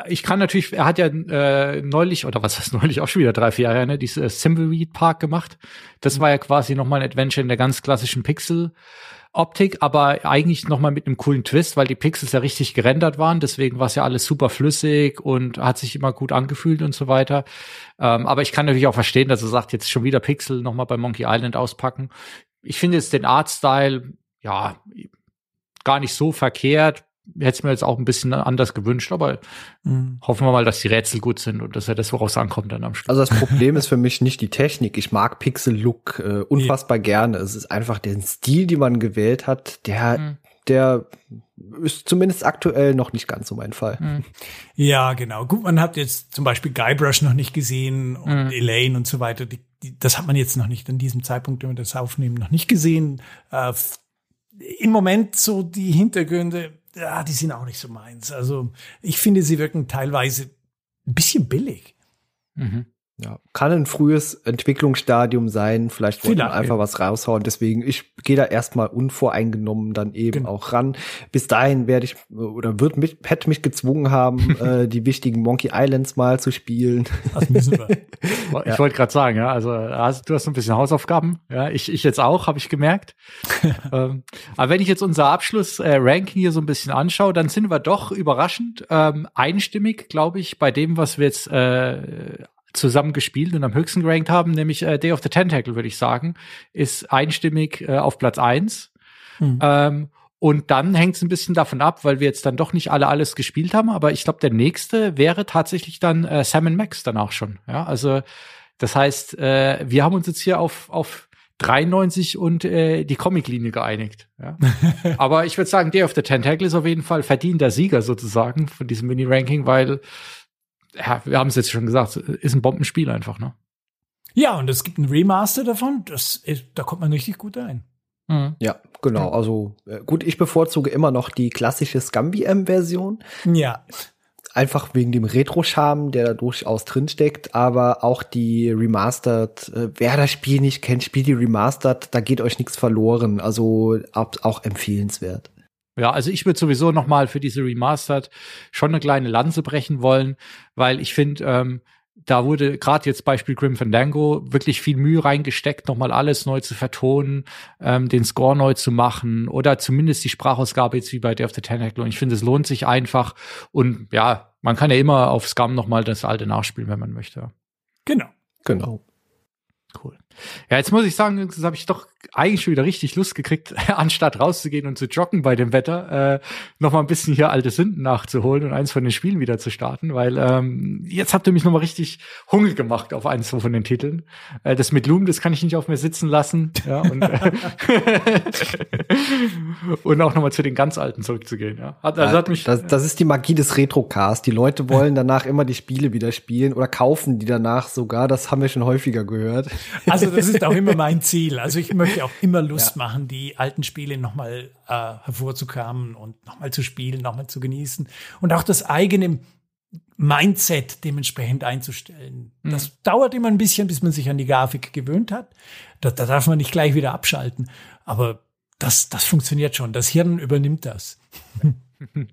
ich kann natürlich, er hat ja äh, neulich, oder was heißt neulich, auch schon wieder drei, vier Jahre, ne, dieses äh, Thimbleweed Park gemacht. Das war ja quasi nochmal ein Adventure in der ganz klassischen Pixel-Optik, aber eigentlich nochmal mit einem coolen Twist, weil die Pixels ja richtig gerendert waren, deswegen war es ja alles super flüssig und hat sich immer gut angefühlt und so weiter. Ähm, aber ich kann natürlich auch verstehen, dass er sagt, jetzt schon wieder Pixel nochmal bei Monkey Island auspacken. Ich finde jetzt den Artstyle, ja, gar nicht so verkehrt hätte es mir jetzt auch ein bisschen anders gewünscht, aber mhm. hoffen wir mal, dass die Rätsel gut sind und dass er das, woraus ankommt dann am Schluss. Also das Problem ist für mich nicht die Technik. Ich mag Pixel-Look äh, unfassbar ja. gerne. Es ist einfach der Stil, den man gewählt hat, der, mhm. der ist zumindest aktuell noch nicht ganz so mein Fall. Mhm. Ja, genau. Gut, man hat jetzt zum Beispiel Guybrush noch nicht gesehen und mhm. Elaine und so weiter. Die, die, das hat man jetzt noch nicht an diesem Zeitpunkt, wenn wir das aufnehmen, noch nicht gesehen. Äh, Im Moment so die Hintergründe ja, die sind auch nicht so meins. Also ich finde, sie wirken teilweise ein bisschen billig. Mhm. Ja, kann ein frühes Entwicklungsstadium sein. Vielleicht wollte man einfach was raushauen. Deswegen, ich gehe da erstmal unvoreingenommen dann eben genau. auch ran. Bis dahin werde ich oder wird mich, hätte mich gezwungen haben, äh, die wichtigen Monkey Islands mal zu spielen. Das müssen wir. ich ja. wollte gerade sagen, ja, also hast, du hast ein bisschen Hausaufgaben. Ja, ich, ich jetzt auch, habe ich gemerkt. ähm, aber wenn ich jetzt unser Abschluss-Ranking äh, hier so ein bisschen anschaue, dann sind wir doch überraschend ähm, einstimmig, glaube ich, bei dem, was wir jetzt äh, zusammen gespielt und am höchsten gerankt haben, nämlich äh, Day of the Tentacle, würde ich sagen, ist einstimmig äh, auf Platz eins. Mhm. Ähm, und dann hängt es ein bisschen davon ab, weil wir jetzt dann doch nicht alle alles gespielt haben, aber ich glaube, der nächste wäre tatsächlich dann äh, Sam Max danach schon. Ja, also das heißt, äh, wir haben uns jetzt hier auf, auf 93 und äh, die Comiclinie geeinigt. Ja. aber ich würde sagen, Day of the Tentacle ist auf jeden Fall verdienter Sieger sozusagen von diesem Mini-Ranking, weil ja, wir haben es jetzt schon gesagt, ist ein Bombenspiel einfach, ne? Ja, und es gibt ein Remaster davon, das ist, da kommt man richtig gut ein. Mhm. Ja, genau. Also äh, gut, ich bevorzuge immer noch die klassische Scum-VM-Version. Ja. Einfach wegen dem Retro-Charme, der da durchaus drinsteckt, aber auch die Remastered, äh, wer das Spiel nicht kennt, spielt die Remastered, da geht euch nichts verloren. Also auch empfehlenswert. Ja, also ich würde sowieso noch mal für diese Remastered schon eine kleine Lanze brechen wollen, weil ich finde, ähm, da wurde gerade jetzt Beispiel Grim Fandango wirklich viel Mühe reingesteckt, nochmal alles neu zu vertonen, ähm, den Score neu zu machen oder zumindest die Sprachausgabe jetzt wie bei Day of the Tentacle. Und ich finde, es lohnt sich einfach. Und ja, man kann ja immer auf Scum nochmal das alte nachspielen, wenn man möchte. Genau. Genau. Cool. Ja, jetzt muss ich sagen, jetzt habe ich doch eigentlich schon wieder richtig Lust gekriegt, anstatt rauszugehen und zu joggen bei dem Wetter, äh, noch mal ein bisschen hier alte Sünden nachzuholen und eins von den Spielen wieder zu starten, weil ähm, jetzt habt ihr mich noch mal richtig Hunger gemacht auf eins von den Titeln. Äh, das mit Loom, das kann ich nicht auf mir sitzen lassen. Ja, und, äh, und auch noch mal zu den ganz alten zurückzugehen. Ja. Hat, also hat mich, das, das ist die Magie des Retrocast. Die Leute wollen danach immer die Spiele wieder spielen oder kaufen die danach sogar. Das haben wir schon häufiger gehört. Also das ist auch immer mein Ziel. Also ich möchte auch immer Lust ja. machen, die alten Spiele nochmal äh, hervorzukramen und nochmal zu spielen, nochmal zu genießen und auch das eigene Mindset dementsprechend einzustellen. Mhm. Das dauert immer ein bisschen, bis man sich an die Grafik gewöhnt hat. Da, da darf man nicht gleich wieder abschalten. Aber das, das funktioniert schon. Das Hirn übernimmt das.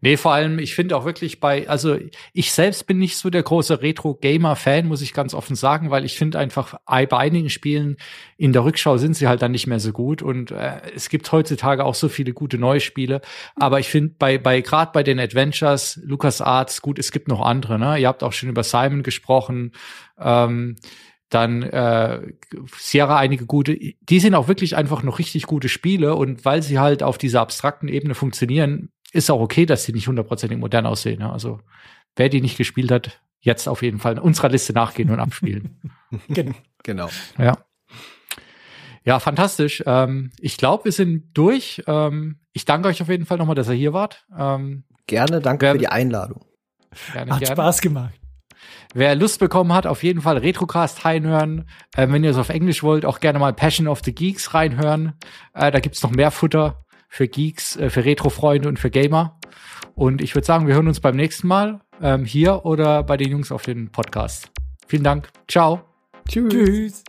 Nee, vor allem, ich finde auch wirklich bei, also ich selbst bin nicht so der große Retro-Gamer-Fan, muss ich ganz offen sagen, weil ich finde einfach, bei einigen Spielen in der Rückschau sind sie halt dann nicht mehr so gut und äh, es gibt heutzutage auch so viele gute neue Spiele. Aber ich finde bei, bei gerade bei den Adventures, Lucas Arts, gut, es gibt noch andere, ne? Ihr habt auch schon über Simon gesprochen. Ähm, dann äh, Sierra einige gute, die sind auch wirklich einfach noch richtig gute Spiele und weil sie halt auf dieser abstrakten Ebene funktionieren, ist auch okay, dass sie nicht hundertprozentig modern aussehen. Ne? Also wer die nicht gespielt hat, jetzt auf jeden Fall in unserer Liste nachgehen und abspielen. genau. Ja. Ja, fantastisch. Ähm, ich glaube, wir sind durch. Ähm, ich danke euch auf jeden Fall nochmal, dass ihr hier wart. Ähm, gerne, danke wer, für die Einladung. Gerne, Hat gerne. Spaß gemacht. Wer Lust bekommen hat, auf jeden Fall Retrocast reinhören. Äh, wenn ihr es auf Englisch wollt, auch gerne mal Passion of the Geeks reinhören. Äh, da gibt's noch mehr Futter für Geeks, äh, für Retro-Freunde und für Gamer. Und ich würde sagen, wir hören uns beim nächsten Mal ähm, hier oder bei den Jungs auf den Podcast. Vielen Dank. Ciao. Tschüss. Tschüss.